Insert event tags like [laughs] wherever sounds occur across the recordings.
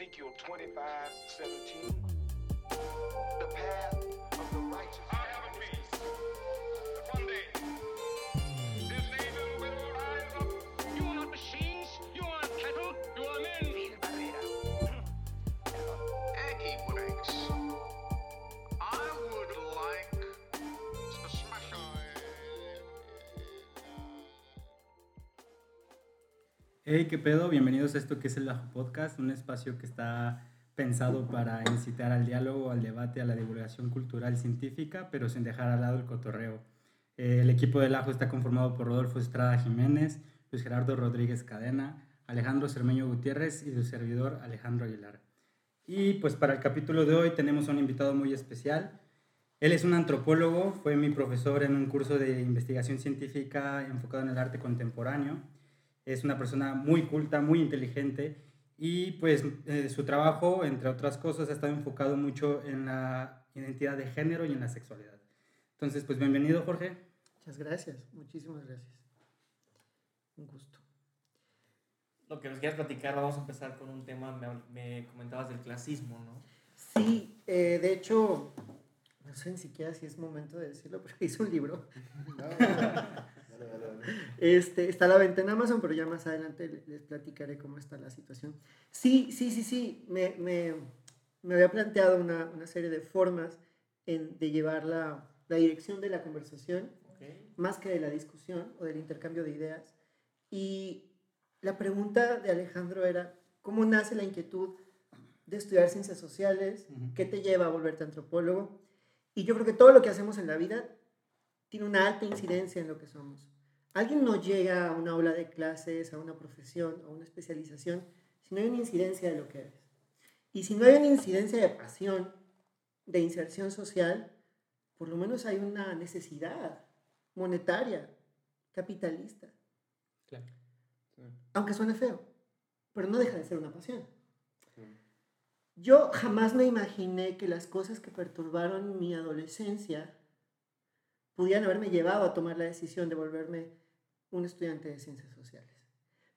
Ezekiel 25, 17. The path of the righteous. Hey, qué pedo, bienvenidos a esto que es el Ajo Podcast, un espacio que está pensado para incitar al diálogo, al debate, a la divulgación cultural científica, pero sin dejar al lado el cotorreo. Eh, el equipo del Ajo está conformado por Rodolfo Estrada Jiménez, Luis Gerardo Rodríguez Cadena, Alejandro Cermeño Gutiérrez y su servidor Alejandro Aguilar. Y pues para el capítulo de hoy tenemos a un invitado muy especial. Él es un antropólogo, fue mi profesor en un curso de investigación científica enfocado en el arte contemporáneo. Es una persona muy culta, muy inteligente y pues eh, su trabajo, entre otras cosas, ha estado enfocado mucho en la identidad de género y en la sexualidad. Entonces, pues bienvenido Jorge. Muchas gracias, muchísimas gracias. Un gusto. Lo que nos quieras platicar, vamos a empezar con un tema, me, me comentabas del clasismo, ¿no? Sí, eh, de hecho, no sé ni siquiera si es momento de decirlo, [laughs] pero hice un libro. [laughs] [laughs] Este, está a la venta en Amazon, pero ya más adelante le- les platicaré cómo está la situación. Sí, sí, sí, sí, me, me, me había planteado una, una serie de formas en- de llevar la, la dirección de la conversación Ok. más que de la discusión o del intercambio de ideas. Y la pregunta de Alejandro era, ¿cómo nace la inquietud de estudiar ciencias sociales? Ujú. ¿Qué te lleva a volverte antropólogo? Y yo creo que todo lo que hacemos en la vida tiene una alta incidencia en lo que somos. Alguien no llega a una aula de clases, a una profesión, a una especialización, si no hay una incidencia de lo que eres. Y si no hay una incidencia de pasión, de inserción social, por lo menos hay una necesidad monetaria, capitalista. Claro. Aunque suene feo, pero no deja de ser una pasión. Yo jamás me imaginé que las cosas que perturbaron mi adolescencia pudieran haberme llevado a tomar la decisión de volverme un estudiante de ciencias sociales.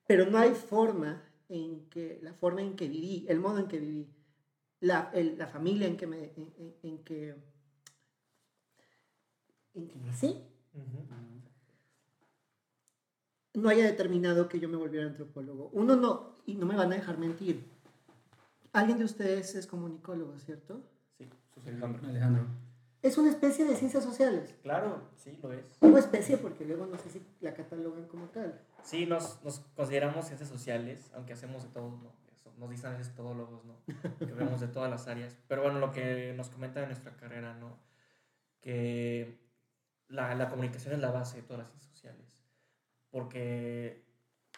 Pero no hay forma en que, la forma en que viví, el modo en que viví, la, el- la familia en que, me, en, en- en que, en que nací, no haya determinado que yo me volviera antropólogo. Uno no, y no me van a dejar mentir. Alguien de ustedes es comunicólogo, ¿cierto? Sí, sus Alejandro. Alejandro. Es una especie de ciencias sociales. Claro, sí, lo es. Una especie porque luego no sé si la catalogan como tal. Sí, nos, nos consideramos ciencias sociales, aunque hacemos de todo, ¿no? Eso, nos dicen a veces todólogos, ¿no? Que vemos de todas las áreas. Pero bueno, lo que nos comenta de nuestra carrera, ¿no? Que la, la comunicación es la base de todas las ciencias sociales. Porque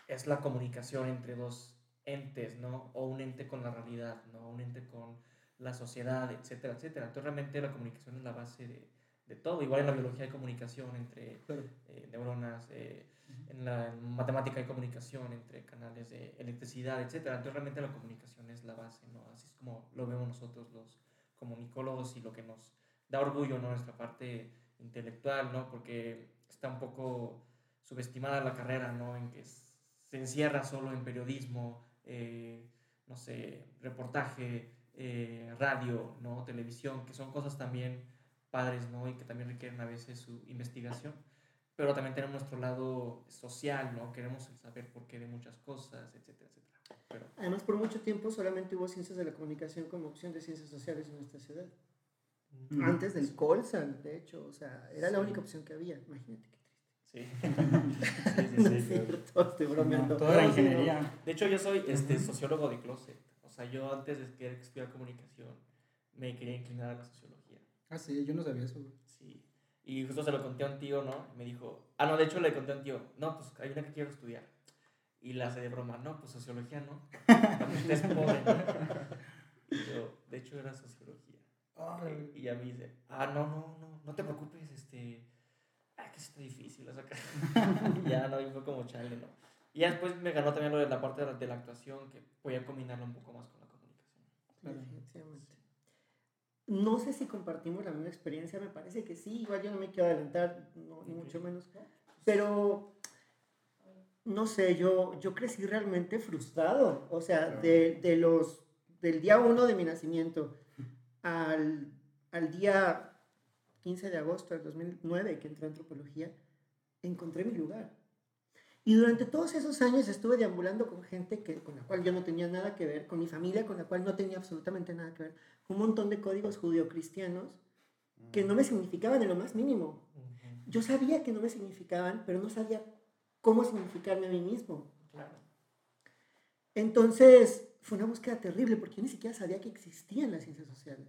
es la comunicación entre dos entes, ¿no? O un ente con la realidad, ¿no? Un ente con la sociedad, etcétera, etcétera. Entonces realmente la comunicación es la base de, de todo. Igual en la biología hay comunicación entre eh, neuronas, eh, en la en matemática hay comunicación entre canales de electricidad, etcétera. Entonces realmente la comunicación es la base, ¿no? Así es como lo vemos nosotros los comunicólogos y lo que nos da orgullo, ¿no? Nuestra parte intelectual, ¿no? Porque está un poco subestimada la carrera, ¿no? En que se encierra solo en periodismo, eh, no sé, reportaje, eh, radio, ¿no? Televisión, que son cosas también padres, ¿no? Y que también requieren a veces su investigación. Pero también tenemos nuestro lado social, ¿no? Queremos el saber por qué de muchas cosas, etcétera, etcétera. Pero Además, por mucho tiempo solamente hubo ciencias de la comunicación como opción de ciencias sociales en nuestra ciudad. Ujú. Antes del Colsan, de hecho, o sea, era la Sí. única opción que había. Imagínate qué sí. triste. sí, [laughs] No sí, es sí. cierto, estoy bromeando. No, toda la No, no. ingeniería. De hecho, yo soy este, sociólogo de closet. O sea, yo antes de querer estudiar comunicación, me quería inclinar a la sociología. Ah, sí, yo no sabía eso. güey. Sí. Y justo se lo conté a un tío, ¿no? Y me dijo, ah, no, de hecho le conté a un tío, no, pues hay una que quiero estudiar. Y la hace de broma, no, pues sociología no. Es pobre, ¿no? Y yo, de hecho era sociología. Y ya me dice, ah, no, no, no, no te preocupes, este, ah, que está difícil la [laughs] sacar. ya, no, y fue como chale, ¿no? Y ya después me ganó también lo de la parte de la, de la actuación, que podía combinarlo un poco más con la comunicación. Claro. Definitivamente. No sé si compartimos la misma experiencia, me parece que sí, igual yo no me quiero adelantar, no, ni mucho menos. Pero, no sé, yo, yo crecí realmente frustrado, o sea, de, de los del día 1 de mi nacimiento al, al día 15 de agosto del 2009 que entré a antropología, encontré mi lugar. Y durante todos esos años estuve deambulando con gente que, con la cual yo no tenía nada que ver, con mi familia con la cual no tenía absolutamente nada que ver, un montón de códigos judio-cristianos que no me significaban en lo más mínimo. Yo sabía que no me significaban, pero no sabía cómo significarme a mí mismo. Claro. Entonces, fue una búsqueda terrible porque yo ni siquiera sabía que existían las ciencias sociales.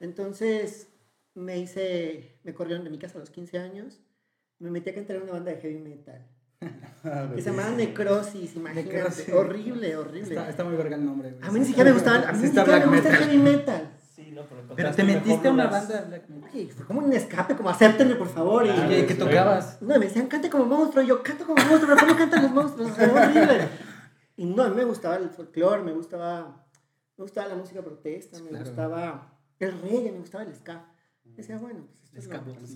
Entonces, me hice, me corrieron de mi casa a los 15 años, me metí a cantar en una banda de heavy metal. Que se llamaba Necrosis, imagínate. Necrosis. Horrible, horrible. Está, está muy verga el nombre, güey. A mí ni siquiera me gustaba, a mí Sí ni siquiera me gusta el heavy metal. Sí, no, pero Pero te metiste a una banda de black metal. Oye, fue como un escape, como acéptenme por favor. Y, Claro, Oye, ¿qué tocabas? No, me decían, cante como monstruo. Y yo, canto como monstruo, pero ¿cómo cantan los monstruos? Sea, horrible. Y no, a mí me gustaba el folclore, me gustaba, me gustaba la música protesta, me Claro. gustaba el reggae, me gustaba el ska. Decía, bueno, pues esto es.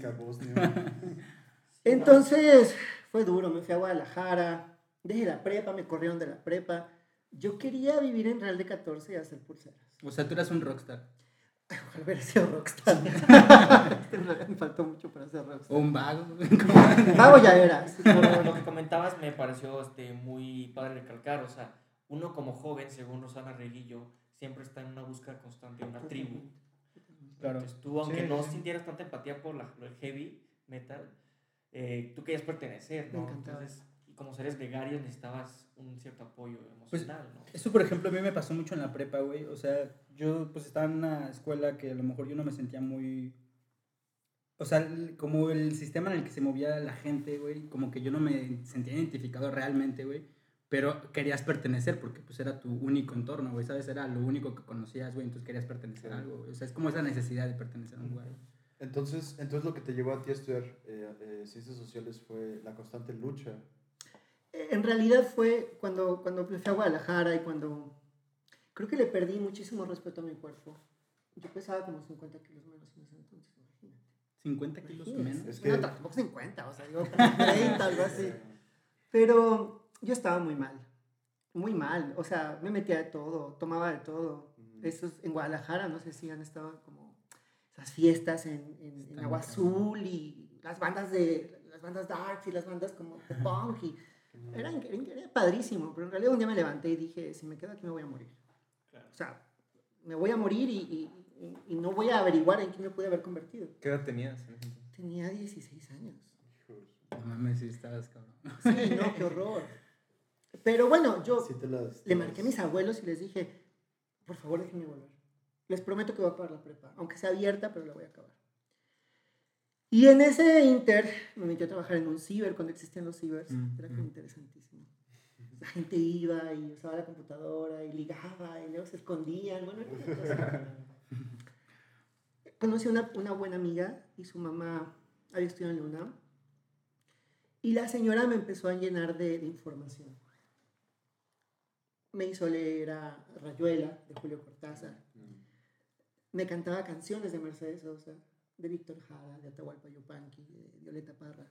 Entonces, fue duro, me fui a Guadalajara, dejé la prepa, me corrieron de la prepa. Yo quería vivir en Real de 14 y hacer pulseras. O sea, tú eras un rockstar. [laughs] Ojalá hubiera sido rockstar. [laughs] me faltó mucho para ser rockstar. O un vago. [laughs] Vago ya era. sí, Pero lo que comentabas me pareció este, muy padre recalcar, o sea, uno como joven, según Rosana Reguillo, siempre está en una búsqueda constante de una tribu. Claro. Entonces tú, aunque Sí, no sí. sintieras tanta empatía por la, del heavy metal, eh, tú querías pertenecer, ¿no? Entonces, y como seres gregarios necesitabas un cierto apoyo Pues, emocional, ¿no? Eso, por ejemplo, a mí me pasó mucho en la prepa, güey. O sea, yo pues estaba en una escuela que a lo mejor yo no me sentía muy... O sea, como el sistema en el que se movía la gente, güey, como que yo no me sentía identificado realmente, güey. Pero querías pertenecer porque pues era tu único entorno, güey, ¿sabes? Era lo único que conocías, güey, entonces querías pertenecer a algo, güey. O sea, es como esa necesidad de pertenecer a un lugar. Entonces, entonces lo que te llevó a ti a estudiar eh, eh, ciencias sociales fue la constante lucha. En realidad fue cuando, cuando fui a Guadalajara y cuando creo que le perdí muchísimo respeto a mi cuerpo. Yo pesaba como 50 kilos menos en ese entonces, imagínate. 50 kilos Imagínate. menos. Es que- No, tampoco 50, o sea, digo como 30, algo así. Pero yo estaba muy mal, muy mal. O sea, me metía de todo, tomaba de todo. Eso es en Guadalajara, no sé si han estado como esas fiestas en, en- en Agua Azul y las bandas de las bandas darks y las bandas como de punk y era, era padrísimo, pero en realidad un día me levanté y dije, si me quedo aquí me voy a morir. Claro. O sea, me voy a morir y, y- y- y no voy a averiguar en quién me pude haber convertido. ¿Qué edad tenías? Tenía 16 años. No mames, sí estabas cabrón. Sí, no, qué horror. Pero bueno, yo Sí te las- le marqué a mis abuelos y les dije, por favor déjenme volver. Les prometo que voy a acabar la prepa, aunque sea abierta, pero la voy a acabar. Y en ese inter me metí a trabajar en un ciber cuando existían los cibers. Mm, Era como mm. interesantísimo. La gente iba y usaba la computadora y ligaba y luego se escondían. Bueno, era. [laughs] Conocí a una, una buena amiga y su mamá había estudiado en la UNAM. Y la señora me empezó a llenar de, de información. Me hizo leer a Rayuela de Julio Cortázar. Me cantaba canciones de Mercedes Sosa, de Víctor Jara, de Atahualpa Yupanqui, de Violeta Parra.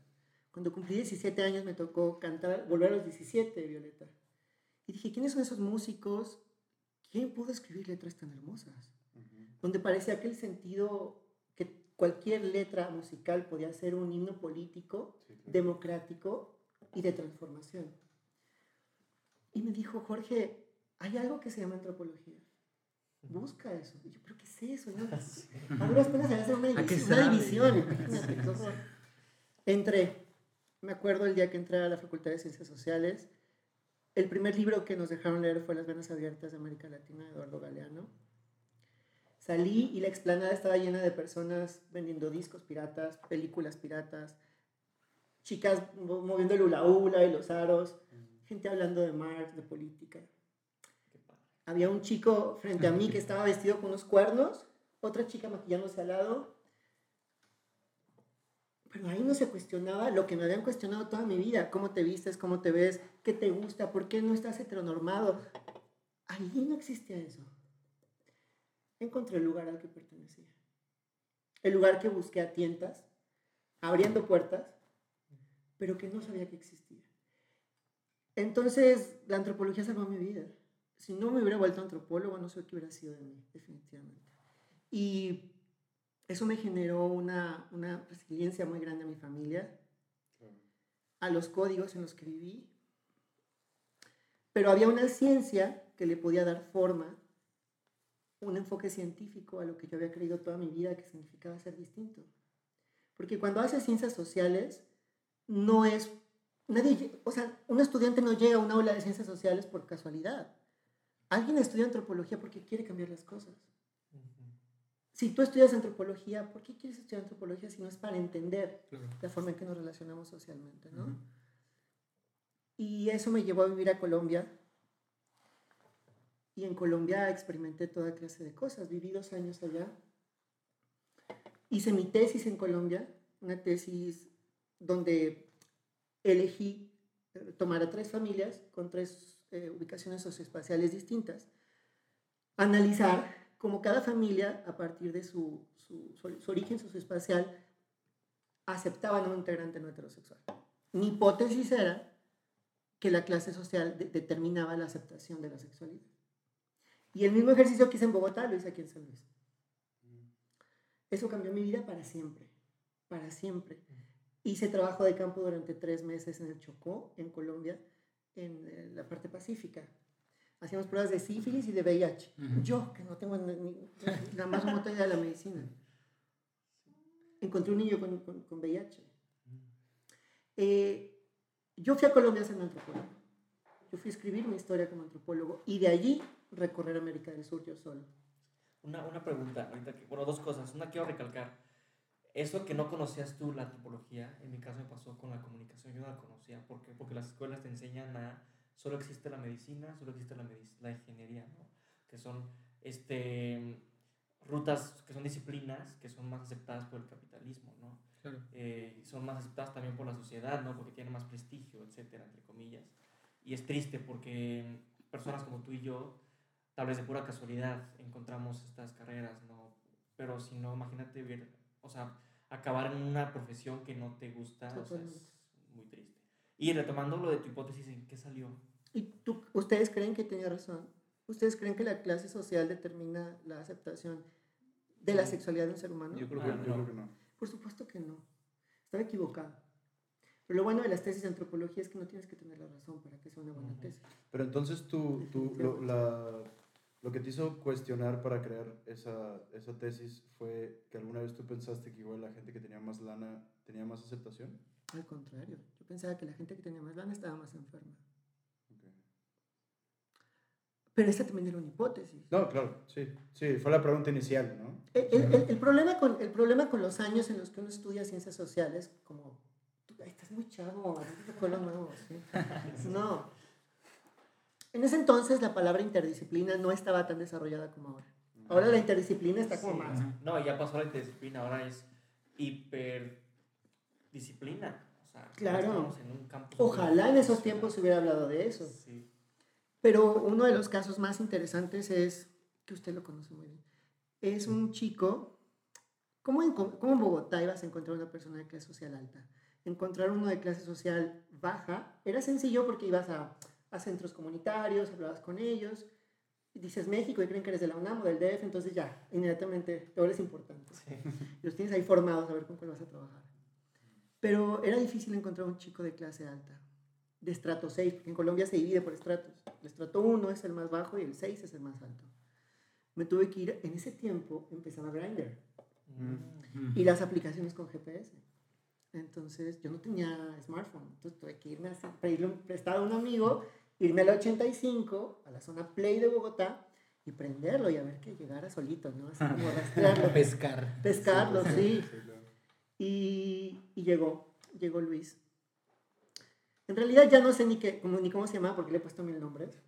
Cuando cumplí 17 años me tocó cantar, volver a los 17 de Violeta. Y dije, ¿quiénes son esos músicos? ¿Quién pudo escribir letras tan hermosas? Donde parecía que el sentido, que cualquier letra musical podía ser un himno político, democrático y de transformación. Y me dijo, Jorge, hay algo que se llama antropología. Busca eso. Y yo, ¿pero qué es eso? No? [laughs] A duras penas hacer una ¿A qué división. Una división. Entré. Me acuerdo el día que entré a la Facultad de Ciencias Sociales. El primer libro que nos dejaron leer fue Las Venas Abiertas de América Latina, de Eduardo Galeano. Salí y la explanada estaba llena de personas vendiendo discos piratas, películas piratas, chicas mo- moviendo el hula hula y los aros, gente hablando de Marx, de política. Había un chico frente a mí que estaba vestido con unos cuernos, otra chica maquillándose al lado. Pero ahí no se cuestionaba lo que me habían cuestionado toda mi vida. ¿Cómo te vistes? ¿Cómo te ves? ¿Qué te gusta? ¿Por qué no estás heteronormado? Ahí no existía eso. Encontré el lugar al que pertenecía. El lugar que busqué a tientas, abriendo puertas, pero que no sabía que existía. Entonces, la antropología salvó mi vida. Si no me hubiera vuelto antropólogo, no sé qué hubiera sido de mí, definitivamente. Y eso me generó una, una resiliencia muy grande a mi familia, a los códigos en los que viví. Pero había una ciencia que le podía dar forma, un enfoque científico a lo que yo había creído toda mi vida que significaba ser distinto. Porque cuando haces ciencias sociales, no es, nadie, o sea, un estudiante no llega a una aula de ciencias sociales por casualidad. Alguien estudia antropología porque quiere cambiar las cosas. Si tú estudias antropología, ¿por qué quieres estudiar antropología si no es para entender la forma en que nos relacionamos socialmente, ¿no? Y eso me llevó a vivir a Colombia. Y en Colombia experimenté toda clase de cosas. Viví dos años allá. Hice mi tesis en Colombia, una tesis donde elegí eh, tomar a tres familias con tres eh, ubicaciones socioespaciales distintas, analizar cómo cada familia, a partir de su, su- su- su origen socioespacial, aceptaban a un integrante no heterosexual. Mi hipótesis era que la clase social de- determinaba la aceptación de la sexualidad. Y el mismo ejercicio que hice en Bogotá lo hice aquí en San Luis. Eso cambió mi vida para siempre, para siempre. Hice trabajo de campo durante tres meses en el Chocó, en Colombia, en la parte pacífica. Hacíamos pruebas de sífilis y de VIH. Ujú. Yo, que no tengo ni, la más remota idea de la medicina. Encontré un niño con, con, con VIH. Eh, yo fui a Colombia a ser un antropólogo. Yo fui a escribir mi historia como antropólogo y de allí recorrer América del Sur yo solo. Una, una pregunta, ahorita bueno, dos cosas. Una quiero recalcar. Eso que no conocías tú, la antropología, en mi caso me pasó con la comunicación, yo no la conocía. ¿Por qué? Porque las escuelas te enseñan a, solo existe la medicina, solo existe la, la ingeniería, ¿no? Que son, este, rutas, que son disciplinas que son más aceptadas por el capitalismo, ¿no? Claro. eh, son más aceptadas también por la sociedad, ¿no? Porque tienen más prestigio, etcétera, entre comillas. Y es triste porque personas como tú y yo, tal vez de pura casualidad, encontramos estas carreras, ¿no? Pero si no, imagínate ver, o sea, acabar en una profesión que no te gusta, o sea, es muy triste. Y retomando lo de tu hipótesis, ¿en qué salió? ¿Y tú, ustedes creen que tenía razón? ¿Ustedes creen que la clase social determina la aceptación de la sexualidad de un ser humano? Yo creo, Ah, que, yo no. creo que no. Por supuesto que no. Estaba equivocado. Pero lo bueno de las tesis de antropología es que no tienes que tener la razón para que sea una buena tesis. Pero entonces tú, tú lo, la- lo que te hizo cuestionar para crear esa, esa tesis fue que alguna vez tú pensaste que igual la gente que tenía más lana tenía más aceptación. Al contrario, yo pensaba que la gente que tenía más lana estaba más enferma. Ok. Pero esa también era una hipótesis. No, claro, sí, sí, fue la pregunta inicial, ¿no? El, el- el- el problema con, el problema con los años en los que uno estudia ciencias sociales, como, tú, estás muy chavo, nuevo, ¿sí? [laughs] No. En ese entonces la palabra interdisciplina no estaba tan desarrollada como ahora. Ahora la interdisciplina está como Sí. más. No, ya pasó la interdisciplina, ahora es hiperdisciplina. O sea, Claro. estamos en un campo Ojalá en esos tiempos se hubiera hablado de eso. Sí. Pero uno de los casos más interesantes es, que usted lo conoce muy bien, es un chico, ¿cómo en, cómo en Bogotá ibas a encontrar una persona de clase social alta? Encontrar uno de clase social baja era sencillo porque ibas a, a centros comunitarios, hablabas con ellos, y dices México y creen que eres de la UNAM o del DF, entonces ya, inmediatamente te vuelves importante. Y [laughs] los tienes ahí formados a ver con cuál vas a trabajar. Pero era difícil encontrar un chico de clase alta, de estrato 6, porque en Colombia se divide por estratos. El estrato 1 es el más bajo y el 6 es el más alto. Me tuve que ir, en ese tiempo empezaba Grindr Mm. y las aplicaciones con GPS. Entonces yo no tenía smartphone, entonces tuve que irme a pedirle un prestado a un amigo, irme a la 85, a la zona Play de Bogotá y prenderlo y a ver que llegara solito, ¿no? Así como [laughs] rastrearlo, Pescar. pescarlo, sí. claro. Y, y llegó, llegó Luis. En realidad ya no sé ni, qué, cómo, ni cómo se llama porque le he puesto mil nombres.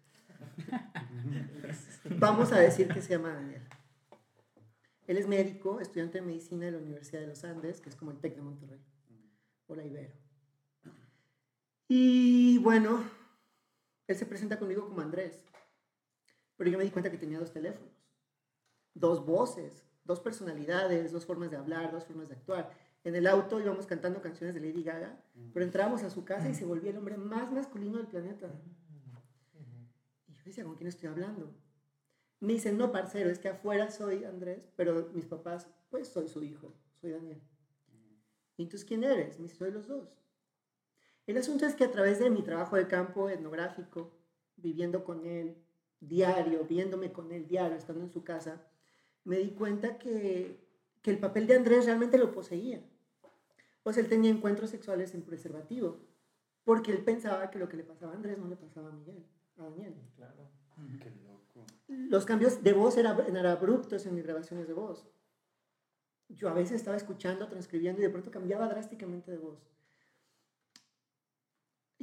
[laughs] Vamos a decir que se llama Daniel. Él es médico, estudiante de medicina de la Universidad de los Andes, que es como el TEC de Monterrey, o la Ibero. Y bueno, él se presenta conmigo como Andrés, pero yo me di cuenta que tenía dos teléfonos, dos voces, dos personalidades, dos formas de hablar, dos formas de actuar. En el auto íbamos cantando canciones de Lady Gaga, pero entrábamos a su casa y se volvía el hombre más masculino del planeta. Y yo, decía, ¿con quién estoy hablando? Me dicen, no, parcero, es que afuera soy Andrés, pero mis papás, pues soy su hijo, soy Daniel. ¿Y entonces quién eres? Me dice, soy los dos. El asunto es que a través de mi trabajo de campo etnográfico, viviendo con él diario, viéndome con él diario, estando en su casa, me di cuenta que, que el papel de Andrés realmente lo poseía. Pues él tenía encuentros sexuales sin preservativo, porque él pensaba que lo que le pasaba a Andrés no le pasaba a Miguel, a Daniel. Claro. Qué loco. Los cambios de voz eran, eran abruptos en mis grabaciones de voz. Yo a veces estaba escuchando, transcribiendo y de pronto cambiaba drásticamente de voz.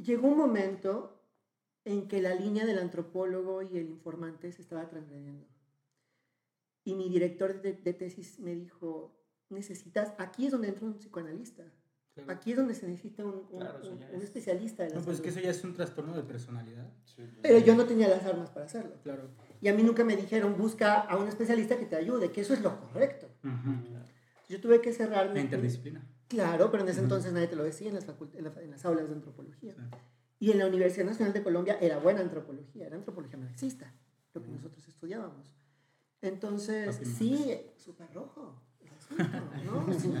Llegó un momento en que la línea del antropólogo y el informante se estaba transgrediendo. Y mi director de, de tesis me dijo, necesitas, aquí es donde entra un psicoanalista, Claro. aquí es donde se necesita un, un- Claro, eso un- ya un es- especialista de la No, pues es que salud". eso ya es un trastorno de personalidad. Sí, Pero yo no tenía las armas para hacerlo. Claro. Y a mí nunca me dijeron, busca a un especialista que te ayude, que eso es lo correcto. Yo tuve que cerrarme. La interdisciplina. Claro, pero en ese entonces nadie te lo decía en las, en la- en las aulas de antropología. Sí. Y en la Universidad Nacional de Colombia era buena antropología, era antropología marxista, lo que nosotros estudiábamos. Entonces, sí, súper rojo. el asunto, ¿no? Sí.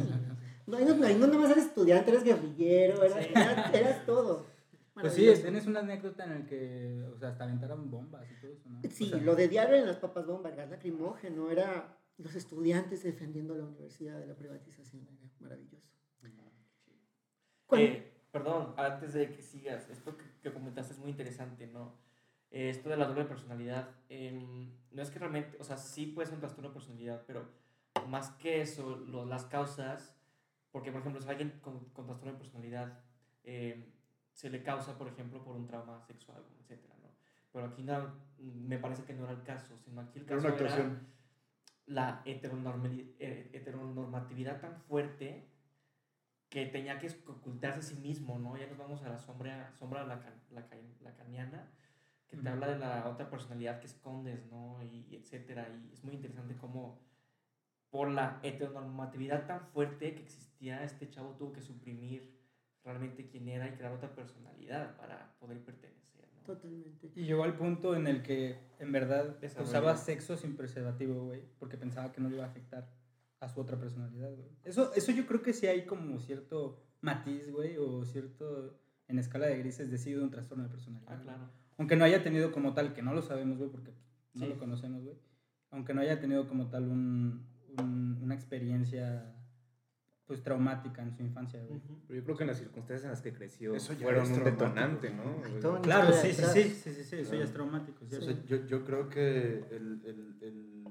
No, ahí no, ahí no nomás eres estudiante, eres guerrillero, eras, Sí. eras- eras todo. Pues sí, tienes una anécdota en la que, o sea, hasta aventaron bombas y todo eso, ¿no? Sí, O sea, lo de diario en las papas bomba, el gas lacrimógeno, era los estudiantes defendiendo la universidad de la privatización, era maravilloso. Eh, perdón, antes de que sigas, esto que, que comentaste es muy interesante, ¿no? Eh, esto de la doble personalidad, em, no es que realmente, o sea, sí puede ser un trastorno de personalidad, pero más que eso, lo- las causas, porque por ejemplo, si alguien con, con trastorno de personalidad em, se le causa, por ejemplo, por un trauma sexual, etcétera, ¿no? Pero aquí no, me parece que no era el caso, sino aquí el Era caso una era la eh, heteronormatividad tan fuerte que tenía que ocultarse a sí mismo, ¿no? Ya nos vamos a la sombra, sombra lacan- lacan- lacaniana, que te Ujú. habla de la otra personalidad que escondes, ¿no? Y, y etcétera. Y es muy interesante cómo por la heteronormatividad tan fuerte que existía, este chavo tuvo que suprimir realmente quién era y crear otra personalidad para poder pertenecer, ¿no? Totalmente. Y llegó al punto en el que, en verdad, Desarrolló. usaba sexo sin preservativo, güey, porque pensaba que no le iba a afectar a su otra personalidad, güey. Eso, eso yo creo que sí hay como cierto matiz, güey, o cierto, en escala de grises, decido un trastorno de personalidad. Ah, güey. claro. Aunque no haya tenido como tal, que no lo sabemos, güey, porque no Sí. lo conocemos, güey. Aunque no haya tenido como tal un, un- una experiencia, pues, traumática en su infancia, güey. Pero yo creo que en las circunstancias en las que creció Eso ya fueron es un traumático, detonante, ¿no? Claro, sí, sí, sí, sí, sí, sí, eso ya es traumático, O ¿cierto? sea, yo, yo creo que el, el, el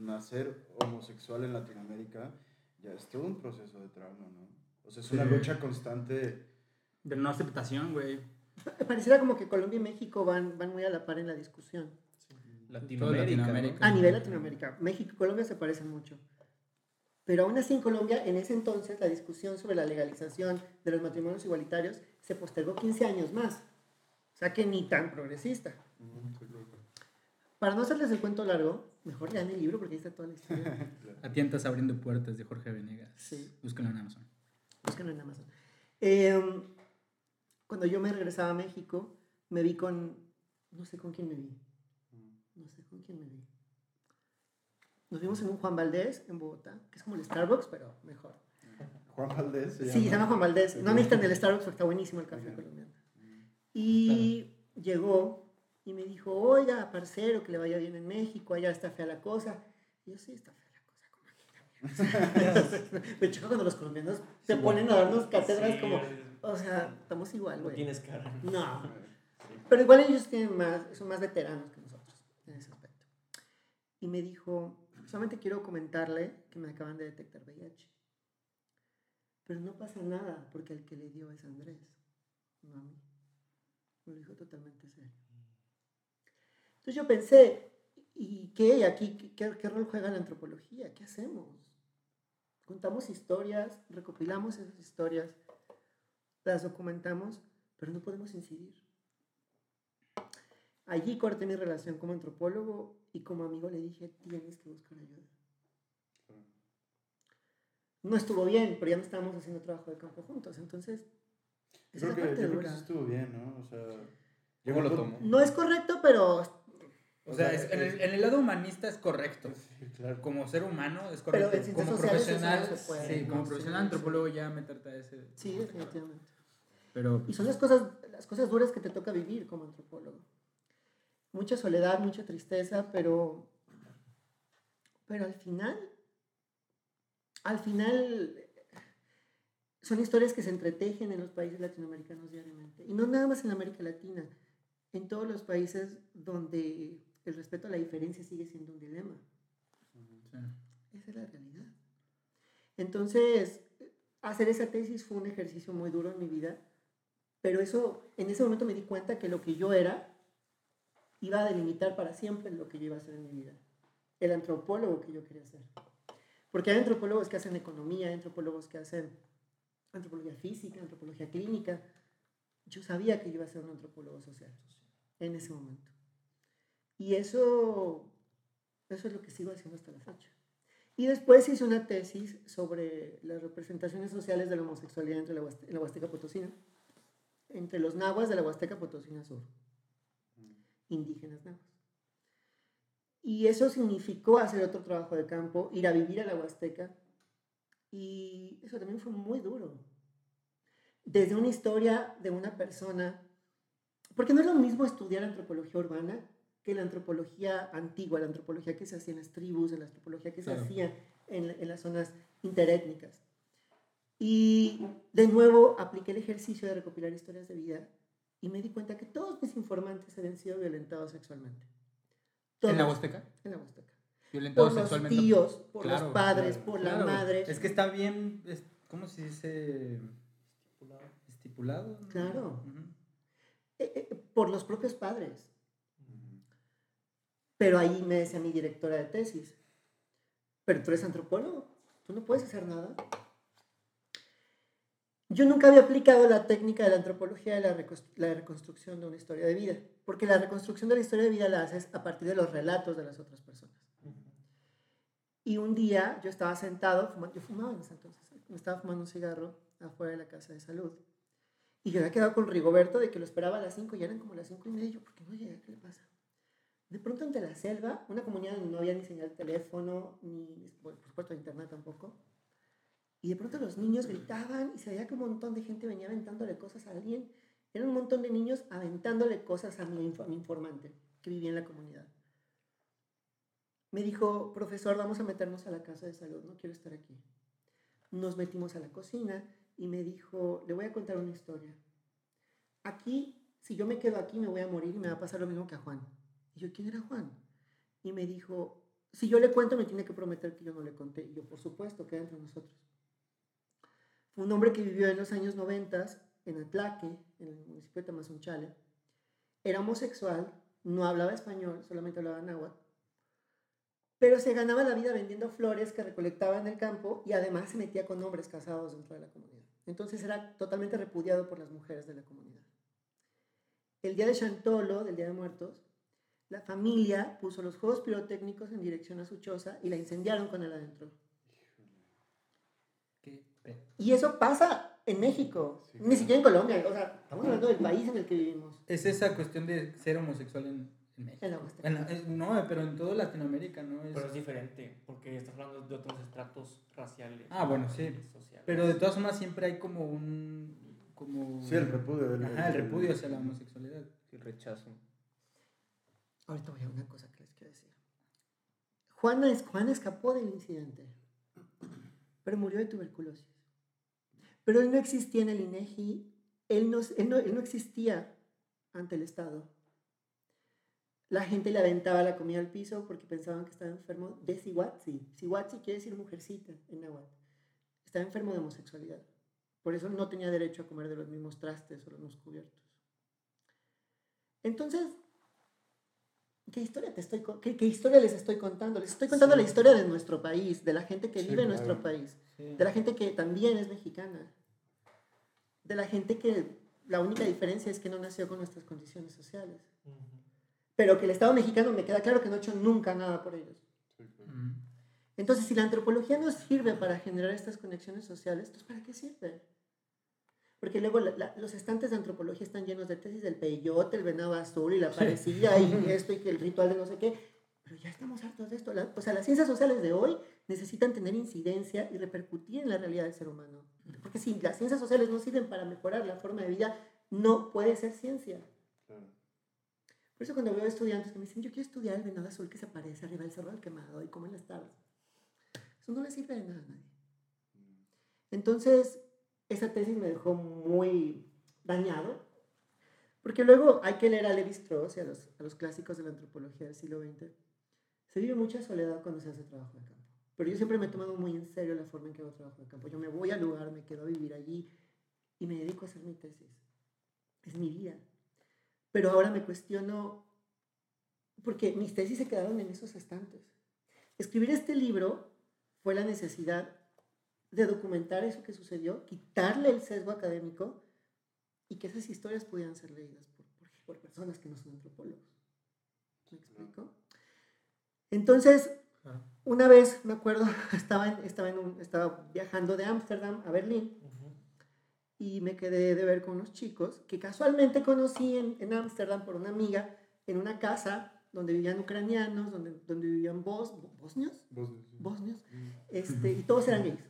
nacer homosexual en Latinoamérica ya es todo un proceso de trauma, ¿no? O sea, es una Sí. lucha constante. De no aceptación, güey. Pa- [laughs] Pareciera como que Colombia y México van, van muy a la par en la discusión. Latinoamérica. Latinoamérica. ¿no? A nivel Latinoamérica, México y Colombia se parecen mucho. Pero aún así en Colombia, en ese entonces, la discusión sobre la legalización de los matrimonios igualitarios se postergó 15 años más. O sea que ni tan progresista. Para no hacerles el cuento largo, mejor lean el libro porque ahí está toda la historia. [laughs] A tientas abriendo puertas de Jorge Venegas. Sí. Búsquenlo en Amazon. Búsquenlo en Amazon. Eh, cuando yo me regresaba a México, me vi con... No sé con quién me vi. No sé con quién me vi. Nos vimos en un Juan Valdés en Bogotá, que es como el Starbucks, pero mejor. Juan Valdés se Sí, se llama Juan Valdés. No necesitan el Starbucks porque está buenísimo el café colombiano. Y llegó y me dijo, oiga, parcero, que le vaya bien en México, allá está fea la cosa. Y yo, sí, está fea la cosa, como aquí también. [laughs] Me cuando los colombianos se ponen a darnos cátedras Sí, como, o sea, estamos igual, no güey. tienes cara. No. Pero igual ellos tienen más, son más veteranos que nosotros en ese aspecto. Y me dijo, solamente quiero comentarle que me acaban de detectar VIH. Pero no pasa nada porque el que le dio es Andrés, no a mí. Me lo dijo totalmente serio. Entonces yo pensé, ¿y qué? Aquí, ¿qué, rol juega la antropología? ¿Qué hacemos? Contamos historias, recopilamos esas historias, las documentamos, pero no podemos incidir. Allí corté mi relación como antropólogo y como amigo le dije, tienes que buscar ayuda. No estuvo bien, pero ya no estábamos haciendo trabajo de campo juntos, entonces... esa Creo es que, la parte yo creo que estuvo bien, ¿no? O sea, Yo me lo tomo. No es correcto, pero, O sea, es- en, el, en el lado humanista es correcto. Sí, claro. Como ser humano es Pero correcto. en como profesional, no se puede, sí, como ¿no? profesional Sí, antropólogo ya meterte a ese. sí, definitivamente. Pero Y son las cosas, las cosas duras que te toca vivir como antropólogo. Mucha soledad, mucha tristeza, pero, pero al final, al final son historias que se entretejen en los países latinoamericanos diariamente. Y no nada más en América Latina, en todos los países donde el respeto a la diferencia sigue siendo un dilema. sí. Esa es la realidad. Entonces, hacer esa tesis fue un ejercicio muy duro en mi vida, pero eso, en ese momento me di cuenta que lo que yo era iba a delimitar para siempre lo que yo iba a hacer en mi vida. El antropólogo que yo quería ser. Porque hay antropólogos que hacen economía, hay antropólogos que hacen antropología física, antropología clínica. Yo sabía que yo iba a ser un antropólogo social en ese momento. Y eso, eso es lo que sigo haciendo hasta la fecha. Y después hice una tesis sobre las representaciones sociales de la homosexualidad entre la en la Huasteca Potosina, entre los nahuas de la Huasteca Potosina Sur, indígenas nahuas. Y eso significó hacer otro trabajo de campo, ir a vivir a la Huasteca, y eso también fue muy duro. Desde una historia de una persona, porque no es lo mismo estudiar antropología urbana que la antropología antigua, la antropología que se hacía en las tribus, la antropología que se Claro. hacía en, en las zonas interétnicas. Y de nuevo apliqué el ejercicio de recopilar historias de vida y me di cuenta que todos mis informantes habían sido violentados sexualmente. ¿En la Todos. Huasteca? En la Huasteca. Violentado Por los sexualmente. tíos, por Claro, los padres, claro, por la madre. Es que está bien, es- ¿cómo se dice? Estipulado. ¿no? Claro. Ujú. Eh, eh, por los propios padres. Pero ahí me decía mi directora de tesis, pero tú eres antropólogo, tú no puedes hacer nada. Yo nunca había aplicado la técnica de la antropología de la, recos- la reconstrucción de una historia de vida, porque la reconstrucción de la historia de vida la haces a partir de los relatos de las otras personas. Y un día yo estaba sentado, fumando, yo fumaba en ese entonces, me estaba fumando un cigarro afuera de la casa de salud. Y yo había quedado con Rigoberto de que lo esperaba a las 5 y eran como las 5 y media. y Yo, ¿por qué no llega? ¿Qué le pasa? De pronto, ante la selva, una comunidad donde no había ni señal de teléfono, ni, por supuesto, internet tampoco. Y de pronto los niños gritaban y se veía que un montón de gente venía aventándole cosas a alguien. Era un montón de niños aventándole cosas a mi, a mi informante que vivía en la comunidad. Me dijo, profesor, vamos a meternos a la casa de salud, no quiero estar aquí. Nos metimos a la cocina y me dijo, le voy a contar una historia. Aquí, si yo me quedo aquí, me voy a morir y me va a pasar lo mismo que a Juan. Yo, ¿quién era Juan? Y me dijo, si yo le cuento, me tiene que prometer que yo no le conté. Yo, por supuesto, queda entre nosotros. Fue un hombre que vivió en los años 90 en Atlaque, en el municipio de Tamazunchale. Era homosexual, no hablaba español, solamente hablaba náhuatl. Pero se ganaba la vida vendiendo flores que recolectaba en el campo y además se metía con hombres casados dentro de la comunidad. Entonces era totalmente repudiado por las mujeres de la comunidad. El día de Chantolo, del Día de Muertos, la familia puso los juegos pirotécnicos en dirección a su choza y la incendiaron con él adentro. Qué. Y eso pasa en México, Sí, ni siquiera en Colombia. O sea, estamos hablando del país en el que vivimos. Es esa cuestión de ser homosexual en, en México. En la la- eh, no, pero en toda Latinoamérica, ¿no? Es- Pero es diferente, porque estás hablando de otros estratos raciales. Ah, bueno, sí. Sociales. Pero de todas formas siempre hay como un... Como... Sí, el repudio. el- Ajá, el repudio hacia la homosexualidad. El rechazo. Ahorita voy a una cosa que les quiero decir. Juan, es- Juan escapó del incidente, pero murió de tuberculosis. Pero él no existía en el INEGI, él no, él no, él no existía ante el Estado. La gente le aventaba la comida al piso porque pensaban que estaba enfermo de Siwatzi. Siwatzi quiere decir mujercita en náhuatl. Estaba enfermo de homosexualidad. Por eso no tenía derecho a comer de los mismos trastes o los mismos cubiertos. Entonces, ¿qué historia, te estoy, qué, qué historia les estoy contando? Les estoy contando la historia de nuestro país, de la gente que Sí, vive en claro. nuestro país, Sí. de la gente que también es mexicana, de la gente que la única diferencia es que no nació con nuestras condiciones sociales, pero que el Estado mexicano me queda claro que no ha hecho nunca nada por ellos. Entonces, si la antropología no sirve para generar estas conexiones sociales, entonces ¿para qué sirve? Porque luego la- la- los estantes de antropología están llenos de tesis del peyote, el venado azul y la parecilla y [laughs] esto y que el ritual de no sé qué. Pero ya estamos hartos de esto. La- o sea, las ciencias sociales de hoy necesitan tener incidencia y repercutir en la realidad del ser humano. Porque si las ciencias sociales no sirven para mejorar la forma de vida, no puede ser ciencia. Claro. Por eso cuando veo estudiantes que me dicen, yo quiero estudiar el venado azul que se aparece arriba del cerro del quemado y cómo en las tardes. Eso no le sirve de nada a nadie. Entonces, esa tesis me dejó muy dañado, porque luego hay que leer a Levi Strauss y a los, a los clásicos de la antropología del siglo XX. Se vive mucha soledad cuando se hace trabajo de campo. Pero yo siempre me he tomado muy en serio la forma en que hago trabajo de campo. Yo me voy al lugar, me quedo a vivir allí y me dedico a hacer mi tesis. Es mi vida. Pero ahora me cuestiono, porque mis tesis se quedaron en esos estantes. Escribir este libro fue la necesidad de documentar eso que sucedió, quitarle el sesgo académico y que esas historias pudieran ser leídas por, por- por personas que no son antropólogos. ¿Me explico? Entonces, una vez, me acuerdo, [laughs] estaba, en- estaba, en un- estaba viajando de Ámsterdam a Berlín y me quedé de ver con unos chicos que casualmente conocí en Ámsterdam por una amiga en una casa donde vivían ucranianos, donde, donde vivían bos, bosnios, decís. bosnios, este, y todos eran gays.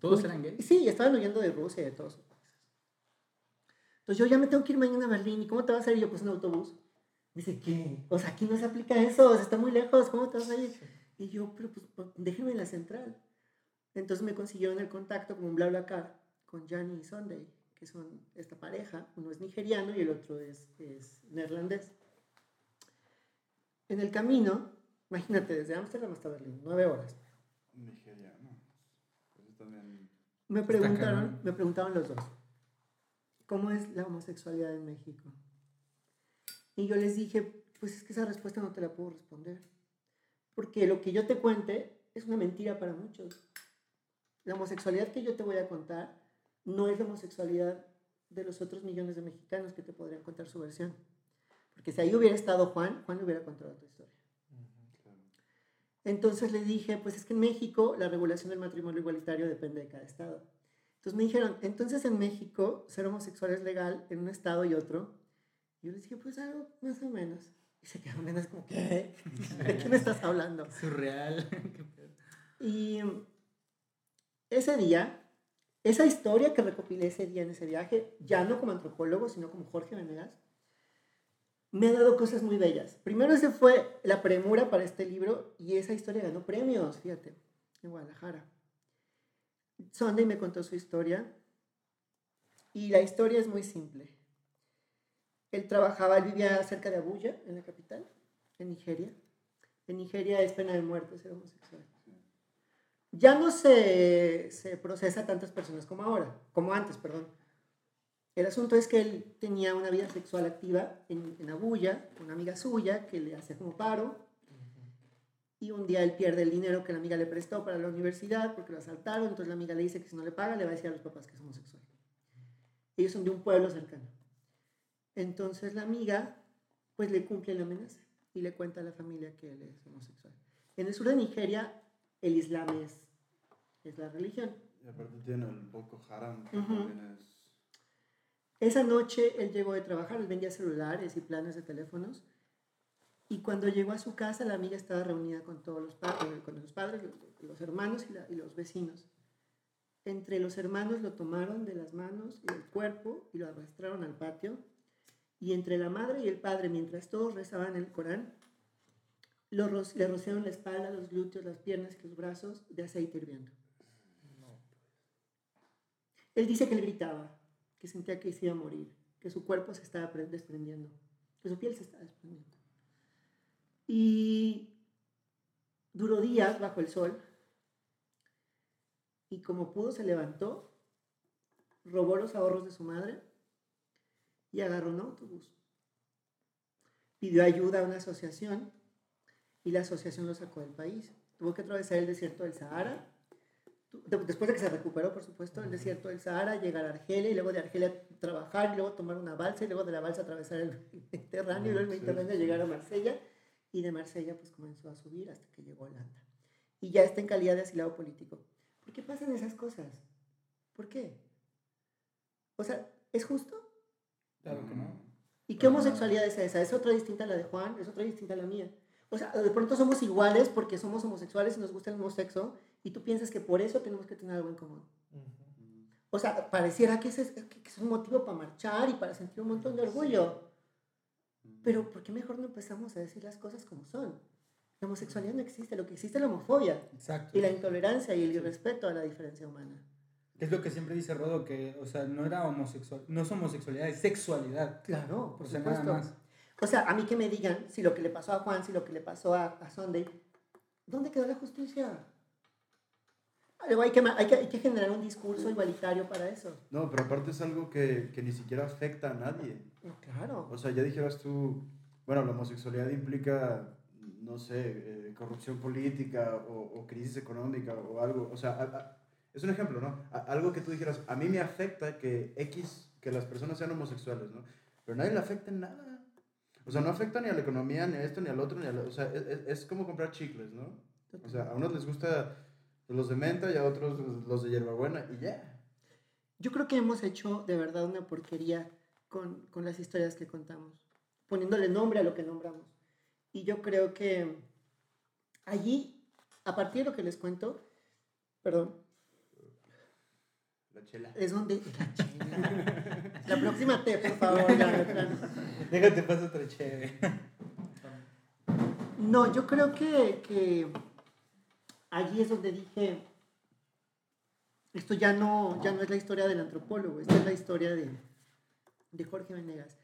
¿Todos eran gays? Sí, estaban huyendo de Rusia y de todos. Entonces yo ya me tengo que ir mañana a Berlín. ¿Y cómo te vas a ir? Yo, pues en autobús. Me dice, ¿qué? O sea, aquí no se aplica eso, o sea, está muy lejos, ¿cómo te vas a ir? Y yo, pero pues pues, déjenme en la central. Entonces me consiguieron el contacto como un bla bla car con Gianni y Sunday, que son esta pareja. Uno es nigeriano y el otro es, es neerlandés. En el camino, imagínate, desde Ámsterdam hasta Berlín, nueve horas. También. Me preguntaron, me preguntaban los dos, ¿cómo es la homosexualidad en México? Y yo les dije, pues es que esa respuesta no te la puedo responder. Porque lo que yo te cuente es una mentira para muchos. La homosexualidad que yo te voy a contar no es la homosexualidad de los otros millones de mexicanos que te podrían contar su versión. Porque si ahí hubiera estado Juan, Juan hubiera contado tu historia. Entonces le dije, pues es que en México la regulación del matrimonio igualitario depende de cada estado. Entonces me dijeron, entonces en México ser homosexual es legal en un estado y otro. Y yo les dije, pues algo más o menos. Y se quedaron menos como, ¿qué? ¿De qué me estás hablando? [laughs] Surreal. [laughs] Y ese día, esa historia que recopilé ese día en ese viaje, ya no como antropólogo, sino como Jorge Venegas, me ha dado cosas muy bellas. Primero ese fue la premura para este libro y esa historia ganó premios, fíjate, en Guadalajara. Sunday me contó su historia y la historia es muy simple. Él trabajaba, él vivía cerca de Abuya, en la capital, en Nigeria. En Nigeria es pena de muerte ser homosexual ya no se, se procesa a tantas personas como ahora, como antes, perdón. El asunto es que él tenía una vida sexual activa en, en Abuya, una amiga suya que le hacía como paro, y un día él pierde el dinero que la amiga le prestó para la universidad porque lo asaltaron, entonces la amiga le dice que si no le paga le va a decir a los papás que es homosexual. Ellos son de un pueblo cercano. Entonces la amiga pues le cumple la amenaza y le cuenta a la familia que él es homosexual. En el sur de Nigeria el Islam es, es la religión. Y aparte tiene el Boko Haram, que también es. Esa noche él llegó de trabajar, él vendía celulares y planes de teléfonos. Y cuando llegó a su casa, la amiga estaba reunida con todos los padres, con los padres, los, hermanos y, la- y los vecinos. Entre los hermanos lo tomaron de las manos y del cuerpo y lo arrastraron al patio. Y entre la madre y el padre, mientras todos rezaban el Corán, lo le rociaron la espalda, los glúteos, las piernas y los brazos de aceite hirviendo. Él dice que él gritaba, que sentía que se iba a morir, que su cuerpo se estaba pre- desprendiendo, que su piel se estaba desprendiendo. Y duró días bajo el sol y como pudo se levantó, robó los ahorros de su madre y agarró un autobús. Pidió ayuda a una asociación y la asociación lo sacó del país. Tuvo que atravesar el desierto del Sahara después de que se recuperó, por supuesto, el desierto del Sahara, llegar a Argelia y luego de Argelia trabajar y luego tomar una balsa y luego de la balsa atravesar el [laughs] Mediterráneo y luego el Mediterráneo sí. llegar a Marsella y de Marsella pues comenzó a subir hasta que llegó a Holanda. Y ya está en calidad de asilado político. ¿Por qué pasan esas cosas? ¿Por qué? O sea, ¿es justo? Claro que no. ¿Y qué homosexualidad es esa? ¿Es otra distinta a la de Juan? ¿Es otra distinta a la mía? O sea, de pronto somos iguales porque somos homosexuales y nos gusta el mismo sexo y tú piensas que por eso tenemos que tener algo en común. O sea, pareciera que ese es, que es un motivo para marchar y para sentir un montón de orgullo. Pero ¿por qué mejor no empezamos a decir las cosas como son? La homosexualidad no existe, lo que existe es la homofobia Exacto. y la intolerancia y el irrespeto a la diferencia humana. Es lo que siempre dice Rodo, que, o sea, no era homosexual, no es homosexualidad, es sexualidad. Claro, por O sea, nada supuesto. más. O sea, a mí que me digan si lo que le pasó a Juan, si lo que le pasó a, a Sunday, ¿dónde quedó la justicia? Hay que, hay, que, hay que generar un discurso igualitario para eso. No, pero aparte es algo que, que ni siquiera afecta a nadie. Claro. O sea, ya dijeras tú, bueno, la homosexualidad implica, no sé, eh, corrupción política o, o crisis económica o algo. O sea, a- a- es un ejemplo, ¿no? A- algo que tú dijeras, a mí me afecta que X, que las personas sean homosexuales, ¿no? Pero a nadie le afecta en nada. O sea, no afecta ni a la economía, ni a esto, ni al otro, ni a O sea, es, es- como comprar chicles, ¿no? O sea, a unos les gusta los de menta y a otros los de hierbabuena y ya. Yo creo que hemos hecho de verdad una porquería con, con las historias que contamos, poniéndole nombre a lo que nombramos. Y yo creo que allí, a partir de lo que les cuento, perdón, chela. es donde... La, chela. La próxima T, por favor. Déjate paso otra chévere. No, yo creo que, que allí es donde dije, esto ya no, ya no es la historia del antropólogo, esta es la historia de, de Jorge Venegas.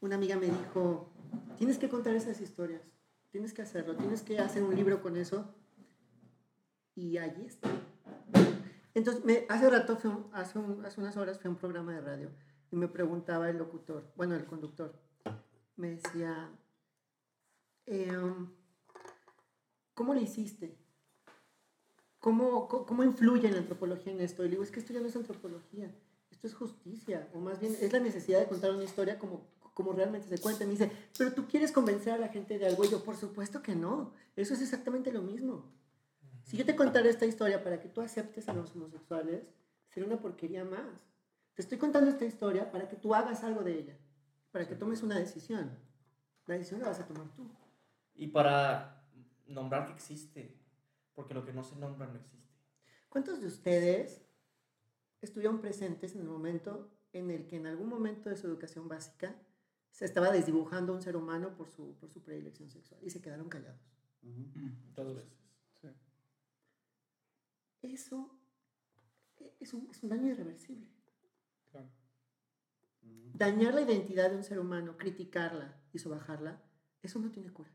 Una amiga me dijo, tienes que contar esas historias, tienes que hacerlo, tienes que hacer un libro con eso. Y allí está. Entonces, hace rato, fui a un- hace, un- hace unas horas fui a un programa de radio y me preguntaba el locutor, bueno, el conductor, me decía, em, ¿cómo le hiciste? ¿Cómo, ¿Cómo influye la antropología en esto? Y le digo, es que esto ya no es antropología, esto es justicia, o más bien es la necesidad de contar una historia como, como realmente se cuenta. Y me dice, pero tú quieres convencer a la gente de algo. Y yo, por supuesto que no, eso es exactamente lo mismo. Si yo te contara esta historia para que tú aceptes a los homosexuales, sería una porquería más. Te estoy contando esta historia para que tú hagas algo de ella, para que tomes una decisión. La decisión la vas a tomar tú. Y para nombrar que existe, porque lo que no se nombra no existe. ¿Cuántos de ustedes estuvieron presentes en el momento en el que en algún momento de su educación básica se estaba desdibujando un ser humano por su, por su predilección sexual y se quedaron callados? Dos veces. Eso es un, es un daño irreversible. Dañar la identidad de un ser humano, criticarla y sobajarla, eso no tiene cura.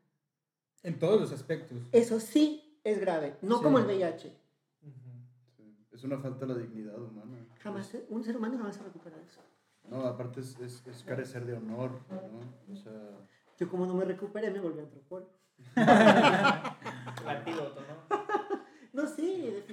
En todos los aspectos. Eso sí es grave, no Sí. como el VIH. Sí. Es una falta de la dignidad humana. Jamás, un ser humano jamás se recupera de eso. No, aparte es, es, es carecer de honor, ¿no? O sea, Yo como no me recuperé, me volví antropólogo. [laughs] Antídoto,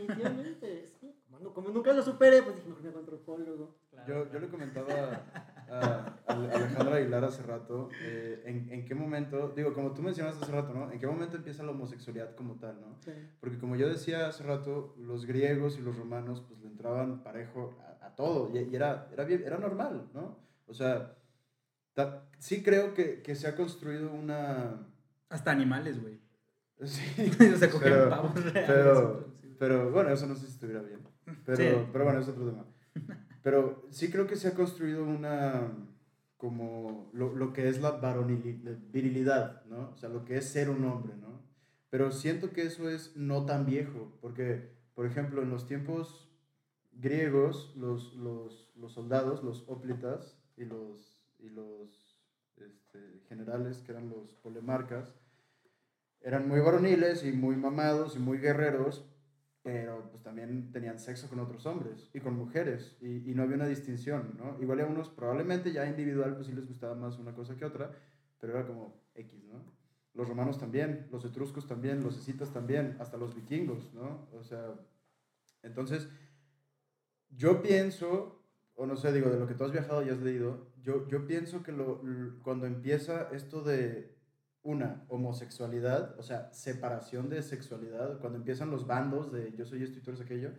definitivamente. [laughs] sí. Como, nunca lo superé, pues dije, mejor me hago antropólogo. yo, yo le comentaba a, a Alejandra Aguilar hace rato, eh, en, en qué momento, digo, como tú mencionaste hace rato, ¿no? ¿En qué momento empieza la homosexualidad como tal, ¿no? Sí. Porque como yo decía hace rato, los griegos y los romanos pues le entraban parejo a, a todo y, y era, era, bien, era normal, ¿no? O sea, ta- sí creo que, que se ha construido una... Hasta animales, güey. Sí, [laughs] o sea, cogían pero- pavos reales. pero, pero bueno, eso no sé si estuviera bien. Pero, Sí. pero bueno, es otro tema. Pero sí creo que se ha construido una, como lo, lo que es la virilidad, ¿no? O sea, lo que es ser un hombre, ¿no? Pero siento que eso es no tan viejo, porque, por ejemplo, en los tiempos griegos, los, los, los soldados, los óplitas y los, y los este, generales, que eran los polemarcas, eran muy varoniles y muy mamados y muy guerreros, pero pues también tenían sexo con otros hombres y con mujeres y, no había una distinción, ¿no? Igual a unos probablemente ya individual pues sí les gustaba más una cosa que otra, pero era como X, ¿no? Los romanos también, los etruscos también, los escitas también, hasta los vikingos, ¿no? O sea, entonces yo pienso, o no sé, digo, de lo que tú has viajado y has leído, yo, yo pienso que lo, cuando empieza esto de una homosexualidad, o sea, separación de sexualidad, cuando empiezan los bandos de yo soy esto y tú eres aquello,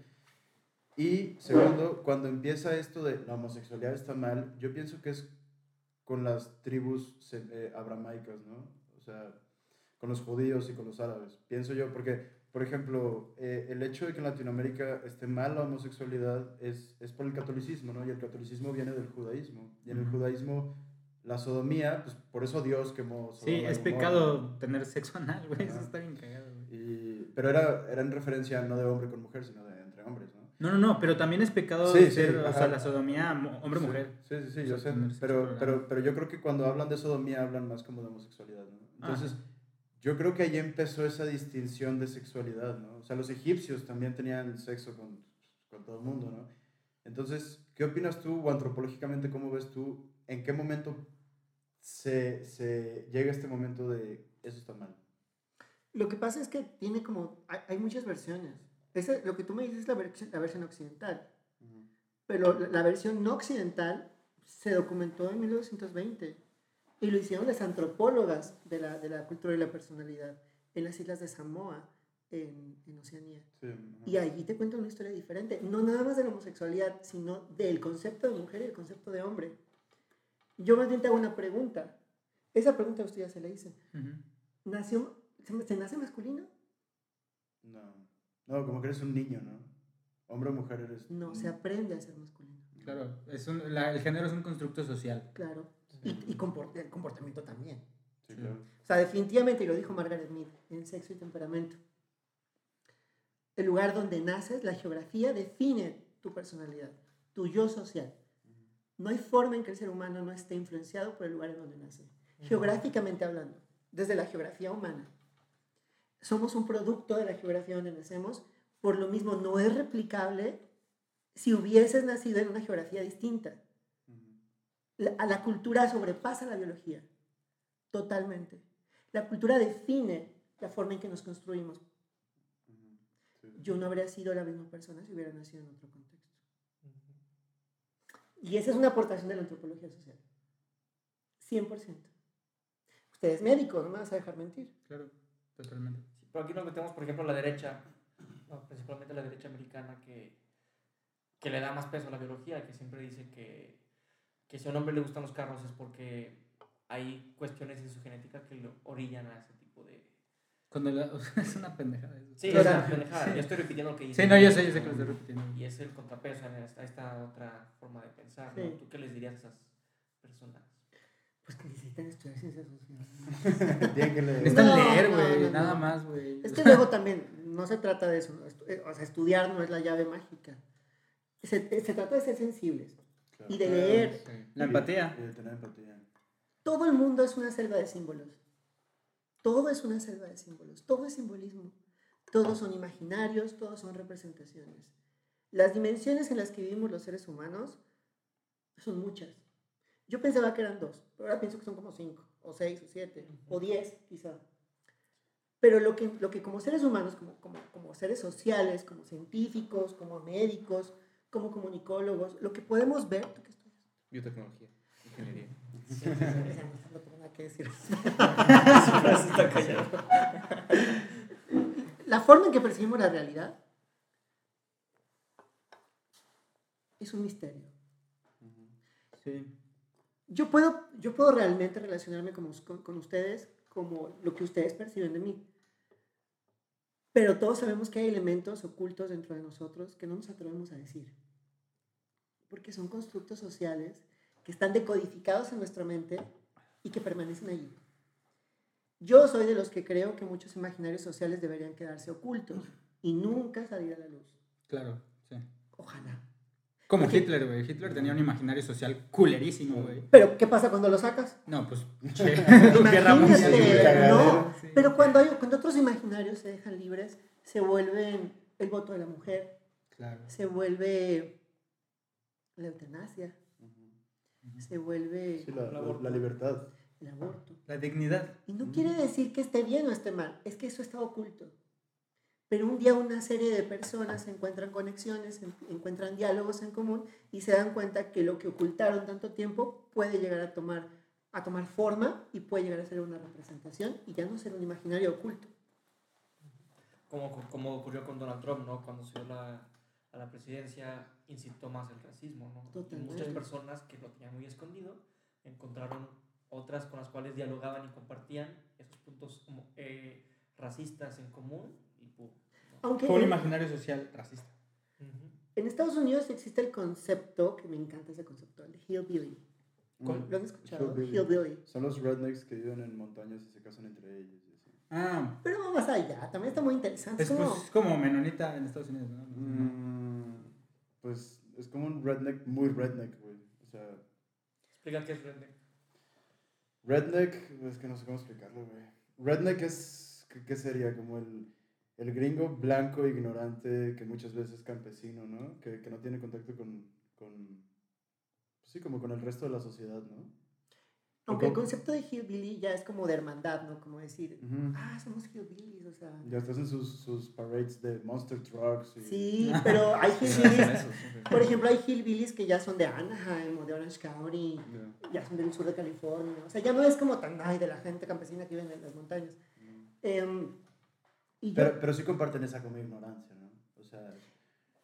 Y segundo, cuando empieza esto de la homosexualidad está mal, yo pienso que es con las tribus eh, abramaicas, ¿no? O sea, con los judíos y con los árabes. Pienso yo, porque, por ejemplo, eh, el hecho de que en Latinoamérica esté mal la homosexualidad es, es por el catolicismo, ¿no? Y el catolicismo viene del judaísmo. Y en el judaísmo, la sodomía, pues por eso Dios quemó Sí, Sodoma y es pecado tener sexo anal, güey. Eso está bien cagado, güey. Pero era, era en referencia no de hombre con mujer, sino de entre hombres, ¿no? No, no, no, pero también es pecado Sí, sí, ser, o ajá. sea, la sodomía hombre-mujer. Sí, sí, sí, O yo sea, sé. Pero, pero, pero yo creo que cuando hablan de sodomía hablan más como de homosexualidad, ¿no? Entonces, Ajá. yo creo que ahí empezó esa distinción de sexualidad, ¿no? O sea, los egipcios también tenían sexo con, con todo el mundo, ¿no? Entonces, ¿qué opinas tú o antropológicamente cómo ves tú en qué momento se, se llega este momento de eso está mal? Lo que pasa es que tiene como, hay, hay muchas versiones. Ese- lo que tú me dices es la, vers- la versión occidental, pero la, la versión no occidental se documentó en 1920 y lo hicieron las antropólogas de la, de la cultura y la personalidad en las islas de Samoa, en, en Oceanía. Sí, ajá. Y allí te cuentan una historia diferente, no nada más de la homosexualidad, sino del concepto de mujer y el concepto de hombre. Yo más bien te hago una pregunta. Esa pregunta a usted ya se le hice. ¿Nació, se, se nace masculino? No, no, como que eres un niño, ¿no? Hombre o mujer eres... No, un- se aprende a ser masculino. Claro, es un, la- el género es un constructo social. Claro. Y, y comport- el comportamiento también. Sí, claro. O sea, definitivamente, y lo dijo Margaret Mead, en Sexo y Temperamento. El lugar donde naces, la geografía define tu personalidad, tu yo social. No hay forma en que el ser humano no esté influenciado por el lugar en donde nace. Geográficamente hablando, desde la geografía humana. Somos un producto de la geografía donde nacemos, por lo mismo no es replicable si hubieses nacido en una geografía distinta. La, a la cultura sobrepasa la biología, totalmente. La cultura define la forma en que nos construimos. Sí. Yo no habría sido la misma persona si hubiera nacido en otro contexto. Y esa es una aportación de la antropología social. 100%. Usted es médico, no me vas a dejar mentir. Claro, totalmente. Sí, pero aquí nos metemos, por ejemplo, a la derecha, no, principalmente la derecha americana, que, que le da más peso a la biología, que siempre dice que, que si a un hombre le gustan los carros es porque hay cuestiones en su genética que lo orillan a ese. Cuando la- o sea, es una pendejada eso. Sí, Claro. es una pendejada. Sí. Yo estoy repitiendo lo que dice. Sí, no, yo sé, yo sé que lo estoy repitiendo. Y es el contrapeso en esta, esta otra forma de pensar, ¿no? Sí. ¿Tú qué les dirías a esas personas? Pues que necesitan estudiar ciencias sociales. [laughs] Necesitan No, leer, no, güey, no, nada no. más, güey. Es que luego también no se trata de eso. ¿no? Eh, O sea, estudiar no es la llave mágica. Se, se trata de ser sensibles Claro. y de leer. La empatía. Y de tener empatía. Todo el mundo es una selva de símbolos. Todo es una selva de símbolos. Todo es simbolismo. Todos son imaginarios, todos son representaciones. Las dimensiones en las que vivimos los seres humanos son muchas. Yo pensaba que eran dos, pero ahora pienso que son como cinco, o seis, o siete, o diez, quizá. Pero lo que, lo que como seres humanos, como, como, como seres sociales, como científicos, como médicos, como comunicólogos, lo que podemos ver, ¿tú qué estudias? Biotecnología, ingeniería. No tengo nada que decir. [laughs] La forma en que percibimos la realidad es un misterio. Sí. Yo puedo, yo puedo realmente relacionarme con- con ustedes como lo que ustedes perciben de mí. Pero todos sabemos que hay elementos ocultos dentro de nosotros que no nos atrevemos a decir. Porque son constructos sociales que están decodificados en nuestra mente y que permanecen allí. Yo soy de los que creo que muchos imaginarios sociales deberían quedarse ocultos y nunca salir a la luz. Claro, sí. Ojalá. Como Porque- Hitler, güey. Hitler tenía un imaginario social culerísimo, güey. Pero, ¿qué pasa cuando lo sacas? No, pues, [laughs] che. Imagínate, no. Sí. Pero cuando, hay, cuando otros imaginarios se dejan libres, se vuelven el voto de la mujer, Claro. se vuelve la eutanasia, se vuelve Sí, la, la- la libertad. el aborto. La dignidad. Y no quiere decir que esté bien o esté mal, es que eso está oculto. Pero un día una serie de personas encuentran conexiones, en- encuentran diálogos en común y se dan cuenta que lo que ocultaron tanto tiempo puede llegar a tomar, a tomar forma y puede llegar a ser una representación y ya no ser un imaginario oculto. Como, como ocurrió con Donald Trump, ¿no? Cuando se dio la, a la presidencia incitó más el racismo, ¿no? Y Totalmente. muchas personas que lo tenían muy escondido encontraron otras con las cuales dialogaban y compartían esos puntos como, eh, racistas en común y pum. ¿no? Aunque Fue un imaginario social racista. Ujú. en Estados Unidos existe el concepto, que me encanta ese concepto, el hillbilly. ¿Cuál? ¿Lo han escuchado? Hillbilly. Hillbilly. Son los rednecks que viven en montañas y se casan entre ellos. y así. Ah, Pero más allá, también está muy interesante. es, Es como, pues, es como menonita en Estados Unidos, ¿no? Mm, pues es como un redneck muy redneck, güey. O sea, Explica qué es redneck. redneck, es que no sé cómo explicarlo, güey. Redneck es, ¿qué, sería? Como el, el gringo blanco ignorante que muchas veces es campesino, ¿no? Que, que no tiene contacto con, con, pues sí, como con el resto de la sociedad, ¿no? Aunque el concepto de hillbilly ya es como de hermandad, ¿no? Como decir, Ujú. ah, somos hillbillies, o sea. Ya estás en sus, sus parades de monster trucks. Y, Sí, [laughs] pero hay hillbillies, por ejemplo, hay hillbillies que ya son de Anaheim o de Orange County, Ya. ya son del sur de California, o sea, ya no es como tan, ay, de la gente campesina que vive en las montañas. Em, y yo, Pero, pero sí comparten esa como ignorancia, ¿no? O sea,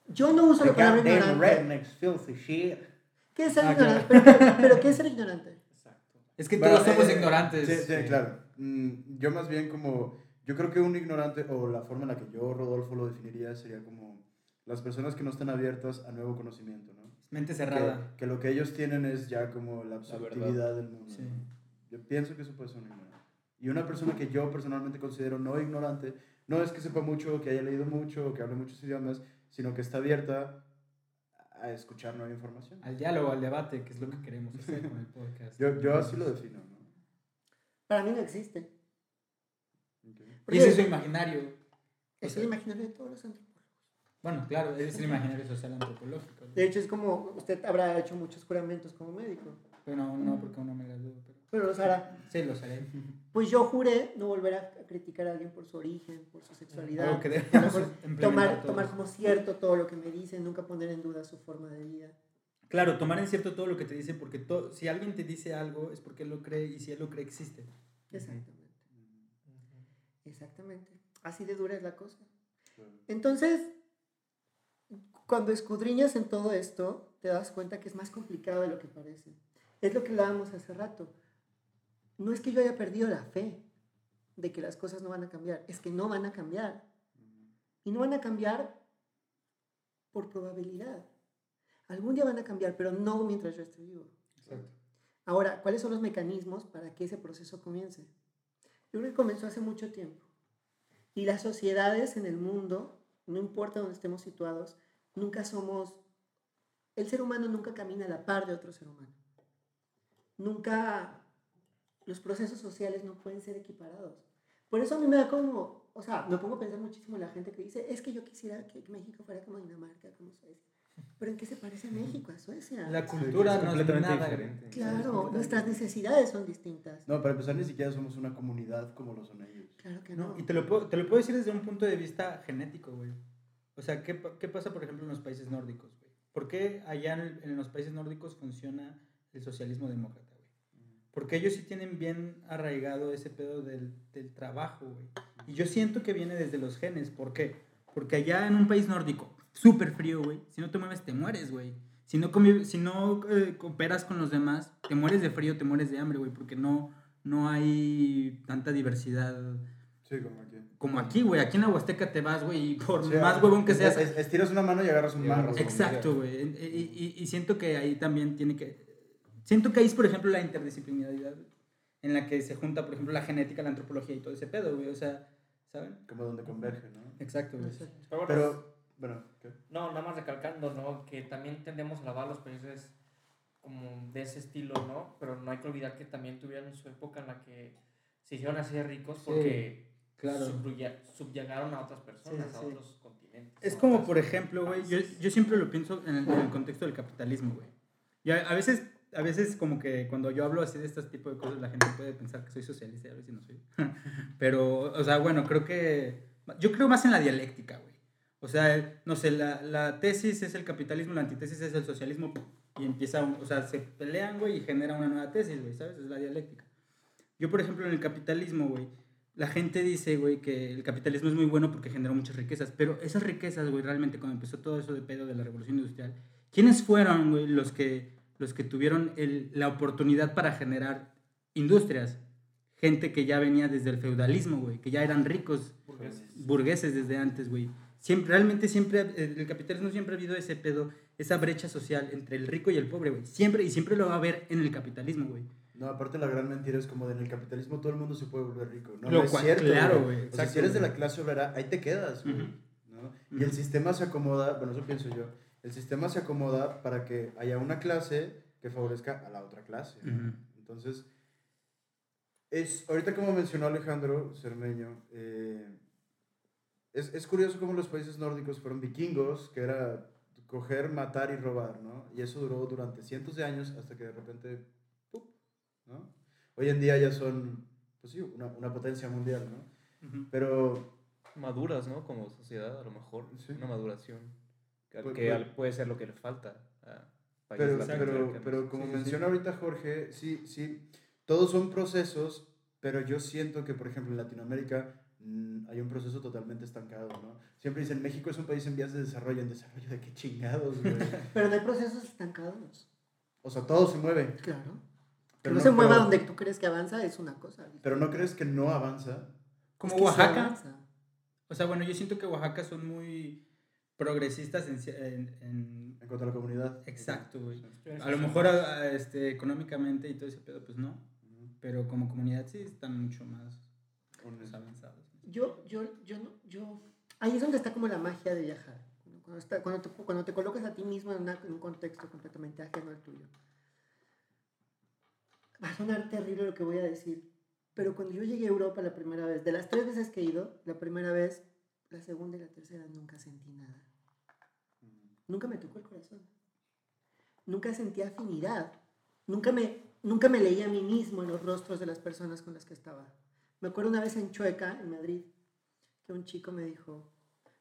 yo no uso la palabra ignorante. rednecks, filthy shit. ¿Qué es ser Ah, ignorante? Pero, ¿qué- pero ¿qué es ser ignorante? Es que todos somos eh, ignorantes. Sí, sí, claro. Mm, yo más bien como, yo creo que un ignorante, o la forma en la que yo, Rodolfo, lo definiría, sería como las personas que no están abiertas a nuevo conocimiento, ¿no? Mente cerrada. que lo que ellos tienen es ya como la absolutividad del mundo. Sí. ¿no? Yo pienso que eso puede ser un ignorante. Y una persona que yo personalmente considero no ignorante, no es que sepa mucho, que haya leído mucho, que hable muchos idiomas, sino que está abierta a escuchar nueva información. Al diálogo, al debate, que es lo que queremos hacer con el podcast. Yo, yo así lo defino, ¿no? Para mí no existe. Ok. Porque Y ese es su imaginario. es o sea- el imaginario de todos los antropólogos. Bueno, claro, es el imaginario social antropológico. ¿no? De hecho, es como usted habrá hecho muchos juramentos como médico. Pero no, no porque uno me graduó, pero Pero los hará. sí, lo haré. Pues yo juré no volver a criticar a alguien por su origen, por su sexualidad. Algo que tomar, tomar como cierto todo lo que me dicen, nunca poner en duda su forma de vida. Claro, tomar en cierto todo lo que te dice, porque to- si alguien te dice algo es porque él lo cree y si él lo cree existe. Exactamente. Exactamente. Así de dura es la cosa. Entonces, cuando escudriñas en todo esto, te das cuenta que es más complicado de lo que parece. Es lo que hablábamos hace rato. No es que yo haya perdido la fe de que las cosas no van a cambiar, es que no van a cambiar. Y no van a cambiar por probabilidad. Algún día van a cambiar, pero no mientras yo esté vivo. Exacto. Ahora, ¿cuáles son los mecanismos para que ese proceso comience? Yo creo que comenzó hace mucho tiempo. Y las sociedades en el mundo, no importa dónde estemos situados, nunca somos, el ser humano nunca camina a la par de otro ser humano. Nunca, los procesos sociales no pueden ser equiparados. Por eso a mí me da como, o sea, me pongo a pensar muchísimo en la gente que dice, es que yo quisiera que México fuera como Dinamarca, como Suecia. Pero ¿en qué se parece México a Suecia? La Sí, cultura es no es completamente nada. diferente. Claro, nuestras necesidades son distintas. No, para empezar, ni siquiera somos una comunidad como lo son ellos. Claro que no. No, y te lo, puedo, te lo puedo decir desde un punto de vista genético, güey. O sea, ¿qué, qué pasa, por ejemplo, en los países nórdicos, güey? ¿Por qué allá en, el- en los países nórdicos funciona el socialismo demócrata? Porque ellos sí tienen bien arraigado ese pedo del, del trabajo, güey. Y yo siento que viene desde los genes. ¿Por qué? Porque allá en un país nórdico, súper frío, güey, si no te mueves, te mueres, güey. Si no, convive- si no eh, cooperas con los demás, te mueres de frío, te mueres de hambre, güey, porque no, no hay tanta diversidad Sí, como aquí. como aquí, güey. Aquí en la Huasteca te vas, güey, y por Sí, más ah, huevón que seas. es- estiras una mano y agarras un un- Exacto, güey. Y, y- y siento que ahí también tiene que. Siento que ahí es, por ejemplo, la interdisciplinaridad en la que se junta, por ejemplo, la genética, la antropología y todo ese pedo, güey. O sea, ¿saben? Como donde converge, ¿no? Exacto, güey. Exacto. Pero bueno, Pero, bueno, ¿qué? No, nada más recalcando, ¿no? Que también tendemos a alabar a los países como de ese estilo, ¿no? Pero no hay que olvidar que también tuvieron su época en la que se hicieron así de ricos porque claro. subruya- subyugaron a otras personas, Sí, a sí. otros continentes. Es a como, otras por ejemplo, güey, yo, yo siempre lo pienso en el, en el contexto del capitalismo, güey. Y a, a veces, a veces como que cuando yo hablo así de este tipo de cosas, la gente puede pensar que soy socialista y a veces no soy. [laughs] Pero, o sea, bueno, creo que... Yo creo más en la dialéctica, güey. O sea, no sé, la, la tesis es el capitalismo, la antítesis es el socialismo y empieza, o sea, se pelean, güey, y genera una nueva tesis, güey, ¿sabes? Es la dialéctica. Yo, por ejemplo, en el capitalismo, güey, la gente dice, güey, que el capitalismo es muy bueno porque generó muchas riquezas, pero esas riquezas, güey, realmente cuando empezó todo eso de pedo de la revolución industrial, ¿quiénes fueron, güey, los que, los que tuvieron el- la oportunidad para generar industrias? Gente que ya venía desde el feudalismo, güey, que ya eran ricos, burgueses desde antes, güey. Siempre, realmente siempre, el capitalismo siempre ha habido ese pedo, esa brecha social entre el rico y el pobre, güey. Siempre, y siempre lo va a haber en el capitalismo, güey. No, aparte la gran mentira es como de en el capitalismo todo el mundo se puede volver rico. No, Lo no es cual- cierto. claro, güey. O sea, si eres de la clase obrera, ahí te quedas, güey, Ujú. ¿no? Y el Ujú. sistema se acomoda, bueno, eso pienso yo, el sistema se acomoda para que haya una clase que favorezca a la otra clase. Entonces, es, ahorita como mencionó Alejandro Cermeño, eh, es, es curioso cómo los países nórdicos fueron vikingos, que era coger, matar y robar, ¿no? Y eso duró durante cientos de años hasta que de repente, ¡pup! ¿no? Hoy en día ya son, pues sí, una, una potencia mundial, ¿no? Pero Maduras, ¿no? Como sociedad, a lo mejor. Sí. Una maduración. Que, Pues- que pues- puede ser lo que le falta a Pero, pero, pero como Sí, sí, sí. menciona ahorita Jorge, sí, sí, todos son procesos, pero yo siento que, por ejemplo, en Latinoamérica mm, hay un proceso totalmente estancado, ¿no? Siempre dicen, México es un país en vías de desarrollo, ¿en desarrollo de qué chingados, güey? [laughs] Pero no hay procesos estancados. O sea, todo se mueve. Claro. Que Pero no, no se mueva creo- donde tú crees que avanza es una cosa. Pero ¿no crees que no avanza? Como Es que Oaxaca. avanza. O sea, bueno, yo siento que Oaxaca son muy progresistas en... en- en- En cuanto a la comunidad. Exacto, güey. Sí. A lo mejor a- a, este, económicamente y todo ese pedo, pues no. Ujú. Pero como comunidad sí están mucho más pues, avanzados. Yo, yo, yo no, yo... Ahí es donde está como la magia de viajar. Cuando, está- cuando, te, cuando te colocas a ti mismo en, una- en un contexto completamente ajeno al tuyo. Va a sonar terrible lo que voy a decir, pero cuando yo llegué a Europa la primera vez, de las tres veces que he ido, la primera vez, la segunda y la tercera nunca sentí nada. Nunca me tocó el corazón. Nunca sentí afinidad. Nunca me, nunca me leí a mí mismo en los rostros de las personas con las que estaba. Me acuerdo una vez en Chueca, en Madrid, que un chico me dijo,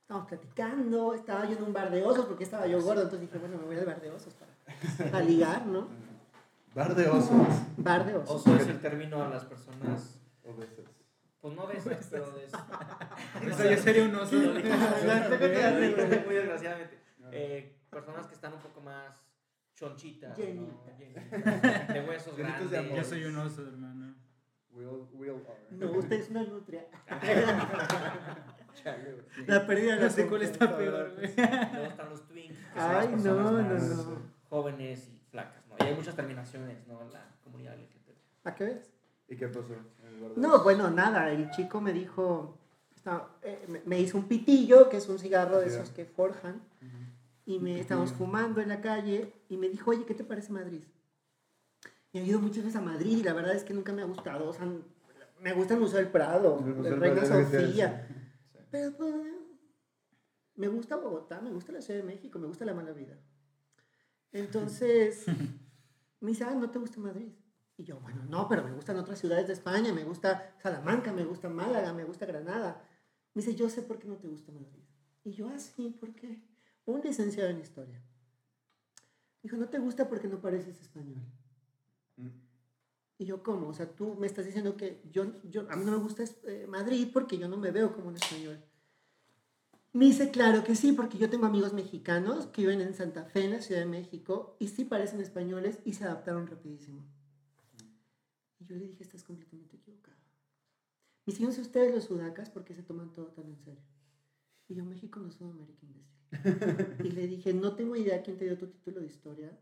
estábamos platicando, estaba yo en un bar de osos, porque estaba yo gordo, entonces dije, bueno, me voy al bar de osos para, para ligar, ¿no? Bar de osos. Bar de osos. Oso es el término a las personas, Obesos. Pues no besas, pero de [laughs] O sea, yo sería un oso. [laughs] [laughs] Muy- desgraciadamente. Eh, personas que están un poco más chonchitas, ¿no? Llenitas. Llenitas, de huesos Llenitos grandes. de. Yo soy un oso, hermano. Will, will are. No, usted es una nutria. La pérdida de No la sé cuál está peor. Luego están los twins, que son las Ay, no, no, no. jóvenes y flacas, ¿no? Y hay muchas terminaciones, ¿no? En la comunidad LGBT. ¿Para qué ves? ¿Y qué pasó? No, bueno, nada. El chico me dijo, eh, me- hizo un pitillo, que es un cigarro de esos que forjan, y me estábamos fumando en la calle, y me dijo, oye, ¿qué te parece Madrid? Y he ido muchas veces a Madrid, y la verdad es que nunca me ha gustado. O sea, me gusta el Museo del Prado, El Museo el del Reina Sofía. Sí. [laughs] Pero pues, me gusta Bogotá, me gusta la Ciudad de México, me gusta la mala vida. Entonces, [laughs] me dice, ah, ¿no te gusta Madrid? Y yo, bueno, no, pero me gustan otras ciudades de España, me gusta Salamanca, me gusta Málaga, me gusta Granada. Me dice, yo sé por qué no te gusta Madrid. Y yo, ah, sí, ¿por qué? Un licenciado en historia. Dijo, no te gusta porque no pareces español. Mm. Y yo, ¿cómo? O sea, tú me estás diciendo que yo, yo, a mí no me gusta eh, Madrid porque yo no me veo como un español. Me dice, claro que sí, porque yo tengo amigos mexicanos que viven en Santa Fe, en la Ciudad de México, y sí parecen españoles y se adaptaron rapidísimo. Y yo le dije, estás completamente equivocado. No sé ustedes los sudacas, ¿por qué se toman todo tan en serio? Y yo, México no es Sudamérica, imbécil. y le dije, no tengo idea quién te dio tu título de historia,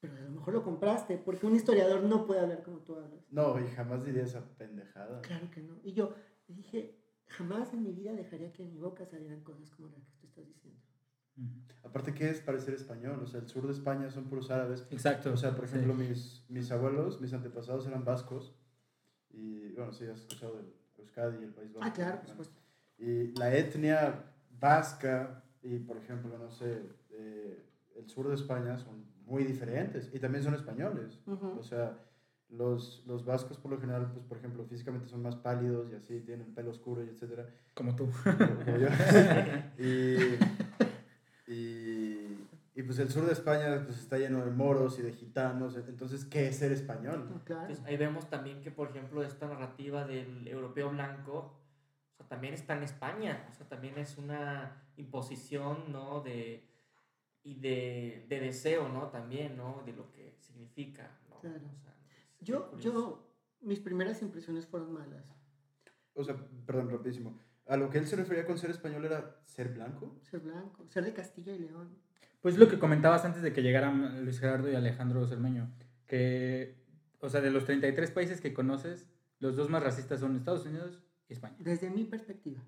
pero a lo mejor lo compraste, porque un historiador no puede hablar como tú hablas. No, y jamás diría esa pendejada. Claro que no. Y yo le dije, jamás en mi vida dejaría que de mi boca salieran cosas como las que tú estás diciendo. Aparte, ¿qué es parecer español? O sea, el sur de España son puros árabes. Exacto. O sea, por sí. ejemplo, mis, mis abuelos, mis antepasados eran vascos. Y bueno, sí, has escuchado del Euskadi y el País Vasco. Ah, claro, por Bueno, supuesto. Y la etnia vasca y, por ejemplo, no sé, eh, el sur de España son muy diferentes y también son españoles. Ujú. O sea, los, los vascos por lo general, pues, por ejemplo, físicamente son más pálidos y así, tienen pelo oscuro y etcétera. Como tú. como yo. [laughs] [laughs] y, y, pues el sur de España pues, está lleno de moros y de gitanos. Entonces, ¿qué es ser español? No, claro. Entonces, ahí vemos también que, por ejemplo, esta narrativa del europeo blanco, o sea, también está en España, o sea, también es una imposición, ¿no? De, y de, de deseo, ¿no? También, ¿no? De lo que significa, ¿no? Claro. O sea, es Yo, yo, mis primeras impresiones fueron malas. O sea, perdón, rapidísimo. A lo que él se refería con ser español era ser blanco. Ser blanco, ser de Castilla y León. Pues lo que comentabas antes de que llegaran Luis Gerardo y Alejandro Cermeño, que, o sea, de los 33 países que conoces, los dos más racistas son Estados Unidos y España. Desde mi perspectiva.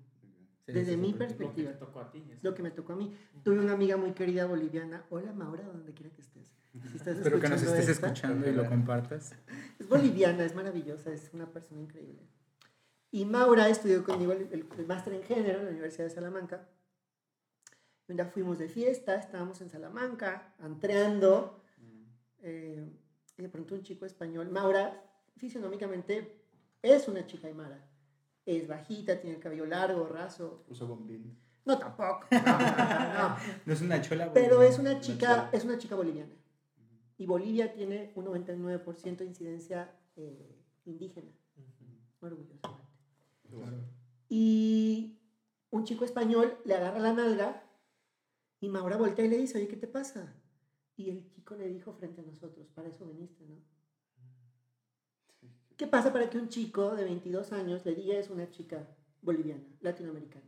Sí, Desde mi sí, Lo que perspectiva. te tocó a ti. Lo que me tocó a mí. Tuve una amiga muy querida boliviana. Hola Maura, donde quiera que estés. Si estás Espero que nos escuchando estés esta, escuchando y lo compartas. Es boliviana, es maravillosa, es una persona increíble. Y Maura estudió conmigo el, el- el máster en género en la Universidad de Salamanca. Un día fuimos de fiesta, estábamos en Salamanca, antreando. eh, y de pronto un chico español, Maura, fisionómicamente es una chica aymara. Es bajita, tiene el cabello largo, raso. Uso bombín. No, tampoco. [laughs] no, no, no. No es una chola. Pero güey. es una chica, chola. es una chica boliviana. Y Bolivia tiene un 99% de incidencia eh, indígena, orgullosamente. Y un chico español le agarra la nalga y Maura voltea y le dice, oye, ¿qué te pasa? Y el chico le dijo frente a nosotros, para eso viniste, ¿no? ¿Qué pasa para que un chico de 22 años le diga es una chica boliviana, latinoamericana?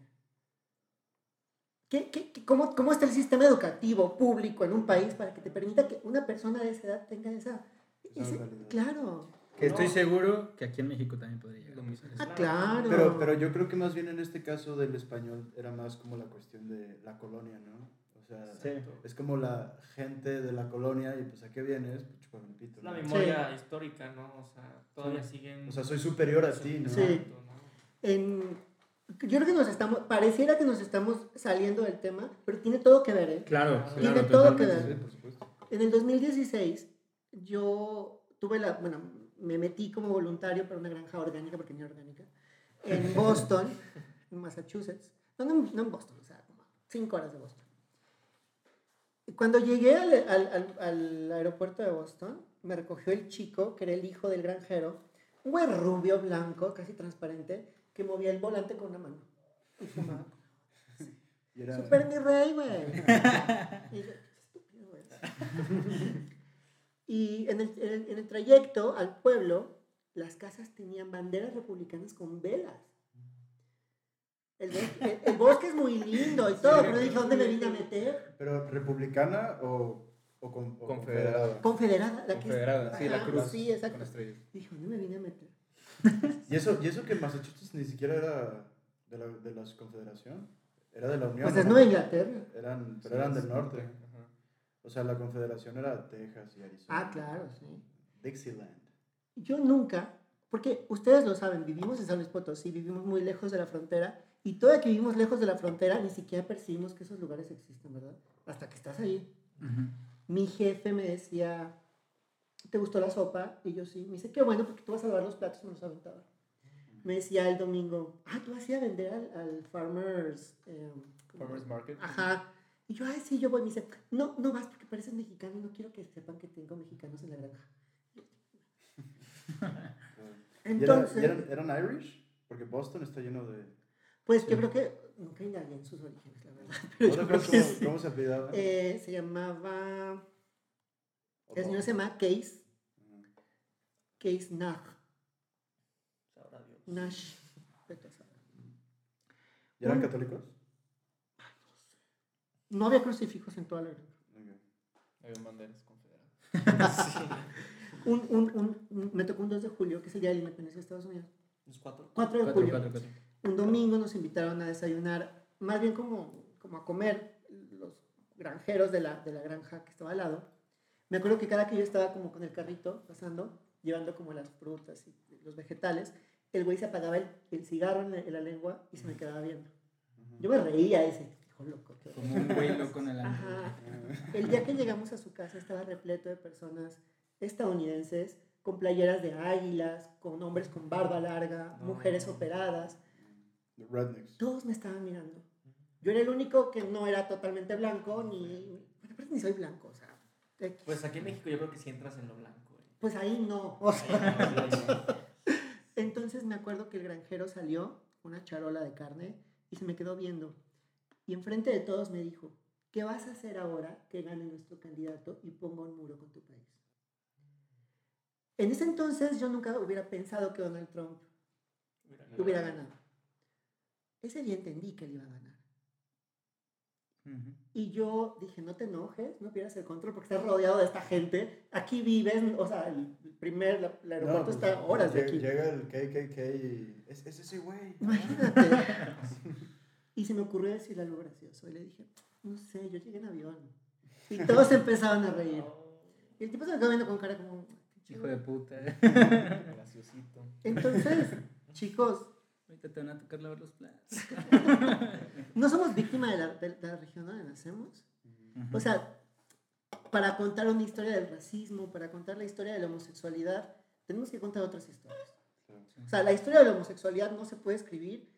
¿Qué, qué- qué- cómo, cómo está el sistema educativo público en un país para que te permita que una persona de esa edad tenga esa... Claro. Que estoy seguro que aquí en México también podría llegar. Ah, claro. Pero, pero yo creo que más bien en este caso del español era más como la cuestión de la colonia, ¿no? O sea, Sí. es como la gente de la colonia y pues a qué vienes, pues chúpame el pito. Es la ¿no? memoria histórica, ¿no? O sea, todavía siguen... O sea, soy superior a ti, ¿no? Sí. ¿no? En, yo creo que nos estamos, pareciera que nos estamos saliendo del tema, pero tiene todo que ver, ¿eh? Claro, Tiene claro. todo que ver. Sí, por supuesto. En el 2016 yo tuve la, bueno, me metí como voluntario para una granja orgánica, porque no era orgánica, en [laughs] Boston, en Massachusetts. No, no, no en Boston, o sea, como cinco horas de Boston. Cuando llegué al, al- al- aeropuerto de Boston, me recogió el chico, que era el hijo del granjero, un güey rubio, blanco, casi transparente, que movía el volante con una mano. Y fumaba. Era, Super mi rey, güey. Y yo, "Qué estúpido, güey". Y en el, en el- en el trayecto al pueblo, las casas tenían banderas republicanas con velas. El, el- el bosque es muy lindo y todo, pero dije, ¿dónde me vine a meter? ¿Pero republicana o, o, con- o Confederada. Confederada. La que es- Confederada, sí, la cruz. Sí, exacto. Con estrellas. Dije, ¿dónde me vine a meter? [laughs] Y eso, y eso que Massachusetts ni siquiera era de la, de la Confederación, era de la Unión. Pues es ¿no? Nueva Inglaterra. Eran, pero eran del norte. Ajá. O sea, la Confederación era Texas y Arizona. Ah, claro, sí. Dixieland. Yo nunca, porque ustedes lo saben, vivimos en San Luis Potosí, vivimos muy lejos de la frontera, y todavía que vivimos lejos de la frontera, ni siquiera percibimos que esos lugares existen, ¿verdad? Hasta que estás ahí. Ujú. Mi jefe me decía, ¿te gustó la sopa? Y yo sí. Me dice, qué bueno, porque tú vas a lavar los platos y me los aventaba. Me decía el domingo, ah, tú vas a ir a vender al, al Farmers... eh. Farmers Market. Ajá. Y yo, ay, sí, yo voy. Me dice, no, no vas porque pareces mexicano y no quiero que sepan que tengo mexicanos en la granja. [laughs] ¿Y, era- Entonces, y eran, eran Irish? Porque Boston está lleno de... pues yo creo que nunca indagué en sus orígenes, la verdad. [laughs] Pero ¿No yo creo que cómo, sí. cómo se apellidaba? Eh, se llamaba, el señor se llama Case, Case Sabrá Dios. Nash. saber. ¿Y eran católicos? No había crucifijos en toda la. Ok. Había banderas confederadas. [laughs] Un, un, un- un- me tocó un 2 de julio, que es el día de la independencia de Estados Unidos. Los cuatro. 4 de Cuatro, julio. cuatro, cuatro. Un domingo nos invitaron a desayunar, más bien como, como a comer los granjeros de la, de la granja que estaba al lado. Me acuerdo que cada que yo estaba como con el carrito pasando, llevando como las frutas y los vegetales, el güey se apagaba el, el cigarro en la, en la lengua y se me quedaba viendo. Yo me reía ese, hijo loco. qué Como un güey loco en el. Ajá. El día que llegamos a su casa estaba repleto de personas estadounidenses con playeras de águilas, con hombres con barba larga, mujeres operadas. The Rednecks. Todos me estaban mirando. Yo era el único que no era totalmente blanco, ni... Ni soy blanco, o sea. X. Pues aquí en México yo creo que sí entras en lo blanco. güey. Pues ahí no. O sea, [laughs] entonces me acuerdo que el granjero salió, una charola de carne, y se me quedó viendo. Y enfrente de todos me dijo, ¿qué vas a hacer ahora que gane nuestro candidato y ponga un muro con tu país? En ese entonces yo nunca hubiera pensado que Donald Trump hubiera ganado. Ese día entendí que él iba a ganar. Ujú. Y yo dije, no te enojes, no pierdas el control porque estás rodeado de esta gente. Aquí vives, o sea, el primer, la- el aeropuerto No, pues, está a horas de aquí. Llega el KKK y... Es, es ese güey. Imagínate. [laughs] y se me ocurrió decirle algo gracioso. Y le dije, no sé, yo llegué en avión. Y todos empezaron a reír. Y el tipo se me quedó viendo con cara como... Hijo de puta. [laughs] Graciosito. Entonces, chicos, Ahorita te van a tocar lavar los platos. [laughs] no somos víctimas de la, de la región donde nacemos. O sea, para contar una historia del racismo, para contar la historia de la homosexualidad, tenemos que contar otras historias. O sea, la historia de la homosexualidad no se puede escribir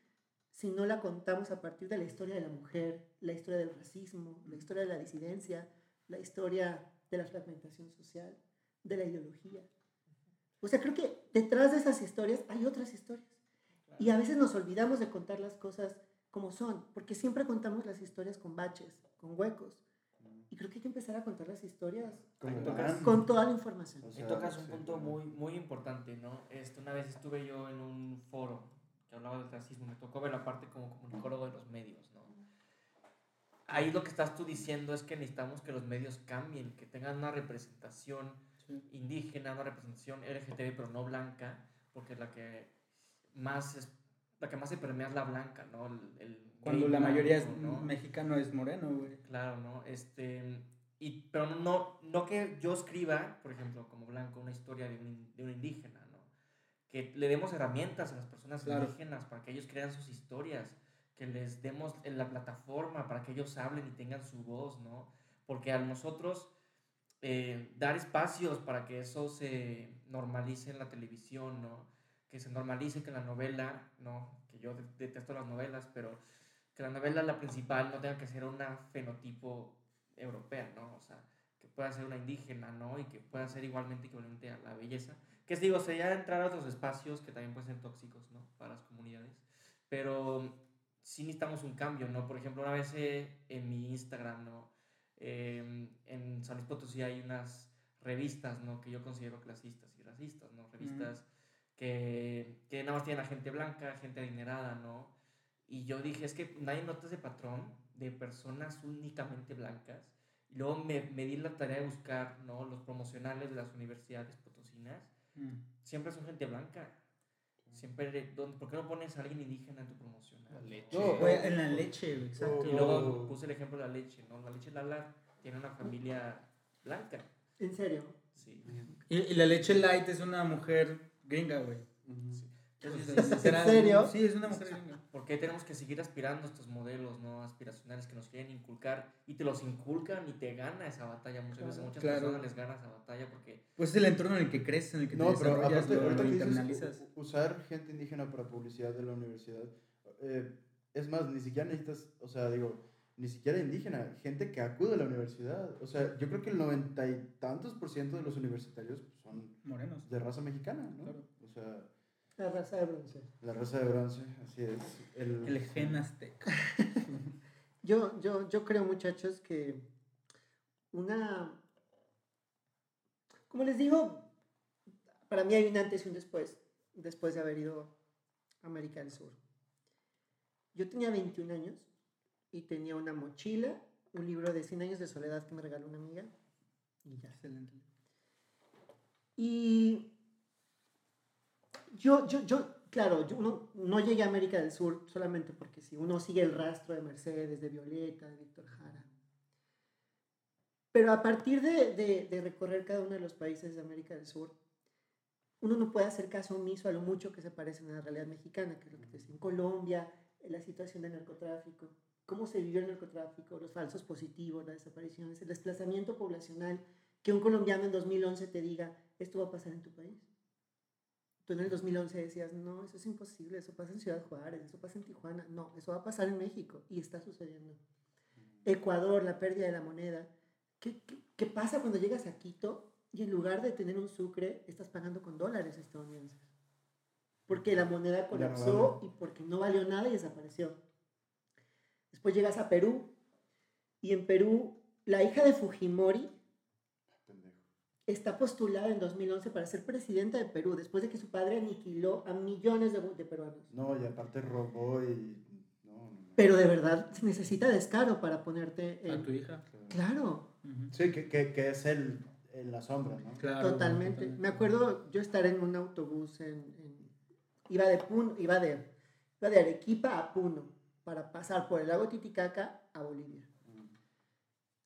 si no la contamos a partir de la historia de la mujer, la historia del racismo, la historia de la disidencia, la historia de la fragmentación social, de la ideología. O sea, creo que detrás de esas historias hay otras historias. Y a veces nos olvidamos de contar las cosas como son, porque siempre contamos las historias con baches, con huecos. Y creo que hay que empezar a contar las historias Como tocas- con toda la información. O Y sea, tocas un sí, punto muy, muy importante, ¿no? Este, una vez estuve yo en un foro que hablaba del racismo, me tocó ver la parte como comunicólogo de los medios, ¿no? Ahí lo que estás tú diciendo es que necesitamos que los medios cambien, que tengan una representación Sí. indígena, una representación LGTB, pero no blanca, porque la que más es, la que más se permea es la blanca, ¿no? El, el Cuando la mayoría es blanco, ¿no? mexicano es moreno, güey. Claro, ¿no? Este, y, pero no, no que yo escriba, por ejemplo, como blanco, una historia de un, de un indígena, ¿no? Que le demos herramientas a las personas Claro. indígenas para que ellos crean sus historias, que les demos en la plataforma para que ellos hablen y tengan su voz, ¿no? Porque a nosotros eh, dar espacios para que eso se normalice en la televisión, ¿no? Que se normalice que la novela, ¿no? Que yo de- detesto las novelas, pero que la novela, la principal, no tenga que ser una fenotipo europea, ¿no? O sea, que pueda ser una indígena, ¿no? Y que pueda ser igualmente equivalente a la belleza. Que digo, sería entrar a otros espacios que también pueden ser tóxicos, ¿no? Para las comunidades. Pero sí necesitamos un cambio, ¿no? Por ejemplo, una vez eh, en mi Instagram, ¿no? Eh, en San Luis Potosí hay unas revistas, ¿no? Que yo considero clasistas y racistas, ¿no? Revistas que, que nada más tienen a gente blanca, gente adinerada, ¿no? Y yo dije, es que nadie nota ese patrón de personas únicamente blancas. Y luego me, me di la tarea de buscar, ¿no? Los promocionales de las universidades potosinas. Mm. Siempre son gente blanca. Siempre, ¿dónde- ¿por qué no pones a alguien indígena en tu promocional? La leche. No, güey, en la leche, güey, exacto. Y luego puse el ejemplo de la leche, ¿no? La leche Lala tiene una familia blanca. En serio. Sí. Y, y la leche light es una mujer gringa, güey. Es- literal, serio? Sí, es una mujer gringa. ¿Por qué tenemos que seguir aspirando a estos modelos no aspiracionales que nos quieren inculcar y te los inculcan y te gana esa batalla? Muchas veces a muchas Claro. personas les gana esa batalla porque Pues es el entorno en el que creces, en el que No, te pero desarrollas, aparte, lo, ahorita lo que dices usar gente indígena para publicidad de la universidad, eh, es más, ni siquiera necesitas, o sea, digo, ni siquiera indígena, gente que acude a la universidad. O sea, yo creo que el noventa y tantos por ciento de los universitarios son Morenos. de raza mexicana, ¿no? Claro. O sea, La raza de bronce. la raza de bronce, así es. El, El gen azteca. [laughs] Yo, yo, yo creo, muchachos, que una... Como les digo, para mí hay un antes y un después, después de haber ido a América del Sur. Yo tenía 21 años y tenía una mochila, un libro de 100 años de soledad que me regaló una amiga y ya. Excelente. Y yo, yo, yo, claro, yo no, no llegué a América del Sur solamente porque si uno sigue el rastro de Mercedes, de Violeta, de Víctor Jara. Pero a partir de, de, de recorrer cada uno de los países de América del Sur, uno no puede hacer caso omiso a lo mucho que se parecen a la realidad mexicana, que es lo que decía en Colombia, la situación del narcotráfico, cómo se vivió el narcotráfico, los falsos positivos, las desapariciones, el desplazamiento poblacional, que un colombiano en 2011 te diga, esto va a pasar en tu país. Tú en el 2011 decías, no, eso es imposible, eso pasa en Ciudad Juárez, eso pasa en Tijuana, no, eso va a pasar en México y está sucediendo. Ecuador, la pérdida de la moneda, ¿qué, qué, qué pasa cuando llegas a Quito y en lugar de tener un sucre, estás pagando con dólares estadounidenses? Porque la moneda colapsó y porque no valió nada y desapareció. Después llegas a Perú y en Perú la hija de Fujimori. Está postulada en 2011 para ser presidenta de Perú después de que su padre aniquiló a millones de, de peruanos. No, y aparte robó y. No, no, no. Pero de verdad se necesita descaro para ponerte A en... tu hija. Claro. Sí, que, que, que es el, el- la sombra, ¿no? Claro. totalmente. Me acuerdo yo estar en un autobús en... en- iba de Puno, iba de, iba de Arequipa a Puno para pasar por el lago Titicaca a Bolivia.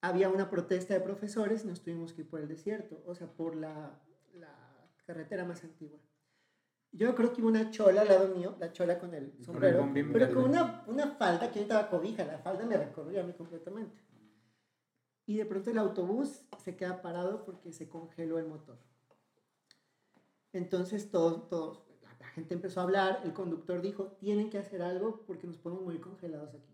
Había una protesta de profesores nos tuvimos que ir por el desierto, o sea, por la, la carretera más antigua. Yo creo que iba una chola al lado mío, la chola con el el sombrero, bombín pero verde. con una, una falda que ahorita cobija, la falda me recorría a mí completamente. Y de pronto el autobús se queda parado porque se congeló el motor. Entonces todos, todos, la, la gente empezó a hablar, el conductor dijo, tienen que hacer algo porque nos podemos morir congelados aquí.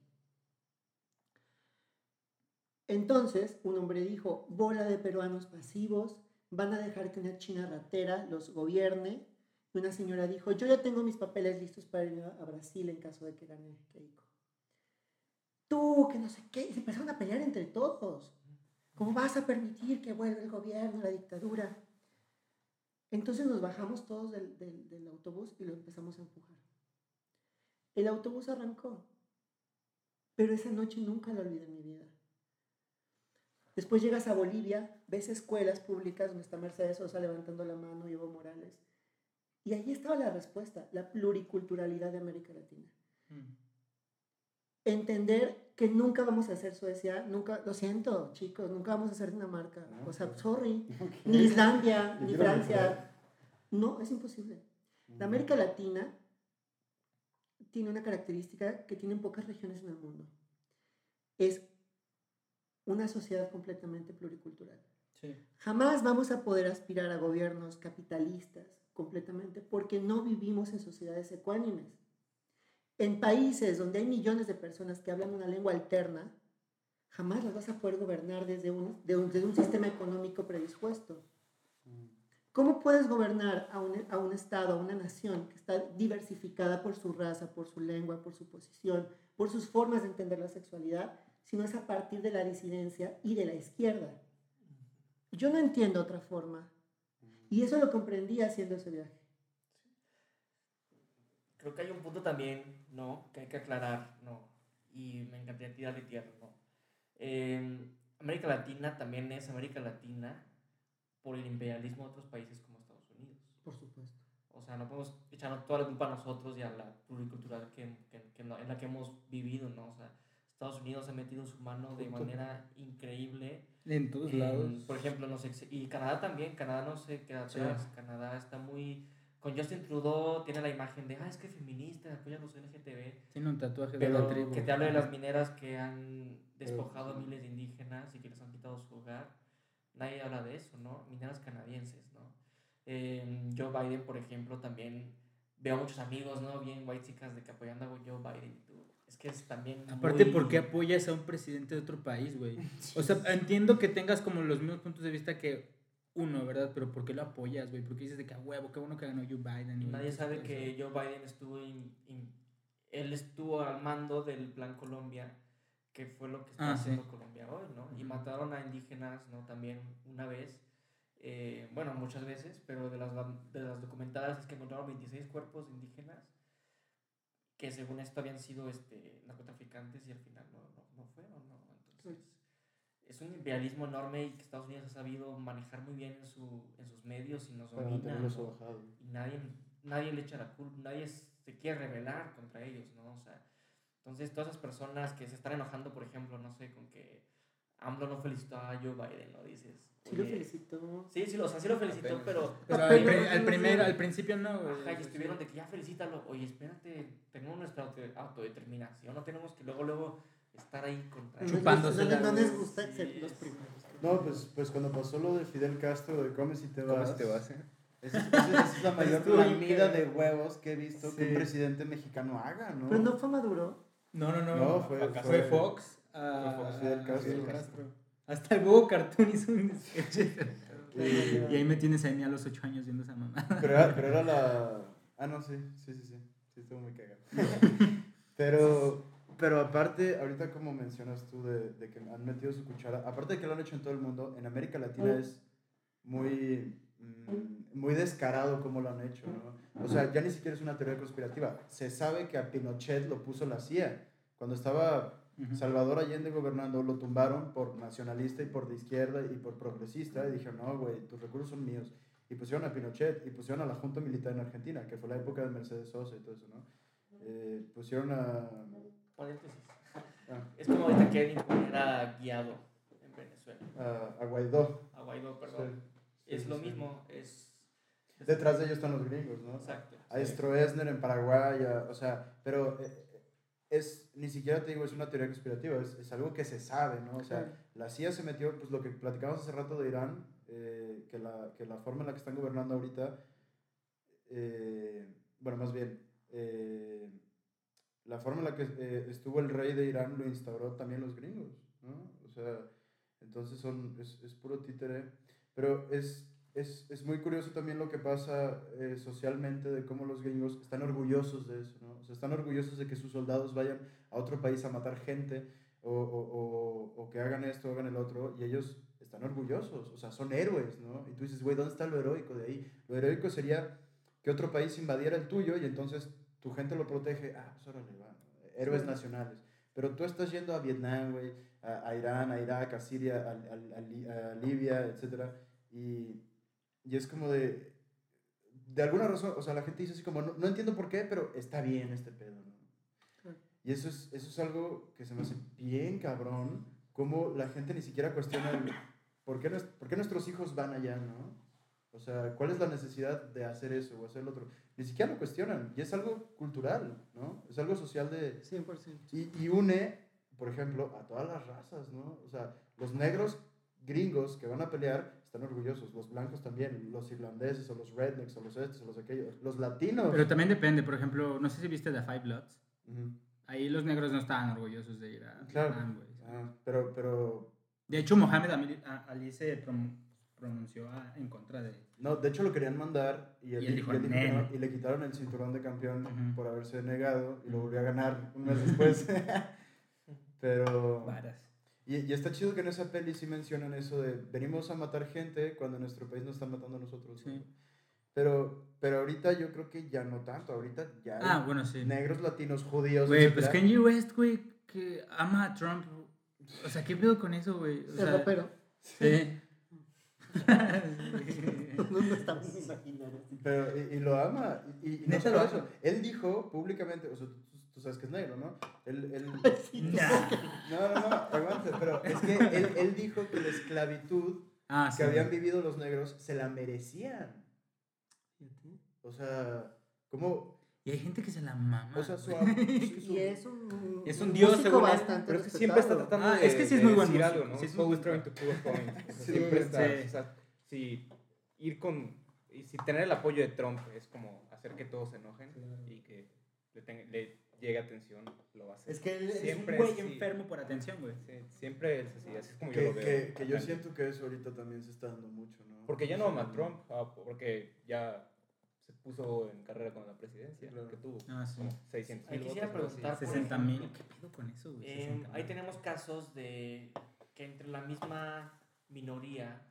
Entonces un hombre dijo, bola de peruanos pasivos, van a dejar que una china ratera los gobierne. Y una señora dijo, yo ya tengo mis papeles listos para ir a Brasil en caso de que gane Keiko. Tú, que no sé qué, y se empezaron a pelear entre todos. ¿Cómo vas a permitir que vuelva el gobierno, la dictadura? Entonces nos bajamos todos del, del- del autobús y lo empezamos a empujar. El autobús arrancó, pero esa noche nunca la olvidé en mi vida. Después llegas a Bolivia, ves escuelas públicas donde está Mercedes Sosa levantando la mano y Evo Morales. Y ahí estaba la respuesta, la pluriculturalidad de América Latina Mm. entender que nunca vamos a ser Suecia, nunca, lo siento, chicos, nunca vamos a ser Dinamarca, No, o sea, sorry, [laughs] ni Islandia, ni Francia. No, es imposible. La América Latina tiene una característica que tienen pocas regiones en el mundo. Es una sociedad completamente pluricultural. Sí. Jamás vamos a poder aspirar a gobiernos capitalistas completamente porque no vivimos en sociedades ecuánimes. En países donde hay millones de personas que hablan una lengua alterna, jamás las vas a poder gobernar desde un, de un- desde un sistema económico predispuesto. ¿Cómo puedes gobernar a un, a un Estado, a una nación que está diversificada por su raza, por su lengua, por su posición, por sus formas de entender la sexualidad, si no es a partir de la disidencia y de la izquierda? Yo no entiendo otra forma. Y eso lo comprendí haciendo ese viaje. Creo que hay un punto también, ¿no? Que hay que aclarar, ¿no? Y me encantaría tirarle tierra, ¿no? Eh, América Latina también es América Latina por el imperialismo de otros países como Estados Unidos. Por supuesto. O sea, no podemos echarnos toda la culpa a nosotros y a la pluricultural que, que- que no- en la que hemos vivido, ¿no? O sea, Estados Unidos ha metido su mano de manera increíble. En todos lados. Por ejemplo, no sé, y Canadá también, Canadá no se queda Sí. atrás. Canadá está muy... Con Justin Trudeau tiene la imagen de, ah, es que feminista, apoya a los LGTB. Tiene un tatuaje de la Pero tribu. que te hable de las mineras que han despojado a miles de indígenas y que les han quitado su hogar. Nadie habla de eso, ¿no? Mineras canadienses, ¿no? Eh, Joe Biden, por ejemplo, también veo muchos amigos, ¿no? Bien white chicas de que apoyando a Joe Biden y tú. Es que es también. Aparte, muy- ¿por qué apoyas a un presidente de otro país, güey? [laughs] O sea, entiendo que tengas como los mismos puntos de vista que uno, ¿verdad? Pero ¿por qué lo apoyas, güey? Porque dices de que a huevo, qué bueno que ganó Joe Biden. Y nadie sabe que Joe Biden estuvo. in- in- él estuvo al mando del Plan Colombia, que fue lo que está Ah, sí. haciendo Colombia hoy, ¿no? Y mataron a indígenas, ¿no? También una vez. eh, bueno, muchas veces, pero de las, de las documentadas es que encontraron 26 cuerpos indígenas que según esto habían sido este, narcotraficantes y al final no, no, no fueron, ¿no? Entonces, es un imperialismo enorme y que Estados Unidos ha sabido manejar muy bien en, su, en sus medios y nos Para domina. ¿no? y nadie, nadie le echa la culpa, nadie se quiere rebelar contra ellos, ¿no? O sea, entonces todas esas personas que se están enojando, por ejemplo, no sé, con que AMLO no felicitó a Joe Biden, ¿no? Dices, Sí lo felicitó. Sí, sí, lo- o sea, sí lo felicitó, Apenas. pero... Pero al, pri- al cuenta. al principio no, güey. Ajá, y estuvieron de que ya felicítalo. Oye, espérate, tenemos nuestra auto- autodeterminación, no tenemos que luego, luego estar ahí contra Chupándose no, no les gusta Sí, ser los primeros. No, pues, pues cuando pasó lo de Fidel Castro de Come si te vas. ¿Cómo se te vas, eh? Esa es, es- la [laughs] mayor que- de huevos que he visto que Sí. un presidente mexicano haga, ¿no? Pero no fue Maduro. No, no, no. No, fue- fue, fue- Fox a fue Fox, Fidel a Castro. Fidel Castro. Hasta el huevo cartoon hizo un sketch. [laughs] Y- y ahí me tienes a mí a los 8 años viendo esa mamá. Pero era, pero era la. Ah, no, sí, sí, sí, sí. Sí, estuvo muy cagado. [laughs] pero, pero aparte, ahorita como mencionas tú de, de que han metido su cuchara, aparte de que lo han hecho en todo el mundo, en América Latina es muy, mm, muy descarado como lo han hecho, ¿no? O sea, ya ni siquiera es una teoría conspirativa. Se sabe que a Pinochet lo puso la CIA. Cuando estaba Salvador Allende gobernando, lo tumbaron por nacionalista y por de izquierda y por progresista. Y dijeron, no, güey, tus recursos son míos. Y pusieron a Pinochet y pusieron a la Junta Militar en Argentina, que fue la época de Mercedes Sosa y todo eso, ¿no? Eh, pusieron a... Paréntesis. Ah, Es como ahorita que Edwin era guiado en Venezuela. a, a Guaidó. A Guaidó, perdón. Sí, es sí, lo sí. mismo, es... Detrás de ellos están los gringos, ¿no? Exacto. A Stroessner en Paraguay, a- o sea, pero eh, es, ni siquiera te digo, es una teoría conspirativa, es, es algo que se sabe, ¿no? O sea, Claro. la CIA se metió, pues lo que platicamos hace rato de Irán, eh, que, la, que la forma en la que están gobernando ahorita, eh, bueno, más bien, eh, la forma en la que eh, estuvo el rey de Irán lo instauró también los gringos, ¿no? O sea, entonces son, es, es puro títere, pero es, es, es muy curioso también lo que pasa eh, socialmente de cómo los gringos están orgullosos de eso, ¿no? O sea, están orgullosos de que sus soldados vayan a otro país a matar gente o, o, o, o que hagan esto, hagan el otro, y ellos están orgullosos, o sea, son héroes, ¿no? Y tú dices, güey, ¿dónde está lo heroico de ahí? Lo heroico sería que otro país invadiera el tuyo y entonces tu gente lo protege, ah, pues órale, va, héroes Sí. nacionales. Pero tú estás yendo a Vietnam, güey, a, a Irán, a Irak, a Siria, a, a- a Li- a Libia, etc. Y, y es como de, de alguna razón, o sea, la gente dice así como, no, no entiendo por qué, pero está bien este pedo, ¿no? Claro. Y eso es, eso es algo que se me hace bien cabrón, como la gente ni siquiera cuestiona el, ¿por qué, por qué nuestros hijos van allá, no? O sea, ¿cuál es la necesidad de hacer eso o hacer lo otro? Ni siquiera lo cuestionan. Y es algo cultural, ¿no? Es algo social de... 100%. Y, y une, por ejemplo, a todas las razas, ¿no? O sea, los negros gringos que van a pelear están orgullosos, los blancos también, los irlandeses o los rednecks o los estos o los aquellos, los latinos. Pero también depende, por ejemplo, no sé si viste The Five Bloods. Ahí los negros no estaban orgullosos de ir a Claro. Vietnam, güey. Ah, pero, pero, De hecho, Mohamed Ali, se pronunció a- en contra de... no, de hecho lo querían mandar y, él, Y él di- dijo, y él dijo que "Nel". no, y le quitaron el cinturón de campeón por haberse negado y lo volvió a ganar un mes después. [laughs] pero... Varas. Y, y está chido que en esa peli sí mencionan eso de venimos a matar gente cuando nuestro país nos están matando a nosotros. ¿no? Sí. Pero, pero ahorita yo creo que ya no tanto. Ahorita ya hay Ah, bueno, sí. negros, latinos, judíos. Güey, pues. Kanye West, güey, que ama a Trump. O sea, ¿qué pedo con eso, güey? O sea, rapero. Sí. [laughs] No, no estamos imaginando. Pero, y, y lo ama. Y, y- no solo lo eso. Él dijo públicamente, o sea, tú, sabes que es negro, ¿no? Él, él- [laughs] Nah. no, no, no, aguante, pero es que él, él dijo que la esclavitud Ah, sí. que habían vivido los negros se la merecían. O sea, ¿cómo? Y hay gente que se la mama. O sea, su, su- su- Y es un, Es un dios, músico según bastante Pero es que siempre está tratando Ah, de, es que sí es de muy buen decir músico, algo, ¿no? sí es It's muy trying to prove a point. O sea, Sí, siempre sí. está, o sea, si ir con, y si tener el apoyo de Trump es como hacer que todos se enojen y que le, tenga- le llegue atención, lo va a hacer. Es que él es un siempre güey enfermo por atención, güey. Sí, siempre es así, así es como yo que, lo veo. que, que yo siento que eso ahorita también se está dando mucho, ¿no? Porque ya no ama a Trump, ah, porque ya se puso en carrera con la presidencia, Claro. que tuvo Ah, sí. como 600 Ahí mil quisiera votos. preguntar, por 60 mil. ¿Qué pedo con eso, güey? Eh, 60 ahí tenemos casos de que entre la misma minoría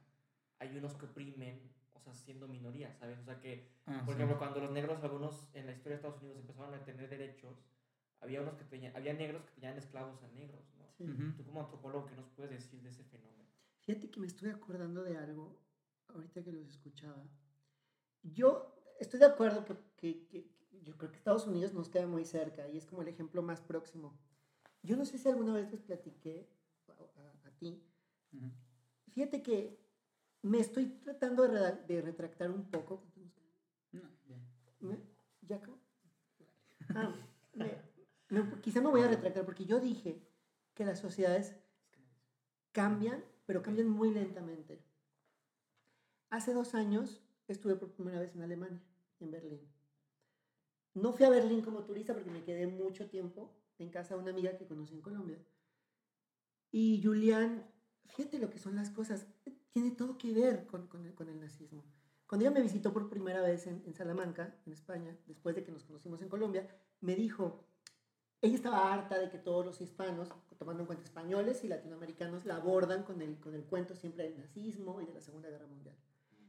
hay unos que oprimen, o sea, siendo minoría, ¿sabes? O sea que, Ah, por sí. ejemplo, cuando los negros, algunos en la historia de Estados Unidos empezaron a tener derechos, había unos que tenían, había negros que tenían esclavos a negros, ¿no? Sí. Ujú. Tú como antropólogo, ¿qué nos puedes decir de ese fenómeno? Fíjate que me estoy acordando de algo ahorita que los escuchaba. Yo estoy de acuerdo que, que- que- yo creo que Estados Unidos nos queda muy cerca y es como el ejemplo más próximo. Yo no sé si alguna vez les platiqué a, a- a ti. Ujú. Fíjate que me estoy tratando de, de retractar un poco. No, bien. ¿Me- ¿Ya acabó? Ah, me- quizá me voy a retractar porque yo dije que las sociedades cambian, pero cambian muy lentamente. Hace dos años estuve por primera vez en Alemania, en Berlín. No fui a Berlín como turista porque me quedé mucho tiempo en casa de una amiga que conocí en Colombia. Y Julián fíjate lo que son las cosas, tiene todo que ver con, con el, con el nazismo. Cuando ella me visitó por primera vez en, en Salamanca, en España, después de que nos conocimos en Colombia, me dijo, ella estaba harta de que todos los hispanos, tomando en cuenta españoles y latinoamericanos, la abordan con el, con el cuento siempre del nazismo y de la Segunda Guerra Mundial.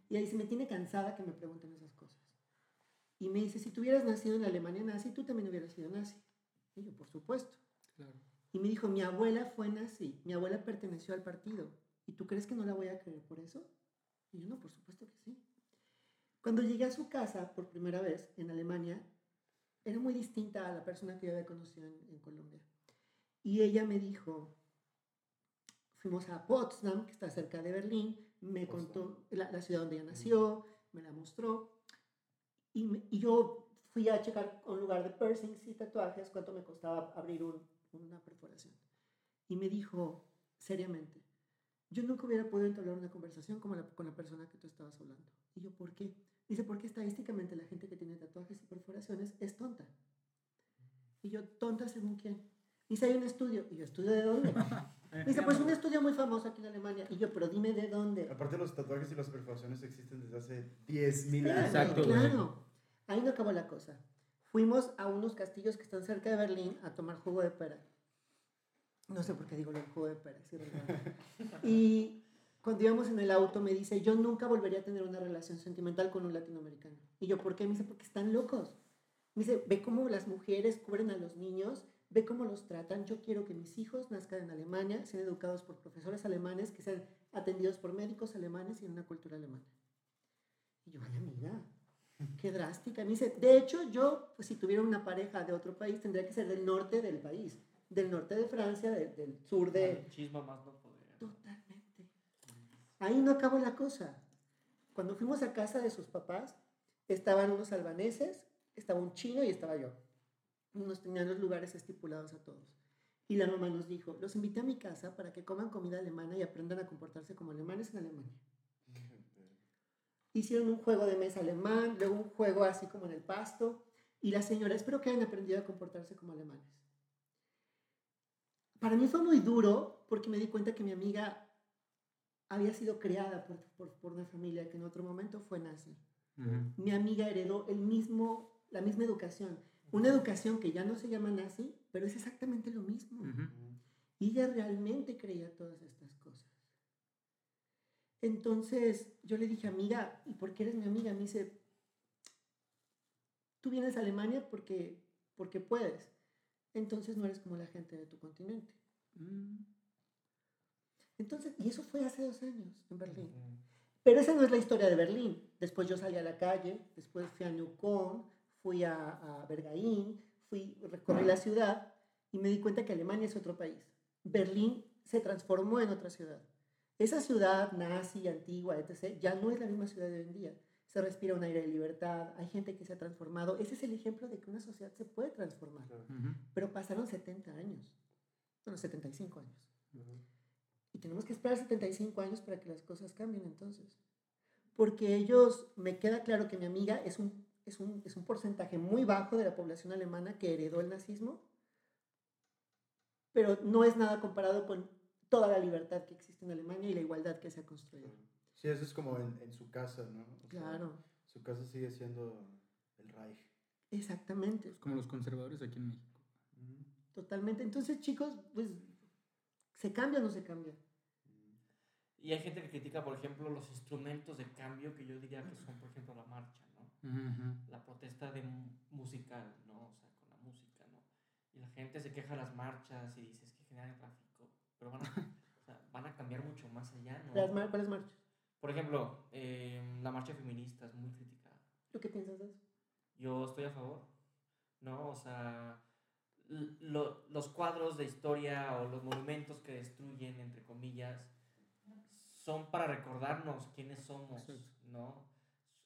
Y ahí dice, me tiene cansada que me pregunten esas cosas. Y me dice, si tú hubieras nacido en la Alemania nazi, tú también hubieras sido nazi. Y yo, por supuesto. Claro. Y me dijo, mi abuela fue nazi, mi abuela perteneció al partido. ¿Y tú crees que no la voy a creer por eso? Y yo, no, por supuesto que sí. Cuando llegué a su casa por primera vez en Alemania, era muy distinta a la persona que yo había conocido en, en Colombia. Y ella me dijo, fuimos a Potsdam, que está cerca de Berlín, me contó la, la ciudad donde ella nació, me la mostró, y, me- y yo fui a checar un lugar de piercings y tatuajes cuánto me costaba abrir un- una perforación. Y me dijo, seriamente, yo nunca hubiera podido entablar una conversación como la- con la persona que tú estabas hablando. Y yo, ¿por qué? Dice, porque estadísticamente la gente que tiene tatuajes y perforaciones es tonta. Y yo, tonta según quién. Dice, hay un estudio. Y yo, ¿estudio de dónde? [laughs] Dice, pues un estudio muy famoso aquí en Alemania. Y yo, pero dime de dónde. Aparte los tatuajes y las perforaciones existen desde hace 10.000 Claro, años. Exacto, claro. Ahí no acabó la cosa. Fuimos a unos castillos que están cerca de Berlín a tomar jugo de pera. No sé por qué digo del jugo de pera. sí, [laughs] y cuando íbamos en el auto me dice, yo nunca volvería a tener una relación sentimental con un latinoamericano. Y yo, ¿por qué? Me dice, porque están locos. Me dice, ve cómo las mujeres cubren a los niños, ve cómo los tratan. Yo quiero que mis hijos nazcan en Alemania, sean educados por profesores alemanes, que sean atendidos por médicos alemanes y en una cultura alemana. Y yo, ay, amiga, qué drástica. Me dice, de hecho, yo, pues si tuviera una pareja de otro país, tendría que ser del norte del país, del norte de Francia, del, del sur de... Chisma más no poder. Totalmente. Ahí no acabó la cosa. Cuando fuimos a casa de sus papás, estaban unos albaneses, estaba un chino y estaba yo. Nos tenían los lugares estipulados a todos. Y la mamá nos dijo, los invité a mi casa para que coman comida alemana y aprendan a comportarse como alemanes en Alemania. [laughs] Hicieron un juego de mesa alemán, luego un juego así como en el pasto. Y la señora, espero que hayan aprendido a comportarse como alemanes. Para mí fue muy duro porque me di cuenta que mi amiga había sido creada por, por- por una familia que en otro momento fue nazi. Mi amiga heredó el mismo, la misma educación. Una educación que ya no se llama nazi, pero es exactamente lo mismo. Y ella realmente creía todas estas cosas. Entonces yo le dije, amiga, ¿y por qué eres mi amiga? Me dice, tú vienes a Alemania porque, porque puedes. Entonces no eres como la gente de tu continente. Mm. Entonces, y eso fue hace dos años en Berlín. Pero esa no es la historia de Berlín. Después yo salí a la calle, después fui a Neukölln, fui a, a Bergaín, fui, recorrí la ciudad y me di cuenta que Alemania es otro país. Berlín se transformó en otra ciudad. Esa ciudad nazi, antigua, etc., ya no es la misma ciudad de hoy en día. Se respira un aire de libertad, hay gente que se ha transformado. Ese es el ejemplo de que una sociedad se puede transformar. Pero pasaron 70 años, bueno, 75 años. Y tenemos que esperar 75 años para que las cosas cambien entonces. Porque ellos, me queda claro que mi amiga es un, es un, es un porcentaje muy bajo de la población alemana que heredó el nazismo, pero no es nada comparado con toda la libertad que existe en Alemania y la igualdad que se ha construido. Sí, eso es como en, en su casa, ¿no? O sea, Claro, su casa sigue siendo el Reich. exactamente, Pues como los conservadores aquí en México. totalmente. Entonces, chicos, pues, ¿se cambia o no se cambia? Y hay gente que critica, por ejemplo, los instrumentos de cambio que yo diría que son, por ejemplo, la marcha, ¿no? Ujú. La protesta de mu- musical, ¿no? O sea, con la música, ¿no? Y la gente se queja de las marchas y dices que generan tráfico, pero van a, o sea, van a cambiar mucho más allá, ¿no? Las mar- ¿Cuáles marchas? Por ejemplo, eh, la marcha feminista es muy criticada. ¿Tú qué piensas de eso? Yo estoy a favor, ¿no? O sea, lo- los cuadros de historia o los monumentos que destruyen, entre comillas, son para recordarnos quiénes somos, Exacto. ¿no?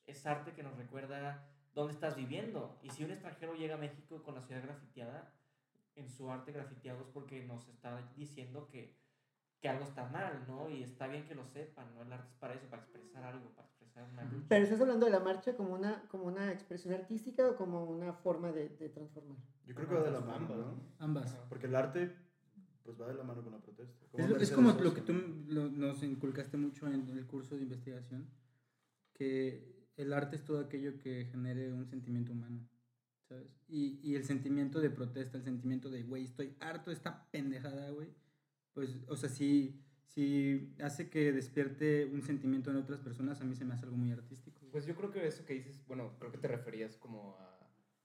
Es arte que nos recuerda dónde estás viviendo. Y si un extranjero llega a México con la ciudad grafiteada, en su arte grafiteado es porque nos está diciendo que, que algo está mal, ¿no? Y está bien que lo sepan, ¿no? El arte es para eso, para expresar algo, para expresar una lucha. Pero estás hablando de la marcha como una, como una expresión artística o como una forma de, de transformar. Yo creo que va de la Ambas. ¿no? Ambas. Porque el arte, pues va de la mano con la protesta. Es, lo- es como lo que tú lo- nos inculcaste mucho en el curso de investigación, que el arte es todo aquello que genere un sentimiento humano, ¿sabes? Y, y el sentimiento de protesta, el sentimiento de, güey, estoy harto de esta pendejada, güey, pues, o sea, si, si hace que despierte un sentimiento en otras personas, a mí se me hace algo muy artístico. Pues yo creo que eso que dices, bueno, creo que te referías como a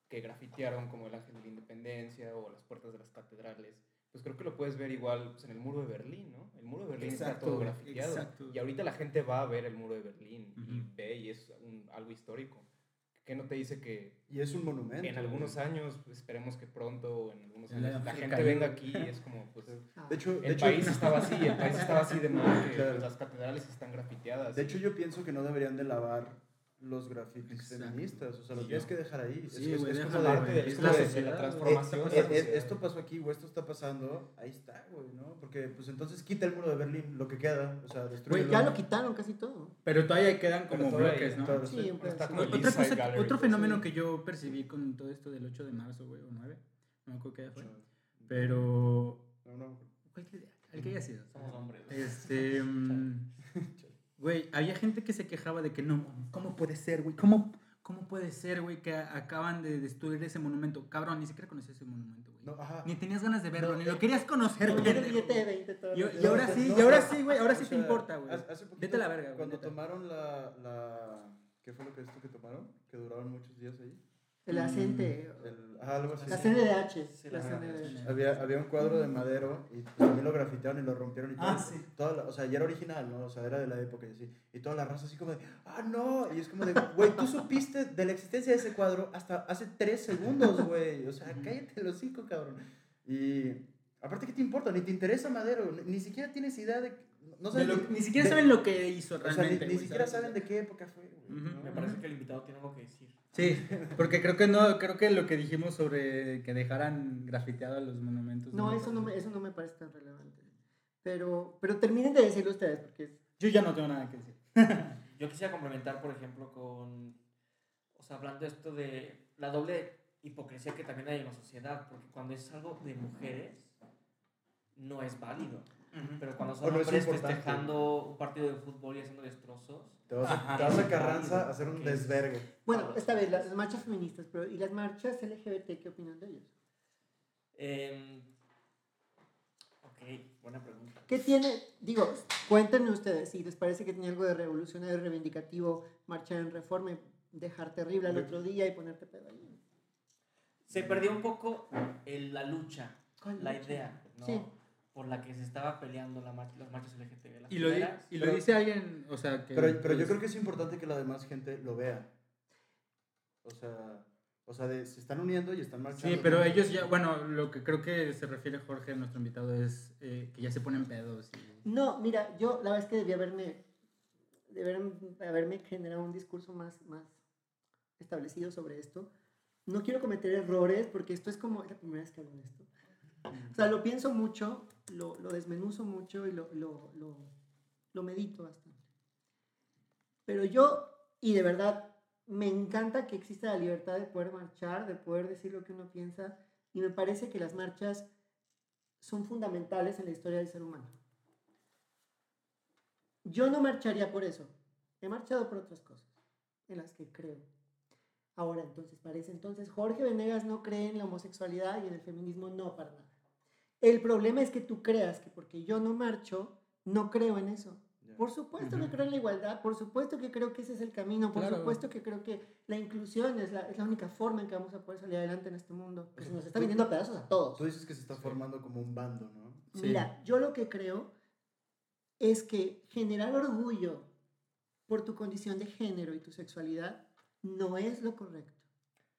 que grafitearon como el Ángel de la Independencia o las puertas de las catedrales. Pues creo que lo puedes ver igual pues, en el muro de Berlín, ¿no? El muro de Berlín está Exacto, todo güey, grafiteado. exacto. Y ahorita la gente va a ver el muro de Berlín y Ujú. ve y es un- algo histórico. ¿Qué no te dice que Y es un monumento. en algunos años, pues, esperemos que pronto o en algunos años la Ángel gente cayó. venga aquí y es como, pues, [laughs] Ah, De hecho, de el hecho, país estaba así, el país estaba así de mal que [laughs] Claro. pues, las catedrales están grafiteadas. de y- hecho, yo pienso que no deberían de lavar los grafitis Exacto. feministas. O sea, lo Y tienes yo. que dejar ahí. Sí, es, güey, es como de- parte de- güey, es como la de- la güey. transformación Eh, eh, eh, esto pasó aquí o esto está pasando, ahí está, güey, ¿no? Porque pues entonces quita el muro de Berlín, lo que queda, o sea, Güey, destruye. ya lo quitaron casi todo. Pero todavía quedan como bloques, ¿no? Sí, sí. un Está como Otra cosa, Gallery, otro pues, fenómeno sí. que yo percibí con todo esto del 8 de marzo, güey, o 9, no me acuerdo qué día fue, pero, No, no. cualquier día, el que haya sido. Somos hombres. Este, mm, güey, había gente que se quejaba de que no, ¿cómo puede ser, güey? ¿Cómo, ¿Cómo puede ser, güey, que acaban de destruir ese monumento? Cabrón, ni siquiera conocías ese monumento, güey. No, ajá. Ni tenías ganas de verlo, No, ni eh, lo querías conocer, pendejo. billete de 20 todos Y, ahora sí, No, y ahora sí, güey, ahora o sí te importa, güey. Vete a la verga, güey. Cuando tomaron la, la... ¿Qué fue lo que esto que tomaron? Que duraron muchos días ahí. El acente. El, ajá, algo así. La CNDH. Sí, la CNDH. Había, había un cuadro de madero y también lo grafitearon y lo rompieron y todo. Ah, sí. toda la- o sea, ya era original, ¿no? O sea, era de la época y así. Y toda la raza así como de, ah, no. Y es como de, güey, tú supiste de la existencia de ese cuadro hasta hace tres segundos, güey. O sea, cállate el hocico, cabrón. Y aparte, ¿qué te importa? Ni te interesa Madero. Ni, ni siquiera tienes idea de... No lo- ni, siquiera de- saben lo que hizo o sea, ni, realmente. siquiera saben de qué época fue. Me parece que el invitado tiene algo que decir. Sí, porque creo que no, creo que lo que dijimos sobre que dejaran grafiteado a los monumentos. No, me eso no, me, parece. eso no me parece tan relevante. Pero, pero terminen de decirlo ustedes, porque es- Yo ya no tengo nada que decir. [laughs] Yo quisiera complementar, por ejemplo, con. O sea, hablando esto de la doble hipocresía que también hay en la sociedad, porque cuando es algo de mujeres, no es válido. Pero cuando son no es hombres festejando un partido de fútbol y haciendo destrozos, Te vas a, Ajá. te vas a Carranza a hacer un ¿Qué es? desvergue. Bueno, esta vez las, marchas feministas, pero ¿y las marchas LGBT qué opinan de ellas? Em, ok, buena pregunta. ¿Qué tiene? Digo, cuéntenme ustedes si les parece que tiene algo de revolucionario, reivindicativo, marchar en reforma, y dejar terrible al otro día y ponerte pedo ahí. Se perdió un poco el- la lucha, ¿Cuál la lucha? idea, ¿no? Sí. Por la que se estaba peleando la mar- las marchas LGTB. Las Y lo, primeras, y lo Pero- dice alguien, o sea, que... Pero, pero yo pues, creo que es importante que la demás gente lo vea. O sea, o sea de, se están uniendo y están marchando. Sí, pero ellos ya, bueno, lo que creo que se refiere Jorge, nuestro invitado, es eh, que ya se ponen pedos. y- No, mira, yo la verdad es que debí haberme, de haber- haberme generado un discurso más, más establecido sobre esto. No quiero cometer errores porque esto es como es la primera vez que hablo de esto. O sea, lo pienso mucho, lo, desmenuzo mucho y lo, lo medito bastante. Pero yo, y de verdad, me encanta que exista la libertad de poder marchar, de poder decir lo que uno piensa, y me parece que las marchas son fundamentales en la historia del ser humano. Yo no marcharía por eso. He marchado por otras cosas en las que creo. Ahora, entonces, parece entonces, Jorge Venegas no cree en la homosexualidad y en el feminismo, no, para nada. El problema es que tú creas que porque yo no marcho, no creo en eso. Por supuesto que creo en la igualdad, por supuesto que creo que ese es el camino, por Claro. supuesto que creo que la inclusión es la, es la única forma en que vamos a poder salir adelante en este mundo, que O se sea, nos está viniendo a pedazos a todos. Tú dices que se está formando como un bando, ¿no? Sí. Mira, yo lo que creo es que generar orgullo por tu condición de género y tu sexualidad no es lo correcto.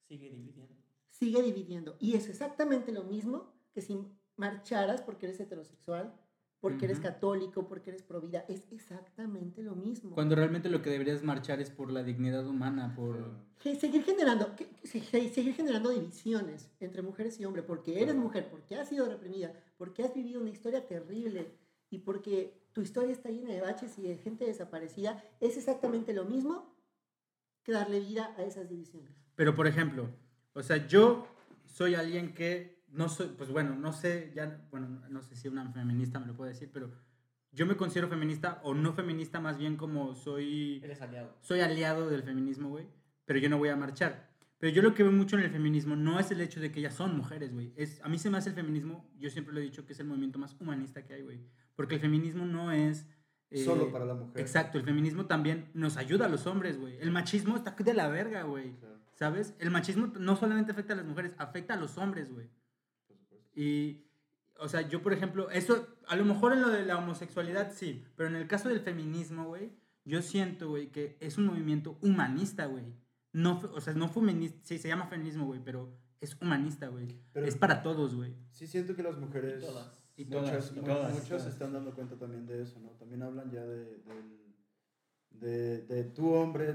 sigue dividiendo. Sigue dividiendo. Y es exactamente lo mismo que si marcharas porque eres heterosexual, porque eres Ujú. católico, porque eres provida. Es exactamente lo mismo. Cuando realmente lo que deberías marchar es por la dignidad humana, por... Seguir generando, seguir generando divisiones entre mujeres y hombres, porque eres mujer, porque has sido reprimida, porque has vivido una historia terrible y porque tu historia está llena de baches y de gente desaparecida, es exactamente lo mismo que darle vida a esas divisiones. Pero, por ejemplo, o sea, yo soy alguien que no soy, pues bueno, no sé, ya, bueno, no sé si una feminista me lo puede decir, pero yo me considero feminista o no feminista, más bien como soy, Eres aliado. soy aliado del feminismo, güey, pero yo no voy a marchar. Pero yo lo que veo mucho en el feminismo no es el hecho de que ellas son mujeres, güey. Es, a mí se me hace el feminismo, yo siempre lo he dicho, que es el movimiento más humanista que hay, güey. Porque el feminismo no es... eh, Solo para la mujer. Exacto, el feminismo también nos ayuda a los hombres, güey. El machismo está de la verga, güey. Claro, ¿Sabes? El machismo no solamente afecta a las mujeres, afecta a los hombres, güey. Y, o sea, yo, por ejemplo, eso, a lo mejor en lo de la homosexualidad sí, pero en el caso del feminismo, güey, yo siento, güey, que es un movimiento humanista, güey. No, o sea, no feminista, sí, se llama feminismo, güey, pero es humanista, güey. Es para todos, güey. Sí siento que las mujeres... todas. Y muchas, todas, y mu- todas, muchas todas. se están dando cuenta también de eso, ¿no? También hablan ya de, del- de, de tu hombre,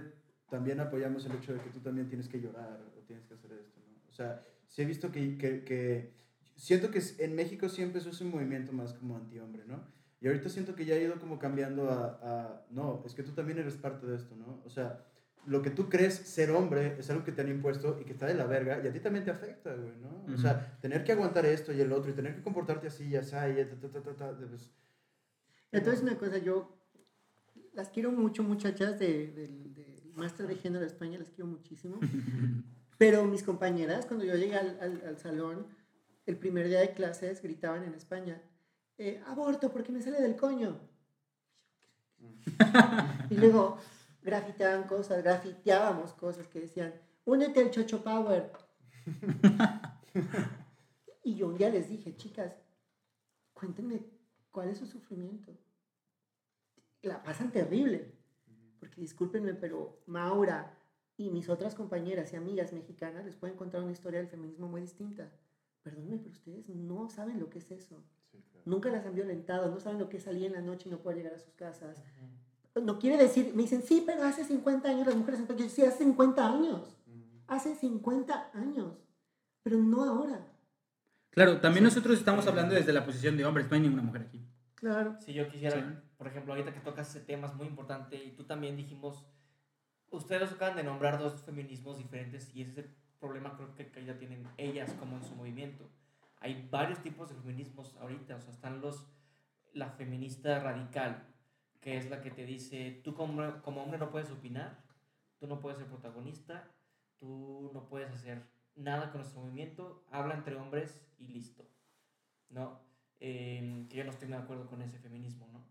también apoyamos el hecho de que tú también tienes que llorar o tienes que hacer esto, ¿no? O sea, sí he visto que, que, que siento que en México siempre es un movimiento más como antihombre, ¿no? Y ahorita siento que ya ha ido como cambiando a, a, no, es que tú también eres parte de esto, ¿no? O sea, lo que tú crees ser hombre es algo que te han impuesto y que está de la verga y a ti también te afecta, güey, ¿no? O Ujú. sea, tener que aguantar esto y el otro y tener que comportarte así y así y ta, ta, ta, ta, ta, pues, Entonces, una cosa, yo las quiero mucho, muchachas de- del, del máster de género de España, las quiero muchísimo. [laughs] Pero mis compañeras, cuando yo llegué al, al- al salón, el primer día de clases gritaban en España, eh, aborto porque me sale del coño. Y luego grafiteaban cosas, grafiteábamos cosas que decían, únete al Chocho Power. [laughs] y yo un día les dije, chicas, cuéntenme cuál es su sufrimiento. La pasan terrible. Porque discúlpenme, pero Maura y mis otras compañeras y amigas mexicanas les pueden contar una historia del feminismo muy distinta. Perdónenme, pero ustedes no saben lo que es eso. sí, claro. Nunca las han violentado, no saben lo que es salir en la noche y no poder llegar a sus casas. No quiere decir, me dicen, sí, pero hace 50 años las mujeres, yo sí, hace 50 años, hace 50 años, pero no ahora. Claro, también nosotros estamos hablando desde la posición de hombres, no hay ninguna mujer aquí. Claro. Si yo quisiera, Sí. por ejemplo, ahorita que tocas ese tema es muy importante y tú también dijimos, ustedes acaban de nombrar dos feminismos diferentes y ese es el problema creo que, ya tienen ellas como en su movimiento. Hay varios tipos de feminismos ahorita, o sea, están los, la feminista radical, que es la que te dice, tú como, como hombre no puedes opinar, tú no puedes ser protagonista, tú no puedes hacer nada con nuestro movimiento, habla entre hombres y listo, ¿no? Eh, que yo no estoy de acuerdo con ese feminismo, ¿no?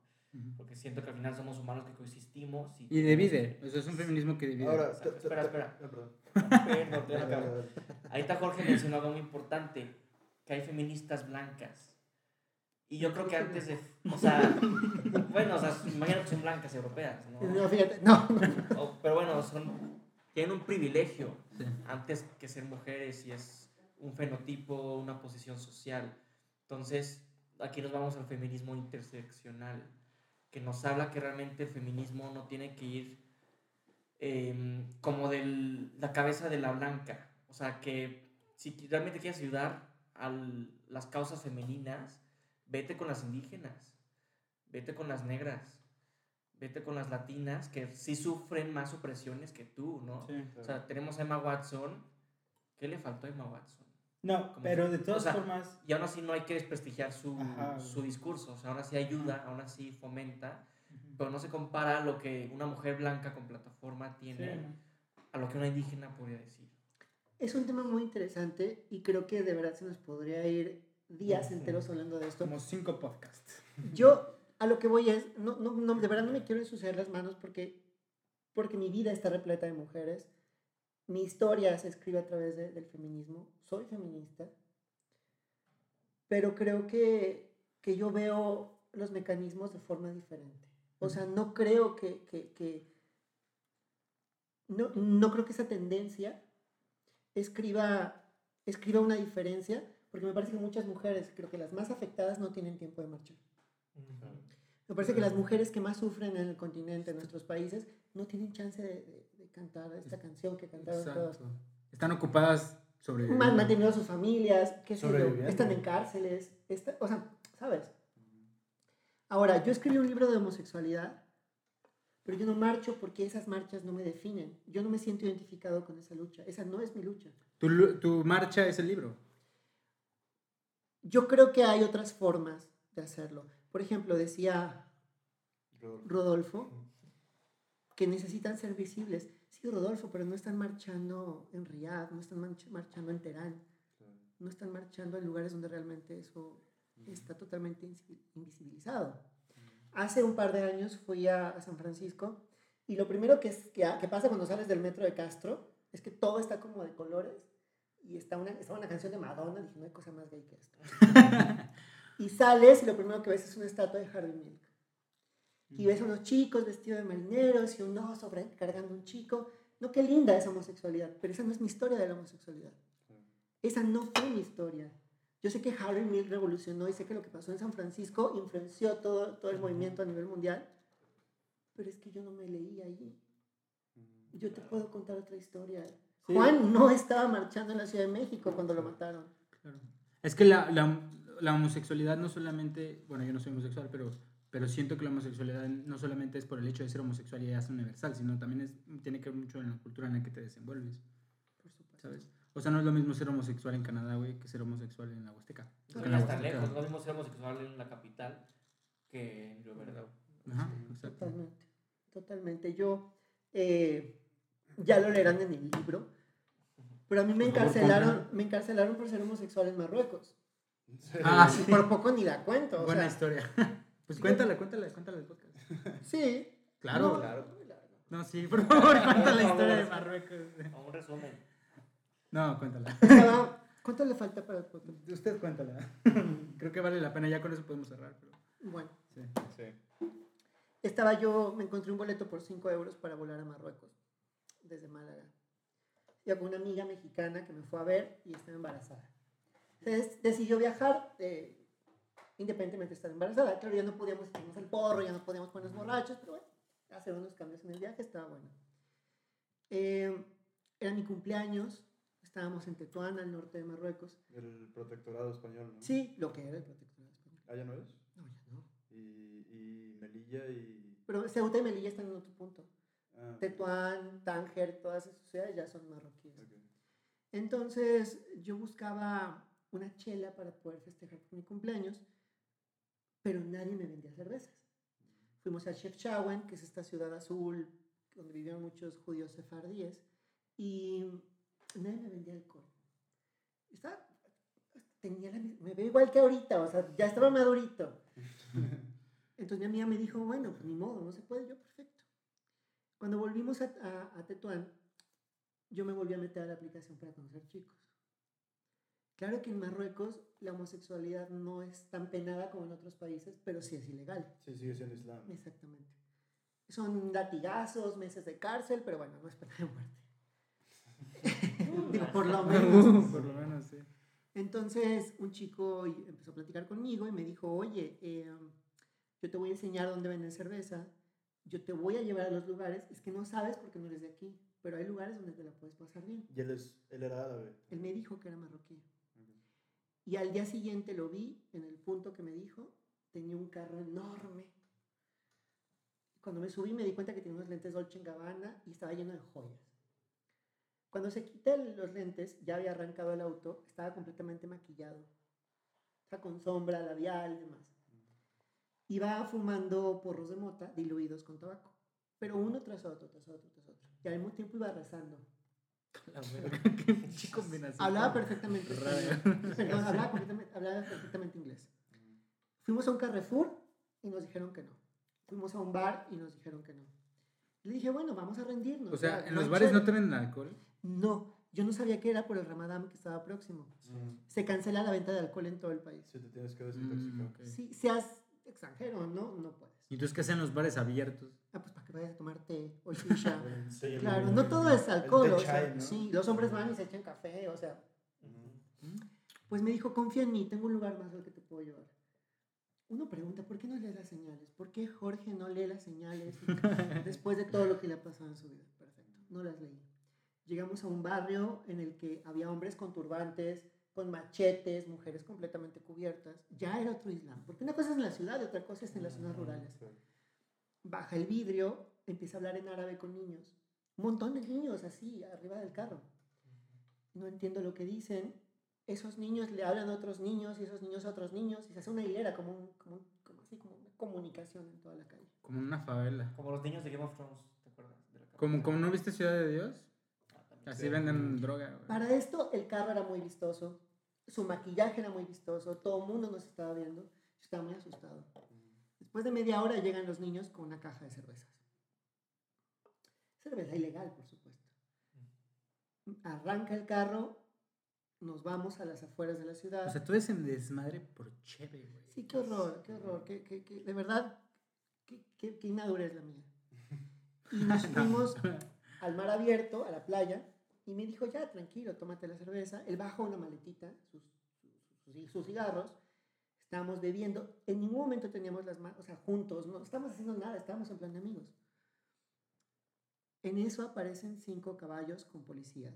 Porque siento que al final somos humanos que coexistimos. Y, Y divide, o sea, es un feminismo que divide. Ahora, Espera, espera, perdón. Dale. Ahorita Jorge mencionó algo muy importante, que hay feministas blancas. Y yo creo que antes de... O sea, bueno, o sea, imagino que son blancas europeas, ¿no? No, fíjate, no. O- pero bueno, son, tienen un privilegio Sí. antes que ser mujeres y es un fenotipo, una posición social. Entonces, aquí nos vamos al feminismo interseccional, que nos habla que realmente el feminismo no tiene que ir em, como de la cabeza de la blanca. O sea, que si realmente quieres ayudar a las causas femeninas, vete con las indígenas, vete con las negras, vete con las latinas, que sí sufren más opresiones que tú, ¿no? Sí. O sea, tenemos a Emma Watson. ¿Qué le faltó a Emma Watson? No, Como pero si- de todas o sea, formas, Y aún así no hay que desprestigiar su, Ajá. su discurso. O sea, aún así ayuda, aún así fomenta. Pero no se compara a lo que una mujer blanca con plataforma tiene Sí, a lo que una indígena podría decir. Es un tema muy interesante y creo que de verdad se nos podría ir días enteros hablando de esto. como cinco podcasts. Yo a lo que voy es, no, no, no, de verdad no me quiero ensuciar las manos porque, porque mi vida está repleta de mujeres. Mi historia se escribe a través de- del feminismo. Soy feminista. Pero creo que, que yo veo los mecanismos de forma diferente. O sea, no creo que, que, que- no, no creo que esa tendencia escriba, escriba una diferencia, porque me parece que muchas mujeres, creo que las más afectadas no tienen tiempo de marchar. Me parece que las mujeres que más sufren en el continente, en nuestros países, no tienen chance de, cantar esta canción que cantaron todas. Exacto. Están ocupadas sobre... Man- manteniendo a sus familias, qué sé yo, están en cárceles, está- o sea, ¿sabes? Ahora, yo escribí un libro de homosexualidad, pero yo no marcho porque esas marchas no me definen. Yo no me siento identificado con esa lucha. Esa no es mi lucha. Tu, tu marcha es el libro. yo creo que hay otras formas de hacerlo. Por ejemplo, decía. Rodolfo que necesitan ser visibles. Sí, Rodolfo, pero no están marchando en Riyadh, no están march- marchando en Teherán, Claro. no están marchando en lugares donde realmente eso está totalmente invisibilizado. Hace un par de años fui a, a San Francisco y lo primero que, es, que, que pasa cuando sales del metro de Castro es que todo está como de colores y está una, estaba una canción de Madonna, dije, no hay cosa más gay que esto. [laughs] y sales y lo primero que ves es una estatua de Harvey Milk. Y ves unos chicos vestidos de marineros y un oso cargando un chico. No, qué linda esa homosexualidad, pero esa no es mi historia de la homosexualidad. Esa no fue mi historia. Yo sé que Harvey Milk revolucionó y sé que lo que pasó en San Francisco influenció todo, todo el movimiento a nivel mundial, pero es que yo no me leí allí. Yo te puedo contar otra historia. Sí. Juan no estaba marchando en la Ciudad de México cuando lo mataron. Claro. Es que la, la, la homosexualidad no solamente, bueno, yo no soy homosexual, pero, pero siento que la homosexualidad no solamente es por el hecho de ser homosexual y es universal, sino también es, tiene que ver mucho en la cultura en la que te desenvuelves, Por supuesto. ¿sabes? O sea, no es lo mismo ser homosexual en Canadá, güey, que ser homosexual en la Huasteca. No En la Huasteca. lejos, no mismo ser homosexual en la capital que en Río Verde. Ajá, exacto. Totalmente, totalmente. Yo, eh, ya lo leerán en el libro, pero a mí me encarcelaron, me encarcelaron por ser homosexual en Marruecos. Ah, sí. por poco ni la cuento. o Buena sea, historia. Pues cuéntala, cuéntala, cuéntala del podcast. [laughs] Sí. Claro. No, Claro. No, sí, por favor, [laughs] cuenta la historia de Marruecos. A un resumen. No, cuéntala. [laughs] ¿Cuánto le falta para el podcast? Usted cuéntala. Creo que vale la pena, ya con eso podemos cerrar. Pero... Bueno, Sí. Sí. estaba yo, me encontré un boleto por 5 euros para volar a Marruecos, desde Málaga. Iba con una amiga mexicana que me fue a ver y estaba embarazada. Entonces decidió viajar, eh, independientemente de estar embarazada. Claro, ya no podíamos echarnos el porro, ya no podíamos ponernos borrachos, pero bueno, hacer unos cambios en el viaje estaba bueno. Eh, era mi cumpleaños, estábamos en Tetuán, al norte de Marruecos. El protectorado español, ¿no? Sí, lo que era el protectorado español. ¿Ah, ya no es? No, ya no. Y, y Melilla y... Pero Ceuta y Melilla están en otro punto. Ah, Tetuán, Tánger, todas esas ciudades ya son marroquíes. ok. Entonces yo buscaba una chela para poder festejar mi cumpleaños, pero nadie me vendía cervezas. Fuimos a Chefchaouen, que es esta ciudad azul donde vivían muchos judíos sefardíes, y nadie me vendía alcohol. Estaba, tenía la me veo igual que ahorita, o sea, ya estaba madurito. Entonces mi amiga me dijo, bueno, pues ni modo, no se puede, yo perfecto. Cuando volvimos a, a, a Tetuán, yo me volví a meter a la aplicación para conocer chicos. Claro que en Marruecos la homosexualidad no es tan penada como en otros países, pero sí es ilegal. Sí, sigue siendo Islam. Exactamente. Son latigazos, meses de cárcel, pero bueno, no es pena de muerte. [laughs] Digo, por lo [laughs] menos. Por lo menos, sí. Entonces, un chico empezó a platicar conmigo y me dijo, oye, eh, yo te voy a enseñar dónde venden cerveza, yo te voy a llevar a los lugares, es que no sabes porque no eres de aquí, pero hay lugares donde te la puedes pasar bien. Y él, es, él era árabe. Él me dijo que era marroquí. Y al día siguiente lo vi en el punto que me dijo, tenía un carro enorme. Cuando me subí me di cuenta que tenía unos lentes Dolce Gabbana y estaba lleno de joyas. Cuando se quita el- los lentes, ya había arrancado el auto, estaba completamente maquillado. O sea, con sombra, labial y demás. Iba fumando porros de mota diluidos con tabaco. Pero uno tras otro, tras otro, tras otro. Y al mismo tiempo iba rezando. [laughs] La verga, qué pinche combinación. Hablaba perfectamente Raro. español. Perdón, hablaba, completamente- hablaba perfectamente inglés. Fuimos a un Carrefour y nos dijeron que no. Fuimos a un bar y nos dijeron que no. Le dije, bueno, vamos a rendirnos. O sea, ya, en no los bares no chela". te venden alcohol. No, yo no sabía que era por el Ramadán que estaba próximo. Se cancela la venta de alcohol en todo el país. Sí, te tienes que Mm, desintoxicar. Si seas extranjero, no, no puedes. ¿Y entonces qué hacen los bares abiertos? Ah, pues para que vayas a tomar té o shisha. [laughs] Sí, claro, no todo es alcohol. o sea, chai, ¿no? Sí, los hombres van y se echan café, o sea. Pues me dijo, confía en mí, tengo un lugar más al que te puedo llevar. Uno pregunta, ¿por qué no lee las señales? ¿Por qué Jorge no lee las señales [laughs] después de todo lo que le ha pasado en su vida? Perfecto, no las leí. Llegamos a un barrio en el que había hombres con turbantes, con machetes, mujeres completamente cubiertas. Ya era otro Islam. Porque una cosa es en la ciudad y otra cosa es en las zonas rurales. Baja el vidrio, empieza a hablar en árabe con niños. Un montón de niños así, arriba del carro. No entiendo lo que dicen. esos niños le hablan a otros niños y esos niños a otros niños y se hace una hilera como, un- como, un- como así, como una comunicación en toda la calle. Como una favela. Como los niños de Game of Thrones, ¿te acuerdas? De la Como, como no viste Ciudad de Dios. Así venden droga, güey. Para esto, el carro era muy vistoso, su maquillaje era muy vistoso, todo el mundo nos estaba viendo. Yo estaba muy asustado. Después de media hora llegan los niños con una caja de cervezas. Cerveza ilegal, por supuesto. Arranca el carro, nos vamos a las afueras de la ciudad. O sea, tú eres en desmadre por chévere, güey. Sí, qué horror, qué horror, qué, qué- qué- de verdad, qué, qué, qué inmadurez la mía. Y nos [laughs] fuimos al mar abierto, a la playa, y me dijo, ya, tranquilo, tómate la cerveza. Él bajó una maletita, sus, sus, cigarros, estábamos bebiendo, en ningún momento teníamos las manos, o sea, juntos, no estábamos haciendo nada, estábamos en plan de amigos. En eso aparecen cinco caballos con policías,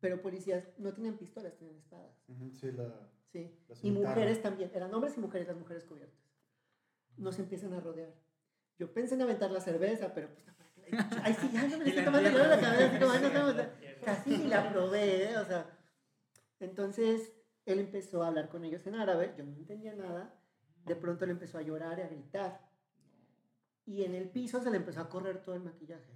pero policías no tenían pistolas, tenían espadas. Sí, la... Sí. Y mujeres también. Eran hombres y mujeres, las mujeres cubiertas. Nos empiezan a rodear. Yo pensé en aventar la cerveza, pero pues no, ¿para qué la Ay, sí, ya no me estoy tomando la cabeza, así como, "Ay, no, no, no". [laughs] Casi ni la probé, ¿eh? O sea. Entonces, él empezó a hablar con ellos en árabe, yo no entendía nada. De pronto él empezó a llorar y a gritar. Y en el piso se le empezó a correr todo el maquillaje.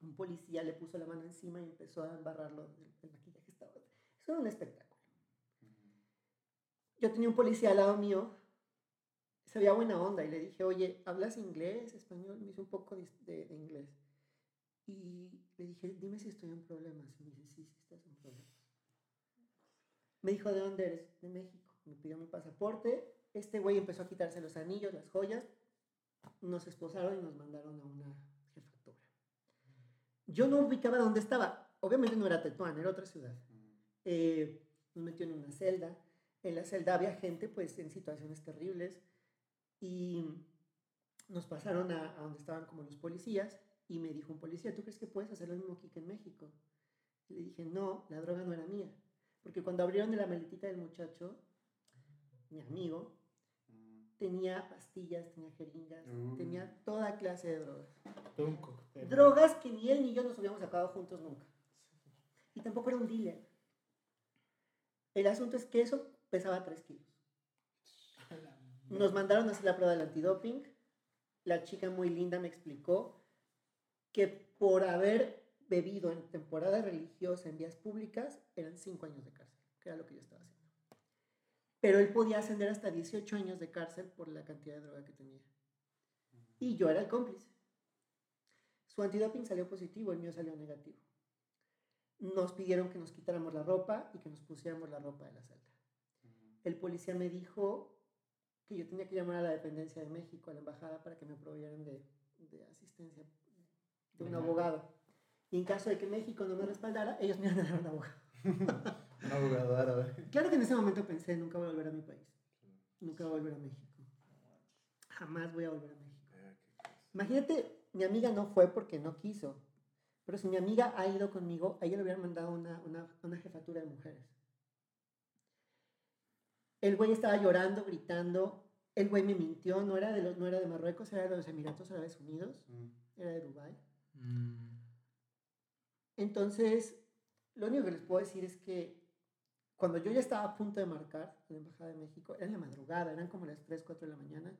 Un policía le puso la mano encima y empezó a embarrarlo. El maquillaje estaba. Eso era un espectáculo. Yo tenía un policía al lado mío, se veía buena onda y le dije, oye, ¿hablas inglés, español? Me hizo un poco de, de- de inglés. Y le dije, dime si estoy en problemas. Y me dice, sí, sí estás en problemas. Me dijo, ¿de dónde eres? De México. Me pidió mi pasaporte. Este güey empezó a quitarse los anillos, las joyas. Nos esposaron y nos mandaron a una jefatura. Yo no ubicaba dónde estaba. Obviamente no era Tetuán, era otra ciudad. Eh, nos metió en una celda. En la celda había gente pues en situaciones terribles y nos pasaron a, a donde estaban como los policías y me dijo un policía, ¿tú crees que puedes hacer lo mismo aquí que en México? Y le dije, no, la droga no era mía. Porque cuando abrieron de la maletita del muchacho, mi amigo, tenía pastillas, tenía jeringas, Mm. tenía toda clase de drogas. Todo un cóctel. Drogas que ni él ni yo nos hubiéramos sacado juntos nunca. Y tampoco era un dealer. El asunto es que eso pesaba 3 kilos. Nos mandaron a hacer la prueba del antidoping. La chica muy linda me explicó que por haber bebido en temporada religiosa en vías públicas eran 5 años de cárcel, que era lo que yo estaba haciendo. Pero él podía ascender hasta 18 años de cárcel por la cantidad de droga que tenía. Y yo era el cómplice. Su antidoping salió positivo, el mío salió negativo. Nos pidieron que nos quitáramos la ropa y que nos pusiéramos la ropa de la celda. El policía me dijo que yo tenía que llamar a la dependencia de México, a la embajada, para que me provieran de, de asistencia de un Ajá. abogado. Y en caso de que México no me respaldara, ellos me iban a dar un abogado. [laughs] Un abogado árabe. Claro que en ese momento pensé, nunca voy a volver a mi país. Nunca voy a volver a México. Jamás voy a volver a México. Imagínate, mi amiga no fue porque no quiso. Pero si mi amiga ha ido conmigo, a ella le hubieran mandado una, una, una jefatura de mujeres. El güey estaba llorando, gritando. El güey me mintió, no era de, los, no era de Marruecos, era de los Emiratos Árabes Unidos, Mm. era de Dubái. Mm. Entonces, lo único que les puedo decir es que cuando yo ya estaba a punto de marcar en la Embajada de México, era en la madrugada, eran como las 3, 4 de la mañana,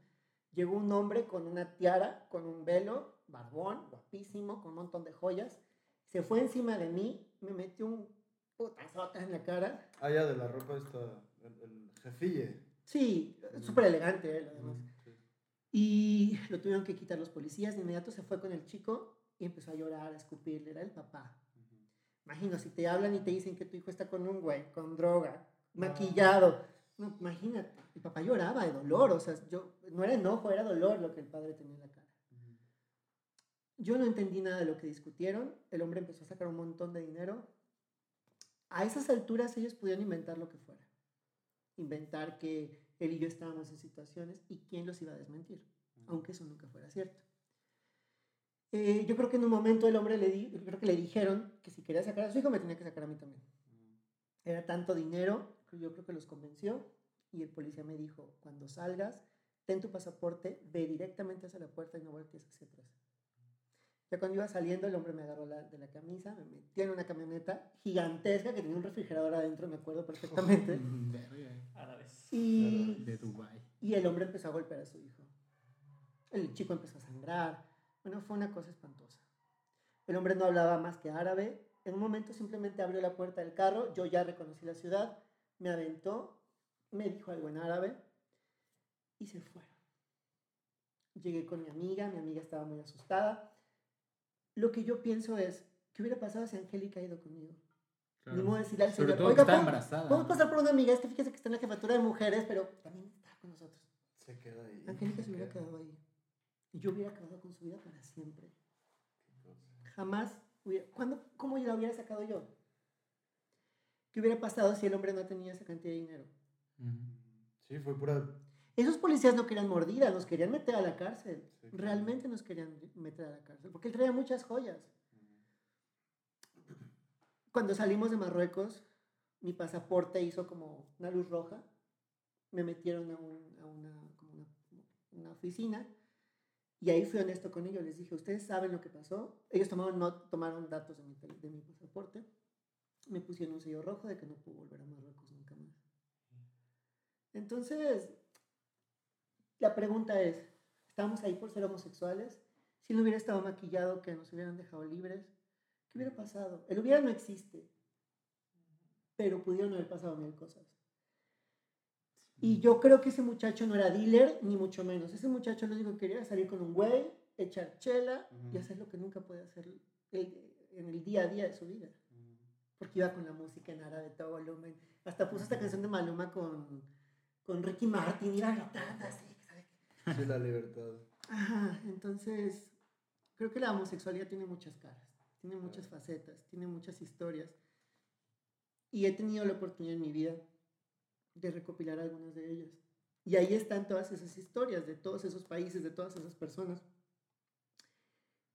llegó un hombre con una tiara, con un velo, barbón, guapísimo, con un montón de joyas, se fue encima de mí, me metió un putazote en la cara. Ah, ya, de la ropa está el, el jefille. Sí, súper elegante él, además. Sí. Y lo tuvieron que quitar los policías, de inmediato se fue con el chico y empezó a llorar, a escupirle, era el papá. Imagino, si te hablan y te dicen que tu hijo está con un güey, con droga, maquillado. No, imagínate, el papá lloraba de dolor, o sea, yo, no era enojo, era dolor lo que el padre tenía en la cara. Yo no entendí nada de lo que discutieron, el hombre empezó a sacar un montón de dinero. A esas alturas ellos pudieron inventar lo que fuera. Inventar que él y yo estábamos en situaciones y quién los iba a desmentir, aunque eso nunca fuera cierto. Eh, yo creo que en un momento el hombre le, di- creo que le dijeron que si quería sacar a su hijo me tenía que sacar a mí también. Era tanto dinero, que yo creo que los convenció y el policía me dijo, cuando salgas, ten tu pasaporte, ve directamente hacia la puerta y no voltees hacia atrás. Ya cuando iba saliendo, el hombre me agarró la- de la camisa, me metió en una camioneta gigantesca que tenía un refrigerador adentro, me acuerdo perfectamente. Mm, [laughs] verga, Árabes. Y, De Dubai. y el hombre empezó a golpear a su hijo. El chico empezó a sangrar. Bueno, fue una cosa espantosa. El hombre no hablaba más que árabe. En un momento simplemente abrió la puerta del carro. Yo ya reconocí la ciudad. Me aventó. Me dijo algo en árabe. Y se fueron. Llegué con mi amiga. Mi amiga estaba muy asustada. Lo que yo pienso es, ¿qué hubiera pasado si Angélica ha ido conmigo? Ni modo de decirle al Sobre señor, todo que "Oiga, está ¿puedo- embarazada. Podemos pasar por una amiga, es que fíjese que está en la jefatura de mujeres, pero también está con nosotros. Se queda ahí. Angélica se hubiera queda. quedado ahí. Y yo hubiera acabado con su vida para siempre. Jamás hubiera... ¿cuándo, ¿Cómo la hubiera sacado yo? ¿Qué hubiera pasado si el hombre no tenía esa cantidad de dinero? Sí, fue pura. Esos policías no querían mordida, nos querían meter a la cárcel. Sí, claro. Realmente nos querían meter a la cárcel, porque él traía muchas joyas. Cuando salimos de Marruecos, mi pasaporte hizo como una luz roja. Me metieron a, un- a una, como una, una oficina y ahí fui honesto con ellos. Les dije, ¿ustedes saben lo que pasó? Ellos tomaron, no, tomaron datos de mi, tel- de mi pasaporte. Me pusieron un sello rojo de que no puedo volver a Marruecos nunca más. Entonces, la pregunta es, ¿estamos ahí por ser homosexuales? Si no hubiera estado maquillado, que nos hubieran dejado libres, ¿qué hubiera pasado? El hubiera no existe, pero pudieron haber pasado mil cosas. Y yo creo que ese muchacho no era dealer, ni mucho menos. Ese muchacho lo único que quería era salir con un güey, echar chela y hacer lo que nunca puede hacer en el día a día de su vida. Porque iba con la música en árabe, todo volumen. Hasta puso esta canción de Maluma con, con Ricky Martin, iba gritando así. Sí, la libertad. Ajá, entonces creo que la homosexualidad tiene muchas caras, tiene muchas facetas, tiene muchas historias. Y he tenido la oportunidad en mi vida de recopilar algunas de ellas. Y ahí están todas esas historias de todos esos países, de todas esas personas.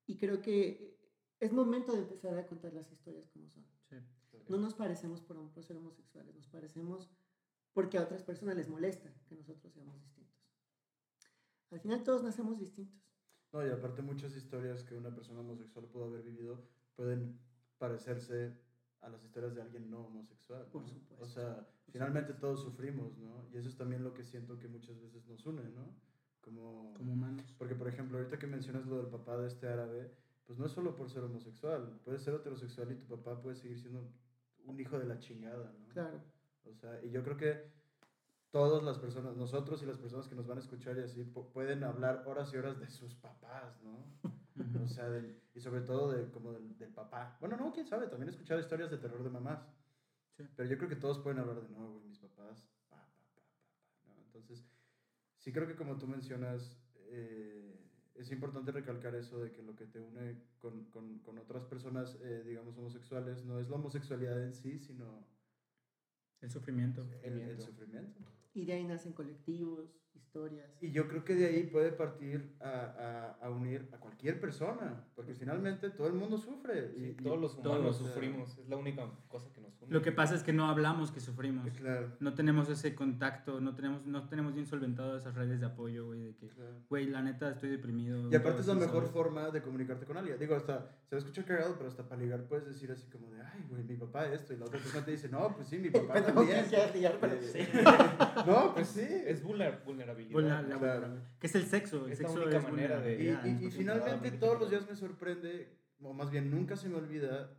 Y creo que es momento de empezar a contar las historias como son. Sí. No nos parecemos por, por ser homosexuales, nos parecemos porque a otras personas les molesta que nosotros seamos distintos. Al final todos nacemos distintos. No, y aparte muchas historias que una persona homosexual pudo haber vivido pueden parecerse a las historias de alguien no homosexual. Por supuesto, O sea, finalmente todos sufrimos, ¿no? Y eso es también lo que siento que muchas veces nos une, ¿no? Como, Como humanos. Porque, por ejemplo, ahorita que mencionas lo del papá de este árabe, pues no es solo por ser homosexual, puedes ser heterosexual y tu papá puede seguir siendo un hijo de la chingada, ¿no? Claro. O sea, y yo creo que todas las personas, nosotros y las personas que nos van a escuchar y así, pu- pueden hablar horas y horas de sus papás, ¿no? O sea, del- y sobre todo de, como del, del papá. Bueno, no, quién sabe, también he escuchado historias de terror de mamás. Sí. Pero yo creo que todos pueden hablar de, no, güey, mis papás, pa, pa, pa, pa, pa", ¿no? Entonces, sí creo que como tú mencionas, eh, es importante recalcar eso de que lo que te une con, con, con otras personas, eh, digamos, homosexuales, no es la homosexualidad en sí, sino El sufrimiento. el, el Sufrimiento. Y de ahí nacen colectivos, historias. Y yo creo que de ahí puede partir a, a, a unir a cualquier persona, porque finalmente todo el mundo sufre. Sí, y, todos los todos humanos los- sufrimos, es la única cosa que nos une. Lo que pasa es que no hablamos que sufrimos. Claro, No tenemos ese contacto, no tenemos, no tenemos bien solventado esas redes de apoyo, güey, de que, claro. güey, la neta estoy deprimido. Y aparte es la mejor ¿sabes? forma de comunicarte con alguien. Digo, hasta se va a escuchar cagado, pero hasta para ligar puedes decir así como de, ay, güey, mi papá esto. Y la otra persona te dice, no, pues sí, mi [laughs] papá también. pero Eh, [laughs] no, pues sí. Es vulner- vulnerabilidad. Vulner- ¿no? Claro. Que es el sexo. El Es la sexo única es manera de- Y, vulnerabilidad, y- y ¿no? finalmente todos los días me sorprende, o más bien nunca se me olvida,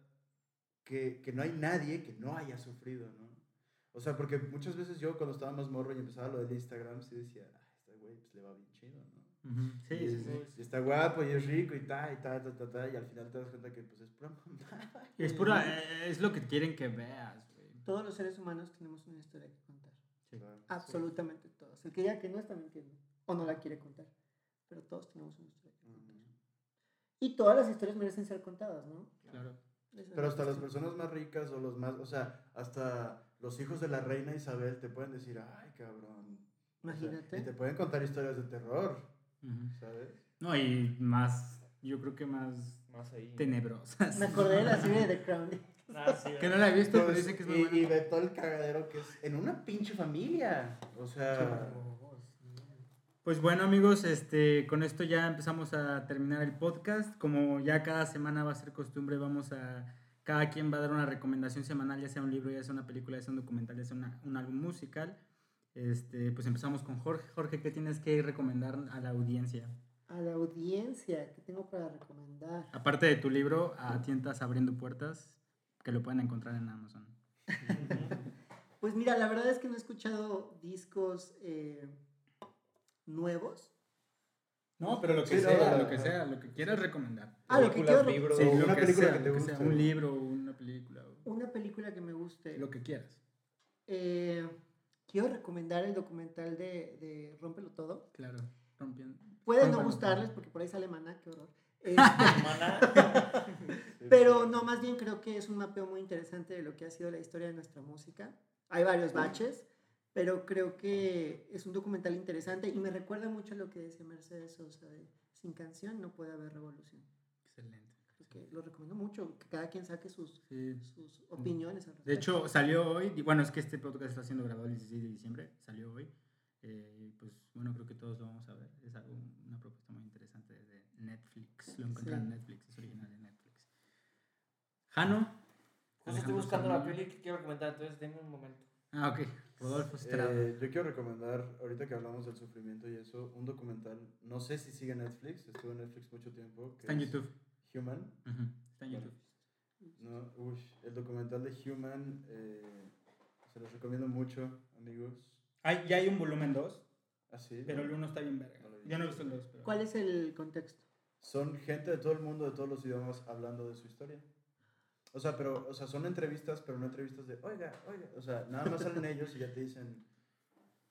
que, que no hay nadie que no haya sufrido, ¿no? O sea, porque muchas veces yo cuando estaba más morro y empezaba lo del Instagram, sí decía, ay, este güey pues, le va bien chido, ¿no? Ujú, Sí, y, sí, sí. y está guapo y es rico y ta, y ta, ta, ta, ta, y al final te das cuenta que pues es pura mamada. Y es pura, eh, es lo que quieren que veas, güey. todos los seres humanos tenemos una historia. Sí. Claro, sí. Absolutamente todos. El que diga que no está mintiendo o no la quiere contar. Pero todos tenemos una historia que contar. Y todas las historias merecen ser contadas, ¿no? Claro. Esa Pero hasta las personas más ricas o los más, o sea, hasta los hijos de la reina Isabel te pueden decir, ay, cabrón. O sea, Imagínate. y te pueden contar historias de terror. ¿sabes? No, y más, yo creo que más Más ahí. tenebrosas. Me acordé de la serie de The Crown. Ah, sí, Que no la he visto, pero dicen que es muy y, buena. y ve todo el cagadero que es en una pinche familia. O sea, Pues bueno amigos, este, con esto ya empezamos a terminar el podcast. Como ya cada semana va a ser costumbre, vamos a, cada quien va a dar una recomendación semanal, ya sea un libro, ya sea una película, ya sea un documental, ya sea una- un álbum musical. Este, pues empezamos con Jorge. Jorge, ¿qué tienes que recomendar a la audiencia? A la audiencia, ¿qué tengo para recomendar? Aparte de tu libro, a Tientas Abriendo Puertas, que lo pueden encontrar en Amazon. [laughs] Pues mira, la verdad es que no he escuchado discos eh, nuevos. No, pero lo que Sí, sea, no, lo que sea, lo que quieras recomendar. Ah, lo que Películas, quiero- libros. Sí, lo una que película sea, que te guste. un libro, una película, o Una película que me guste. lo que quieras. Eh, quiero recomendar el documental de, de Rómpelo Todo. Claro, rompiendo. Puede no gustarles Todo. porque por ahí sale Maná, qué horror. [laughs] Pero no, más bien creo que es un mapeo muy interesante de lo que ha sido la historia de nuestra música. Hay varios baches, pero creo que es un documental interesante y me recuerda mucho a lo que decía Mercedes Sosa de sin canción no puede haber revolución. Excelente. Que lo recomiendo mucho, que cada quien saque sus, Sí. sus opiniones al De hecho, salió hoy, y bueno, es que este podcast está siendo grabado el 16 de diciembre, salió hoy. eh, pues bueno, creo que todos lo vamos a ver. Es algo, una propuesta muy interesante desde Netflix. Lo encuentran Sí. en Netflix, es original de Netflix. Jano. justo estoy buscando la peli que quiero recomendar, entonces denme un momento. Ah, ok. Rodolfo Estrada. Eh, yo quiero recomendar, ahorita que hablamos del sufrimiento y eso, un documental, no sé si sigue Netflix, estuvo en Netflix mucho tiempo. que está en es YouTube. Human. Está en Bueno, YouTube. No, uy, el documental de Human, eh, se los recomiendo mucho, amigos. Hay, ya hay un volumen 2, Así. pero el 1 está bien verga. No Yo no he visto el 2, pero... ¿Cuál es el contexto? Son gente de todo el mundo, de todos los idiomas, hablando de su historia. O sea, pero, o sea, son entrevistas, pero no entrevistas de, oiga, oiga. O sea, nada más salen ellos y ya te dicen,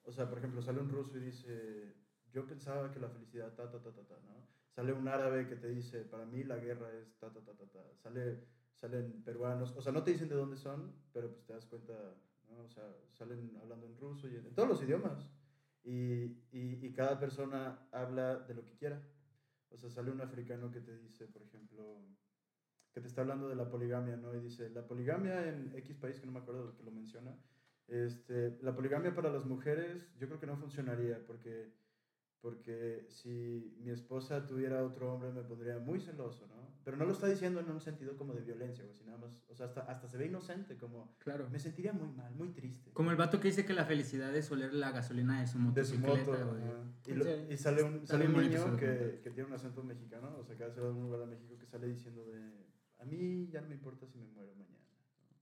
o sea, por ejemplo, sale un ruso y dice, yo pensaba que la felicidad, ta, ta, ta, ta, ta, ¿no? Sale un árabe que te dice, para mí la guerra es ta, ta, ta, ta, ta. Sale, salen peruanos, o sea, no te dicen de dónde son, pero pues te das cuenta, ¿no? O sea, salen hablando en ruso y en, en todos los idiomas. Y, y, y cada persona habla de lo que quiera. O sea, sale un africano que te dice, por ejemplo, que te está hablando de la poligamia, ¿no? Y dice, la poligamia en X país, que no me acuerdo que lo menciona, este, la poligamia para las mujeres yo creo que no funcionaría porque, porque si mi esposa tuviera otro hombre me pondría muy celoso, ¿no? Pero no lo está diciendo en un sentido como de violencia, o nada más, o sea, hasta, hasta se ve inocente, como, Claro. me sentiría muy mal, muy triste. Como el vato que dice que la felicidad es oler la gasolina de su De su moto. güey. Y, ¿En lo- y sale un, sale un niño que, que tiene un acento mexicano, o sea, que hace un lugar de México que sale diciendo de, a mí ya no me importa si me muero mañana. ¿no?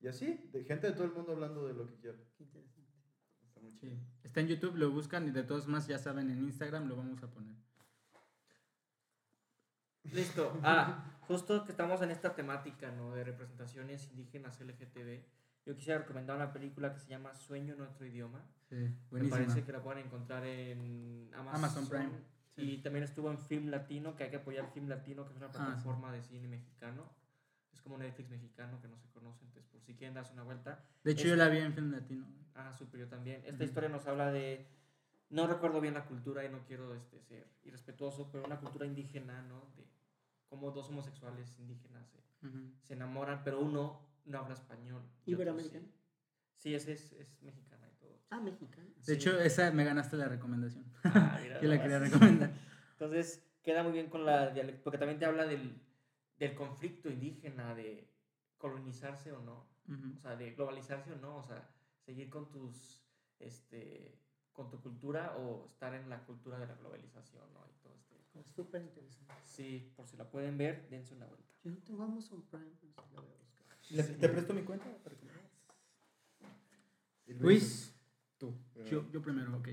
Y así, de gente de todo el mundo hablando de lo que quiera. Qué interesante. Está muy chido. Sí. Está en YouTube, lo buscan y de todos más ya saben, en Instagram lo vamos a poner. Listo. Ah, justo que estamos en esta temática, ¿no? De representaciones indígenas LGTB. Yo quisiera recomendar una película que se llama Sueño en otro idioma. Sí, Me buenísima. parece que la pueden encontrar en Amazon, Amazon Prime, Y también estuvo en Film Latino, que hay que apoyar Film Latino, que es una Ah, sí. plataforma de cine mexicano. Es como Netflix mexicano que no se conoce, entonces por si quieren darse una vuelta. De hecho, Es- yo la vi en film latino. Ah, súper, yo también. Esta Ujú. historia nos habla de, no recuerdo bien la cultura y no quiero este, ser irrespetuoso, pero una cultura indígena, ¿no? De cómo dos homosexuales indígenas se, enamoran, pero uno no habla español. ¿Iberoamericano? Sí, sí ese es, es mexicana y todo. Ah, mexicano. De Sí. hecho, esa me ganaste la recomendación. Ah, mira [laughs] Yo la quería recomendar. Entonces, queda muy bien con la dialecto, porque también te habla del, del conflicto indígena, de colonizarse o no, o sea, de globalizarse o no, o sea, seguir con tus, este, con tu cultura o estar en la cultura de la globalización, ¿no? Y Súper interesante. Sí, por si la pueden ver, dense una vuelta. Yo no tengo Amazon Prime, pero sí la voy a buscar. ¿Le- ¿Te presto mi cuenta? para que me veas? Y Luis, tú. Eh, Yo, yo primero, ok.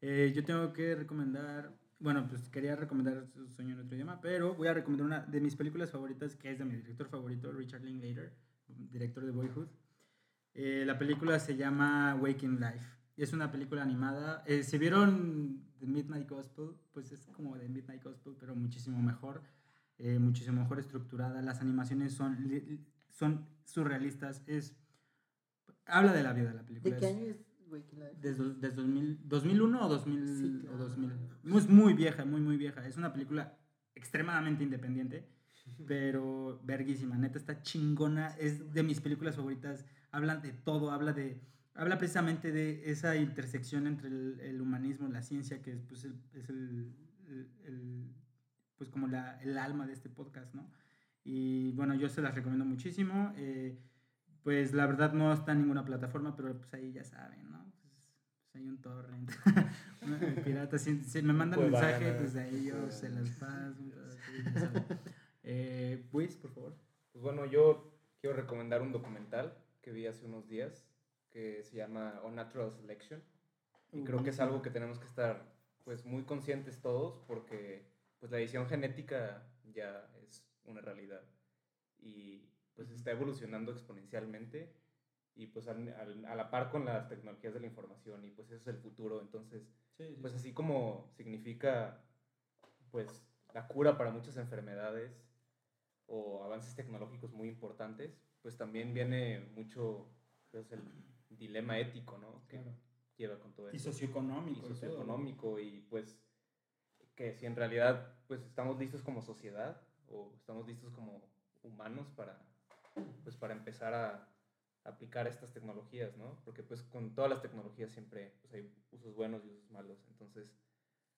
Eh, yo tengo que recomendar, bueno, pues quería recomendar Su- Sueño en otro idioma, pero voy a recomendar una de mis películas favoritas, que es de mi director favorito, Richard Linklater, director de Boyhood. Eh, la película se llama Waking Life. Es una película animada. Eh, si vieron The Midnight Gospel, pues es como The Midnight Gospel, pero muchísimo mejor, eh, muchísimo mejor estructurada. Las animaciones son, son surrealistas. Es, habla de la vida la película. ¿De qué año es desde, desde 2000, 2001 o 2000, Sí, o claro. 2000. Es muy vieja, muy, muy vieja. Es una película extremadamente independiente, [laughs] pero verguísima. Neta, está chingona. Es de mis películas favoritas. Hablan de todo, habla de... habla precisamente de esa intersección entre el, el humanismo, la ciencia, que es, pues, el, es el, el- el- pues como la, el alma de este podcast, ¿no? Y bueno, yo se las recomiendo muchísimo. eh, pues la verdad no está en ninguna plataforma, pero pues ahí ya saben, ¿no? Pues, pues hay un torrent. [laughs] Pirata, si, si me mandan Pues mensaje, vayan pues ahí yo se las paso. [laughs] Eh, pues, por favor. Pues bueno, yo quiero recomendar un documental que vi hace unos días que se llama On Natural Selection. Y creo que es algo que tenemos que estar pues muy conscientes todos porque pues la edición genética ya es una realidad y pues está evolucionando exponencialmente y pues al- al- a la par con las tecnologías de la información y pues eso es el futuro. Entonces, pues así como significa pues la cura para muchas enfermedades o avances tecnológicos muy importantes, pues también viene mucho pues, el dilema ético, ¿no? Que Claro. lleva con todo Y esto. socioeconómico. Y y todo, ¿no? socioeconómico y pues que si en realidad pues estamos listos como sociedad o estamos listos como humanos para pues para empezar a aplicar estas tecnologías, ¿no? Porque pues con todas las tecnologías siempre pues, hay usos buenos y usos malos, entonces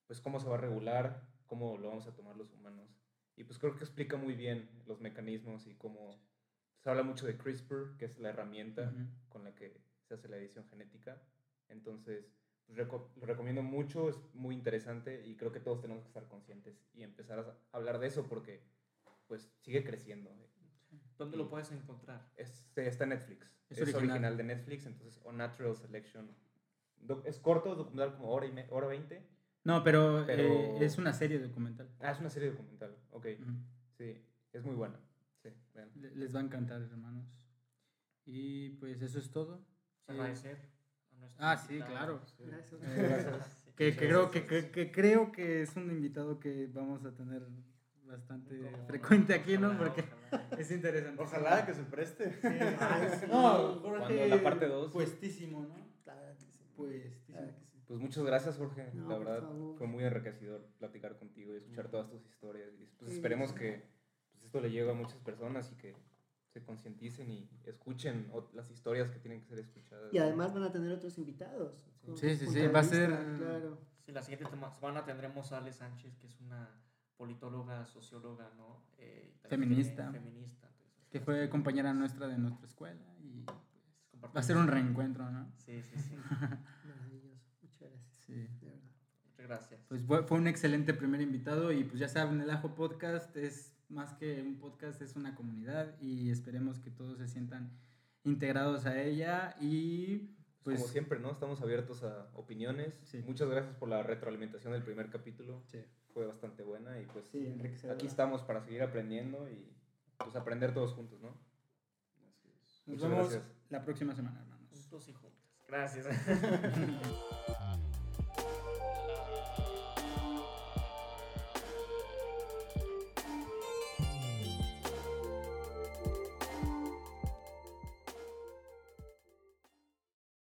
pues cómo se va a regular, cómo lo vamos a tomar los humanos. Y pues creo que explica muy bien los mecanismos y cómo se habla mucho de CRISPR, que es la herramienta con la que se hace la edición genética. Entonces, pues, reco- lo recomiendo mucho, es muy interesante y creo que todos tenemos que estar conscientes y empezar a hablar de eso porque pues sigue creciendo. ¿Dónde lo puedes encontrar? Es, está en Netflix. Es Es, original. original. de Netflix, entonces On Natural Selection. Do- es corto, documental como hora y me- hora 20. No, pero, Pero- eh, es una serie documental. Ah, es una serie documental. Ok, Ujú. sí, es muy buena. Sí, Les va a encantar, hermanos. Y pues eso es todo. Sí. Agradecer a nuestros Ah, sí, claro. Gracias. Eh, gracias. [laughs] que, que creo que, que- que creo que es un invitado que vamos a tener bastante Como- frecuente aquí, ¿no? Porque ojalá. es interesante. Ojalá que se preste. Sí. No, Cuando Jorge. la parte dos. Puestísimo, ¿no? Claro que sí. Puestísimo. Claro que sí. Pues muchas gracias, Jorge. No, la verdad, fue muy enriquecedor platicar contigo y escuchar todas tus historias. Y pues esperemos que pues, esto le llegue a muchas personas y que se concienticen y escuchen las historias que tienen que ser escuchadas. Y además van a tener otros invitados. Sí, sí, sí, va a ser- Claro. Sí, la siguiente semana tendremos a Ale Sánchez, que es una politóloga, socióloga, ¿no? Eh, Feminista. femi- feminista. entonces, Que fue compañera nuestra de nuestra escuela y pues, compartimos- va a ser un reencuentro, ¿no? Sí, sí, sí. [laughs] Maravilloso. Muchas gracias. Sí. De verdad. Muchas gracias. Pues fue fue un excelente primer invitado y pues ya saben, el Ajo Podcast es más que un podcast, es una comunidad y esperemos que todos se sientan integrados a ella y Pues, pues como siempre, ¿no? Estamos abiertos a opiniones. Sí. Muchas gracias por la retroalimentación del primer capítulo. Sí. Fue bastante buena y pues Sí, aquí estamos para seguir aprendiendo y pues aprender todos juntos, ¿no? Nos Muchas vemos gracias. la próxima semana, hermanos. Juntos y juntas. Gracias. [laughs]